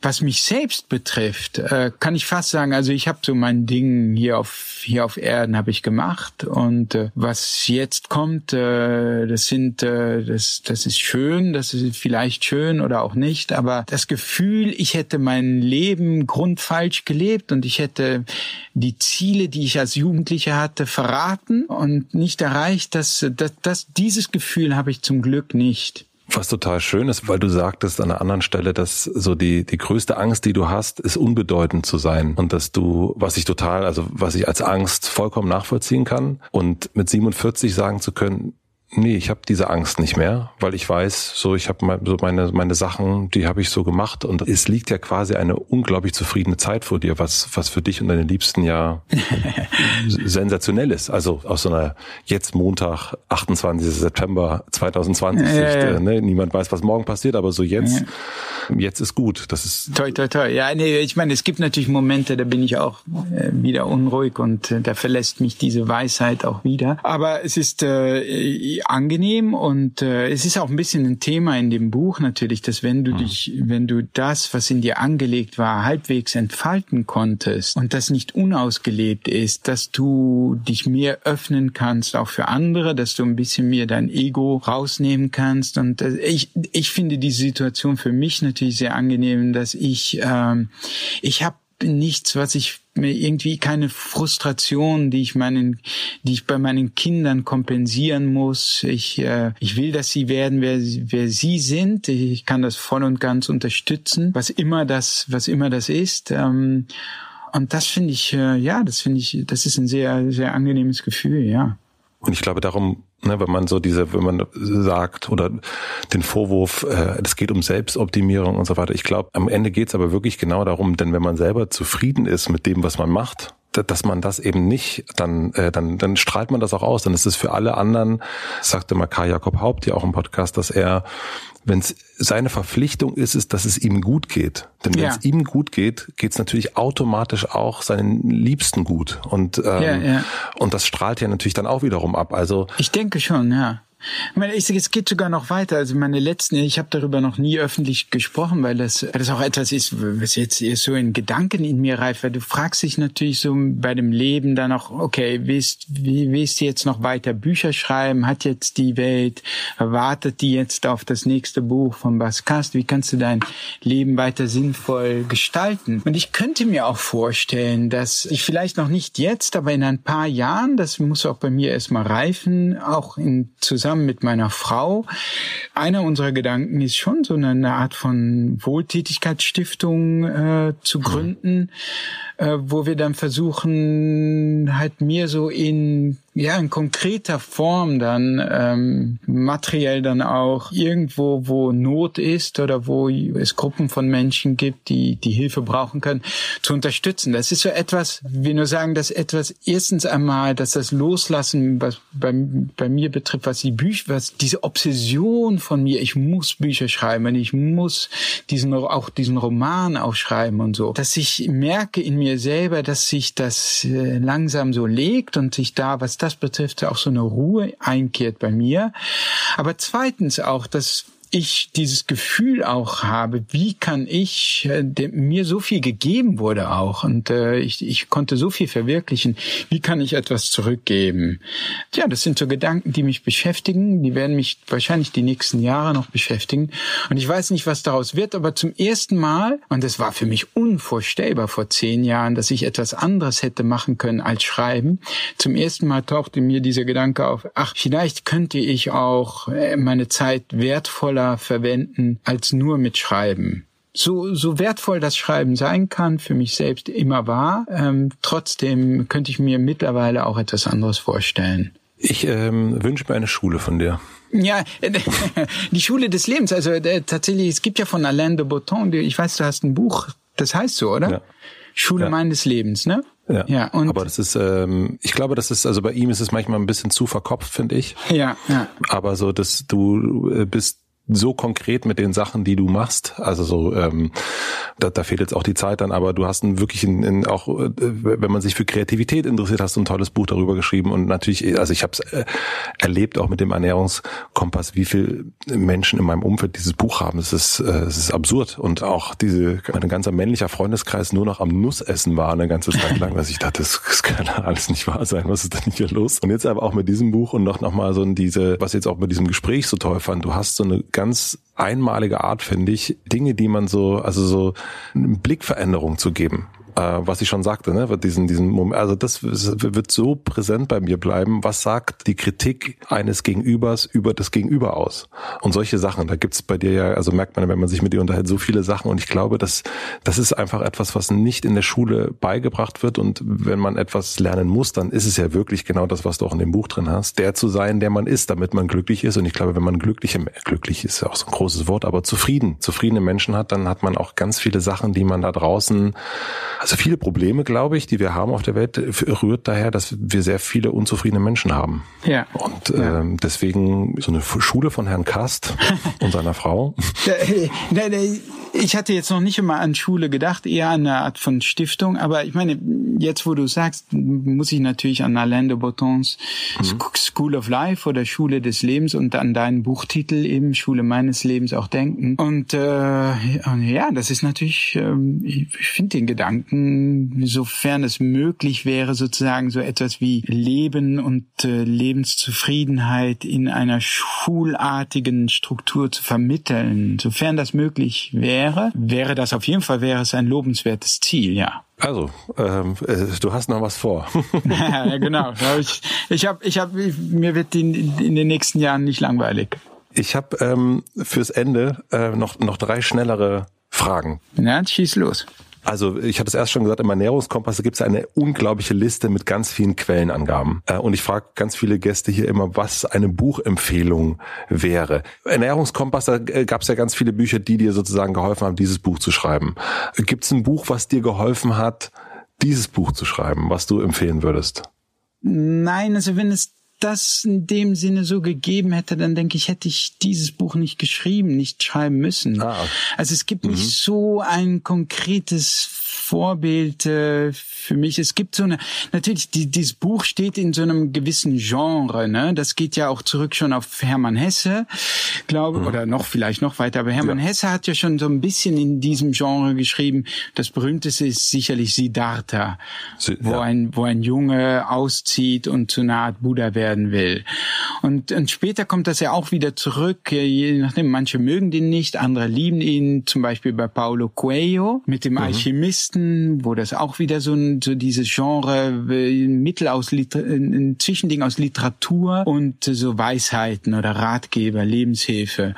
was mich selbst betrifft, äh, kann ich fast sagen, also ich habe so mein Ding hier auf hier auf Erden habe ich gemacht und äh, was jetzt kommt, äh, das sind äh, das das ist schön, das ist vielleicht schön oder auch nicht, aber das Gefühl, ich hätte mein Leben grundfalsch gelebt und ich hätte die Ziele, die ich als Jugendlicher hatte, verraten hatten und nicht erreicht, dass, dass, dass dieses Gefühl habe ich zum Glück nicht. Was total schön ist, weil du sagtest an einer anderen Stelle, dass so die, die größte Angst, die du hast, ist unbedeutend zu sein. Und dass du, was ich total, also was ich als Angst vollkommen nachvollziehen kann und mit 47 sagen zu können, Nee, ich habe diese Angst nicht mehr, weil ich weiß, so ich habe so meine meine Sachen, die habe ich so gemacht und es liegt ja quasi eine unglaublich zufriedene Zeit vor dir, was was für dich und deine Liebsten ja [laughs] sensationell ist. Also aus so einer jetzt Montag 28. September 2020 ja, Sicht, ja. Ne? niemand weiß, was morgen passiert, aber so jetzt ja. jetzt ist gut. Das ist toll, toll, toll. Ja, nee, ich meine, es gibt natürlich Momente, da bin ich auch äh, wieder unruhig und äh, da verlässt mich diese Weisheit auch wieder. Aber es ist äh, angenehm und äh, es ist auch ein bisschen ein Thema in dem Buch natürlich, dass wenn du mhm. dich, wenn du das, was in dir angelegt war, halbwegs entfalten konntest und das nicht unausgelebt ist, dass du dich mehr öffnen kannst, auch für andere, dass du ein bisschen mehr dein Ego rausnehmen kannst und äh, ich, ich finde die Situation für mich natürlich sehr angenehm, dass ich, ähm, ich habe nichts, was ich mir irgendwie keine Frustration, die ich meinen, die ich bei meinen Kindern kompensieren muss. Ich, äh, ich will, dass sie werden, wer, wer sie sind. Ich kann das voll und ganz unterstützen, was immer das, was immer das ist. Ähm, und das finde ich, äh, ja, das finde ich, das ist ein sehr, sehr angenehmes Gefühl, ja. Und ich glaube, darum ne, wenn man so diese, wenn man sagt oder den Vorwurf, äh, es geht um Selbstoptimierung und so weiter. Ich glaube, am Ende geht es aber wirklich genau darum, denn wenn man selber zufrieden ist mit dem, was man macht, dass man das eben nicht, dann, äh, dann, dann strahlt man das auch aus. Dann ist es für alle anderen, sagte mal Karl Jakob Haupt ja auch im Podcast, dass er wenn es seine Verpflichtung ist, ist, dass es ihm gut geht. Denn wenn ja. es ihm gut geht, geht es natürlich automatisch auch seinen Liebsten gut. Und, ähm, ja, ja. und das strahlt ja natürlich dann auch wiederum ab. Also ich denke schon, ja. Ich meine, ich, es geht sogar noch weiter. Also meine letzten, ich habe darüber noch nie öffentlich gesprochen, weil das, weil das auch etwas ist, was jetzt so in Gedanken in mir reift. Weil du fragst dich natürlich so bei dem Leben dann auch, okay, willst, wie willst du jetzt noch weiter Bücher schreiben? Hat jetzt die Welt, wartet die jetzt auf das nächste Buch von Bas Kast? Wie kannst du dein Leben weiter sinnvoll gestalten? Und ich könnte mir auch vorstellen, dass ich vielleicht noch nicht jetzt, aber in ein paar Jahren, das muss auch bei mir erstmal reifen, auch in zusammen mit meiner Frau. Einer unserer Gedanken ist schon so eine Art von Wohltätigkeitsstiftung äh, zu mhm. gründen, äh, wo wir dann versuchen, halt mir so in ja in konkreter Form dann ähm, materiell dann auch irgendwo, wo Not ist oder wo es Gruppen von Menschen gibt, die die Hilfe brauchen können, zu unterstützen. Das ist so etwas, wir nur sagen, dass etwas erstens einmal, dass das Loslassen, was bei, bei mir betrifft, was die Bücher, was diese Obsession von mir, ich muss Bücher schreiben und ich muss diesen auch diesen Roman aufschreiben und so, dass ich merke in mir selber, dass sich das äh, langsam so legt und sich da, was das betrifft, auch so eine Ruhe einkehrt bei mir. Aber zweitens auch, dass ich dieses Gefühl auch habe, wie kann ich, äh, mir so viel gegeben wurde auch und äh, ich, ich konnte so viel verwirklichen, wie kann ich etwas zurückgeben? Ja, das sind so Gedanken, die mich beschäftigen, die werden mich wahrscheinlich die nächsten Jahre noch beschäftigen und ich weiß nicht, was daraus wird, aber zum ersten Mal, und das war für mich unvorstellbar vor zehn Jahren, dass ich etwas anderes hätte machen können als schreiben, zum ersten Mal tauchte mir dieser Gedanke auf, ach, vielleicht könnte ich auch äh, meine Zeit wertvoller schneller verwenden als nur mit Schreiben. So, so wertvoll das Schreiben sein kann, für mich selbst immer war, ähm, trotzdem könnte ich mir mittlerweile auch etwas anderes vorstellen. Ich ähm, wünsche mir eine Schule von dir. Ja, [laughs] die Schule des Lebens. Also äh, tatsächlich, es gibt ja von Alain de Botton, ich weiß, du hast ein Buch, das heißt so, oder? Ja. Schule ja. meines Lebens, ne? Ja, ja und aber das ist, ähm, ich glaube, das ist, also bei ihm ist es manchmal ein bisschen zu verkopft, finde ich. Ja, ja. Aber so, dass du äh, bist so konkret mit den Sachen, die du machst. Also so, ähm, da, da fehlt jetzt auch die Zeit dann, aber du hast ein wirklich in, in auch, äh, wenn man sich für Kreativität interessiert, hast du ein tolles Buch darüber geschrieben und natürlich, also ich habe es äh, erlebt auch mit dem Ernährungskompass, wie viel Menschen in meinem Umfeld dieses Buch haben. Es ist, äh, es ist absurd und auch diese mein ganzer männlicher Freundeskreis nur noch am Nussessen war eine ganze Zeit lang, dass ich dachte, das, das kann alles nicht wahr sein. Was ist denn hier los? Und jetzt aber auch mit diesem Buch und noch noch mal so diese, was jetzt auch mit diesem Gespräch so toll fand. Du hast so eine ganz einmalige Art, finde ich, Dinge, die man so, also so eine Blickveränderung zu geben äh, was ich schon sagte, ne, wird diesen, diesen Moment, also das wird so präsent bei mir bleiben. Was sagt die Kritik eines Gegenübers über das Gegenüber aus? Und solche Sachen, da gibt's bei dir ja, also merkt man, wenn man sich mit dir unterhält, so viele Sachen. Und ich glaube, dass das ist einfach etwas, was nicht in der Schule beigebracht wird. Und wenn man etwas lernen muss, dann ist es ja wirklich genau das, was du auch in dem Buch drin hast, der zu sein, der man ist, damit man glücklich ist. Und ich glaube, wenn man glückliche, glücklich ist ja auch so ein großes Wort, aber zufrieden, zufriedene Menschen hat, dann hat man auch ganz viele Sachen, die man da draußen also viele Probleme, glaube ich, die wir haben auf der Welt, rührt daher, dass wir sehr viele unzufriedene Menschen haben. Ja. Und ja. Ähm, deswegen so eine Schule von Herrn Kast [laughs] und seiner Frau. [laughs] Ich hatte jetzt noch nicht immer an Schule gedacht, eher an eine Art von Stiftung. Aber ich meine, jetzt wo du sagst, muss ich natürlich an Alain de Botons mhm. School of Life oder Schule des Lebens und an deinen Buchtitel eben Schule meines Lebens auch denken. Und äh, ja, das ist natürlich, äh, ich finde den Gedanken denken, sofern es möglich wäre, sozusagen so etwas wie Leben und äh, Lebenszufriedenheit in einer schulartigen Struktur zu vermitteln. Sofern das möglich wäre, wäre das auf jeden Fall wäre es ein lobenswertes Ziel, ja. Also, ähm, äh, du hast noch was vor. [laughs] [laughs] ja, genau. Ich, ich habe, ich hab, mir wird in, in den nächsten Jahren nicht langweilig. Ich habe ähm, fürs Ende äh, noch noch drei schnellere Fragen. Na, schieß los. Also ich hatte es erst schon gesagt, im Ernährungskompass gibt es eine unglaubliche Liste mit ganz vielen Quellenangaben. Äh, und ich frage ganz viele Gäste hier immer, was eine Buchempfehlung wäre. Ernährungskompass, da äh, gab es ja ganz viele Bücher, die dir sozusagen geholfen haben, dieses Buch zu schreiben. Gibt es ein Buch, was dir geholfen hat, dieses Buch zu schreiben, was du empfehlen würdest? Nein, also wenn es das in dem Sinne so gegeben hätte, dann denke ich, hätte ich dieses Buch nicht geschrieben, nicht schreiben müssen. Ah. Also es gibt mhm. nicht so ein konkretes Vorbild äh, für mich. Es gibt so eine, natürlich, die, dieses Buch steht in so einem gewissen Genre, ne? Das geht ja auch zurück schon auf Hermann Hesse, glaube, mhm. oder noch vielleicht noch weiter. Aber Hermann ja. Hesse hat ja schon so ein bisschen in diesem Genre geschrieben. Das berühmteste ist sicherlich Siddhartha, Sie, wo ja. ein, wo ein Junge auszieht und zu einer Art Buddha werden will. Und, und später kommt das ja auch wieder zurück, je nachdem, manche mögen den nicht, andere lieben ihn, zum Beispiel bei Paulo Coelho mit dem mhm. Alchemisten, wo das auch wieder so, ein, so dieses Genre, ein Mittel aus, ein Zwischending aus Literatur und so Weisheiten oder Ratgeber, Lebenshilfe.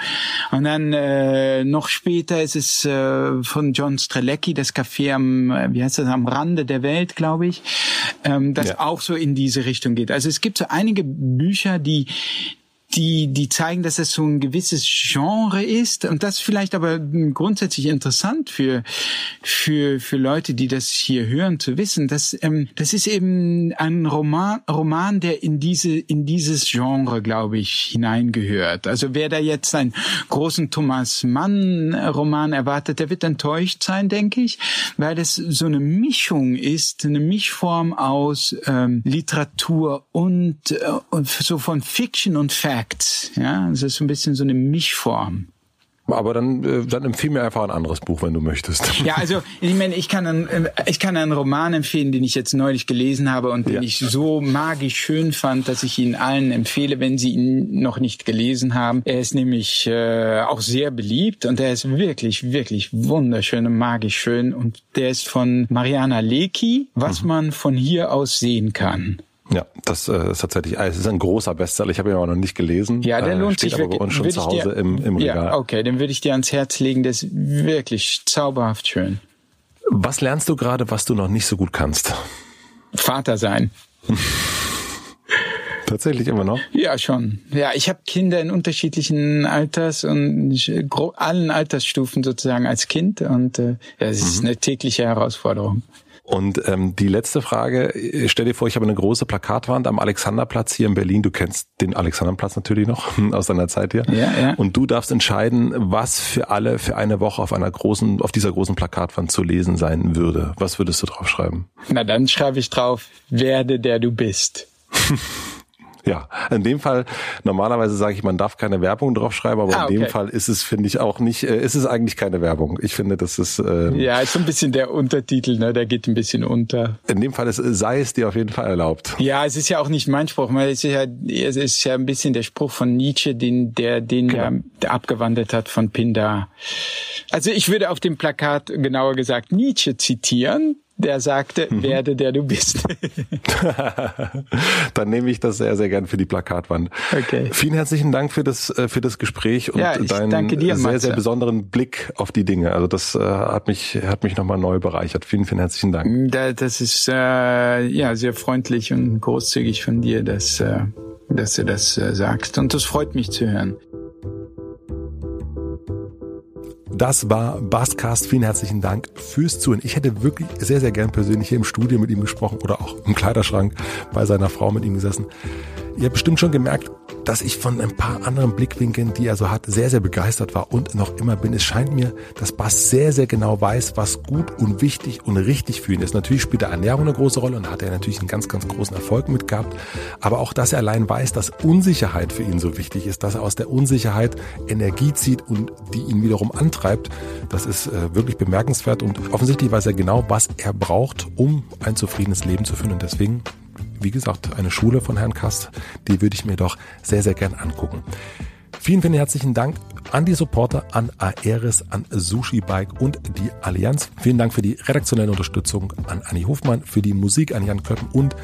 Und dann äh, noch später ist es äh, von John Strelecki, das Café am, wie heißt das, am Rande der Welt, glaube ich, ähm, das ja. auch so in diese Richtung geht. Also es gibt so einige Bücher, die die, die zeigen, dass es so ein gewisses Genre ist und das vielleicht aber grundsätzlich interessant für, für, für Leute, die das hier hören, zu wissen, dass, ähm, das ist eben ein Roman, Roman, der in diese, in dieses Genre, glaube ich, hineingehört. Also wer da jetzt einen großen Thomas Mann Roman erwartet, der wird enttäuscht sein, denke ich, weil das so eine Mischung ist, eine Mischform aus ähm, Literatur und, äh, und so von Fiction und Fact. Act. Ja, es ist so ein bisschen so eine Mischform. Aber dann, äh, dann empfehle mir einfach ein anderes Buch, wenn du möchtest. Ja, [laughs] also ich meine, ich kann einen, äh, ich kann einen Roman empfehlen, den ich jetzt neulich gelesen habe und den ja. ich so magisch schön fand, dass ich ihn allen empfehle, wenn sie ihn noch nicht gelesen haben. Er ist nämlich äh, auch sehr beliebt und er ist wirklich, wirklich wunderschön und magisch schön und der ist von Mariana Lecki, was mhm. man von hier aus sehen kann. Ja, das äh, ist tatsächlich, es ist ein großer Bestseller. Ich habe ihn aber noch nicht gelesen. Ja, der äh, lohnt steht sich aber bei uns schon zu Hause dir, im, im Regal. Ja, okay, den würde ich dir ans Herz legen. Der ist wirklich zauberhaft schön. Was lernst du gerade, was du noch nicht so gut kannst? Vater sein. [laughs] Tatsächlich immer noch? Ja, schon. Ja, ich habe Kinder in unterschiedlichen Alters und allen Altersstufen sozusagen als Kind und äh, ja, es ist mhm. eine tägliche Herausforderung. Und ähm, die letzte Frage, äh, stell dir vor, ich habe eine große Plakatwand am Alexanderplatz hier in Berlin. Du kennst den Alexanderplatz natürlich noch [laughs] aus deiner Zeit hier. Ja, ja. Und du darfst entscheiden, was für alle für eine Woche auf einer großen, auf dieser großen Plakatwand zu lesen sein würde. Was würdest du draufschreiben? Na, dann schreibe ich drauf, werde der du bist. [laughs] [laughs] Ja, in dem Fall, normalerweise sage ich, man darf keine Werbung draufschreiben, aber ah, in dem Fall ist es, finde ich, auch nicht, äh, ist es eigentlich keine Werbung. Ich finde, das ist... Äh, ja, ist so ein bisschen der Untertitel, ne? der geht ein bisschen unter. In dem Fall ist, sei es dir auf jeden Fall erlaubt. Ja, es ist ja auch nicht mein Spruch, weil es ist ja, es ist ja ein bisschen der Spruch von Nietzsche, den der, den genau. der, der abgewandelt hat von Pindar. Also ich würde auf dem Plakat genauer gesagt Nietzsche zitieren, der sagte, mhm. werde der du bist. [laughs] Dann nehme ich das sehr, sehr gern für die Plakatwand. Okay. Vielen herzlichen Dank für das, äh, für das Gespräch und ja, deinen dir, sehr, sehr besonderen Blick auf die Dinge. Also das äh, hat mich, hat mich nochmal neu bereichert. Vielen, vielen herzlichen Dank. Das ist äh, ja sehr freundlich und großzügig von dir, dass, äh, dass du das äh, sagst. Und das freut mich zu hören. Das war Basscast. Vielen herzlichen Dank fürs Zuhören. Ich hätte wirklich sehr, sehr gern persönlich hier im Studio mit ihm gesprochen oder auch im Kleiderschrank bei seiner Frau mit ihm gesessen. Ihr habt bestimmt schon gemerkt, dass ich von ein paar anderen Blickwinkeln, die er so hat, sehr, sehr begeistert war und noch immer bin. Es scheint mir, dass Bass sehr, sehr genau weiß, was gut und wichtig und richtig für ihn ist. Natürlich spielt er Ernährung eine große Rolle und hat er natürlich einen ganz, ganz großen Erfolg mit gehabt. Aber auch, dass er allein weiß, dass Unsicherheit für ihn so wichtig ist, dass er aus der Unsicherheit Energie zieht und die ihn wiederum antreibt, das ist äh, wirklich bemerkenswert und offensichtlich weiß er genau, was er braucht, um ein zufriedenes Leben zu führen. Und deswegen wie gesagt, eine Schule von Herrn Kast, die würde ich mir doch sehr, sehr gern angucken. Vielen, vielen herzlichen Dank an die Supporter, an Aeris, an Sushi Bike und die Allianz. Vielen Dank für die redaktionelle Unterstützung an Anni Hofmann, für die Musik an Jan Köppen und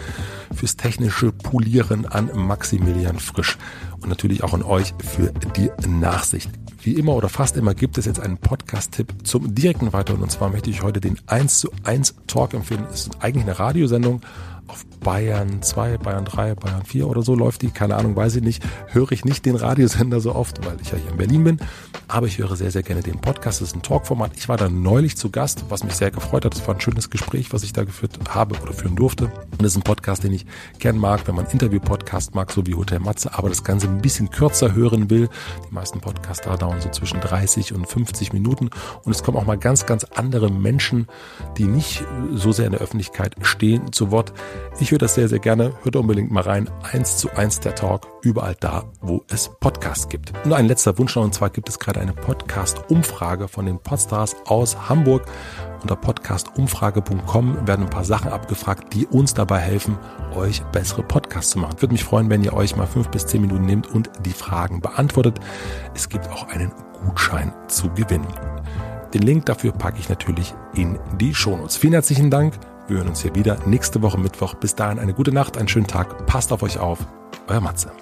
fürs technische Polieren an Maximilian Frisch und natürlich auch an euch für die Nachsicht. Wie immer oder fast immer gibt es jetzt einen Podcast-Tipp zum direkten Weiterhören und zwar möchte ich heute den 1 zu 1 Talk empfehlen. Es ist eigentlich eine Radiosendung, auf Bayern 2, Bayern 3, Bayern 4 oder so läuft die, keine Ahnung, weiß ich nicht, höre ich nicht den Radiosender so oft, weil ich ja hier in Berlin bin, aber ich höre sehr, sehr gerne den Podcast, das ist ein Talkformat. Ich war da neulich zu Gast, was mich sehr gefreut hat, das war ein schönes Gespräch, was ich da geführt habe oder führen durfte. Und das ist ein Podcast, den ich gern mag, wenn man Interview-Podcast mag, so wie Hotel Matze, aber das Ganze ein bisschen kürzer hören will. Die meisten Podcasts da dauern so zwischen 30 und 50 Minuten und es kommen auch mal ganz, ganz andere Menschen, die nicht so sehr in der Öffentlichkeit stehen, zu Wort. Ich höre das sehr, sehr gerne. Hört unbedingt mal rein. Eins zu eins der Talk. Überall da, wo es Podcasts gibt. Nur ein letzter Wunsch noch. Und zwar gibt es gerade eine Podcast-Umfrage von den Podstars aus Hamburg. Unter podcastumfrage.com werden ein paar Sachen abgefragt, die uns dabei helfen, euch bessere Podcasts zu machen. Würde mich freuen, wenn ihr euch mal fünf bis zehn Minuten nehmt und die Fragen beantwortet. Es gibt auch einen Gutschein zu gewinnen. Den Link dafür packe ich natürlich in die Shownotes. Vielen herzlichen Dank. Wir hören uns hier wieder nächste Woche Mittwoch. Bis dahin eine gute Nacht, einen schönen Tag. Passt auf euch auf. Euer Matze.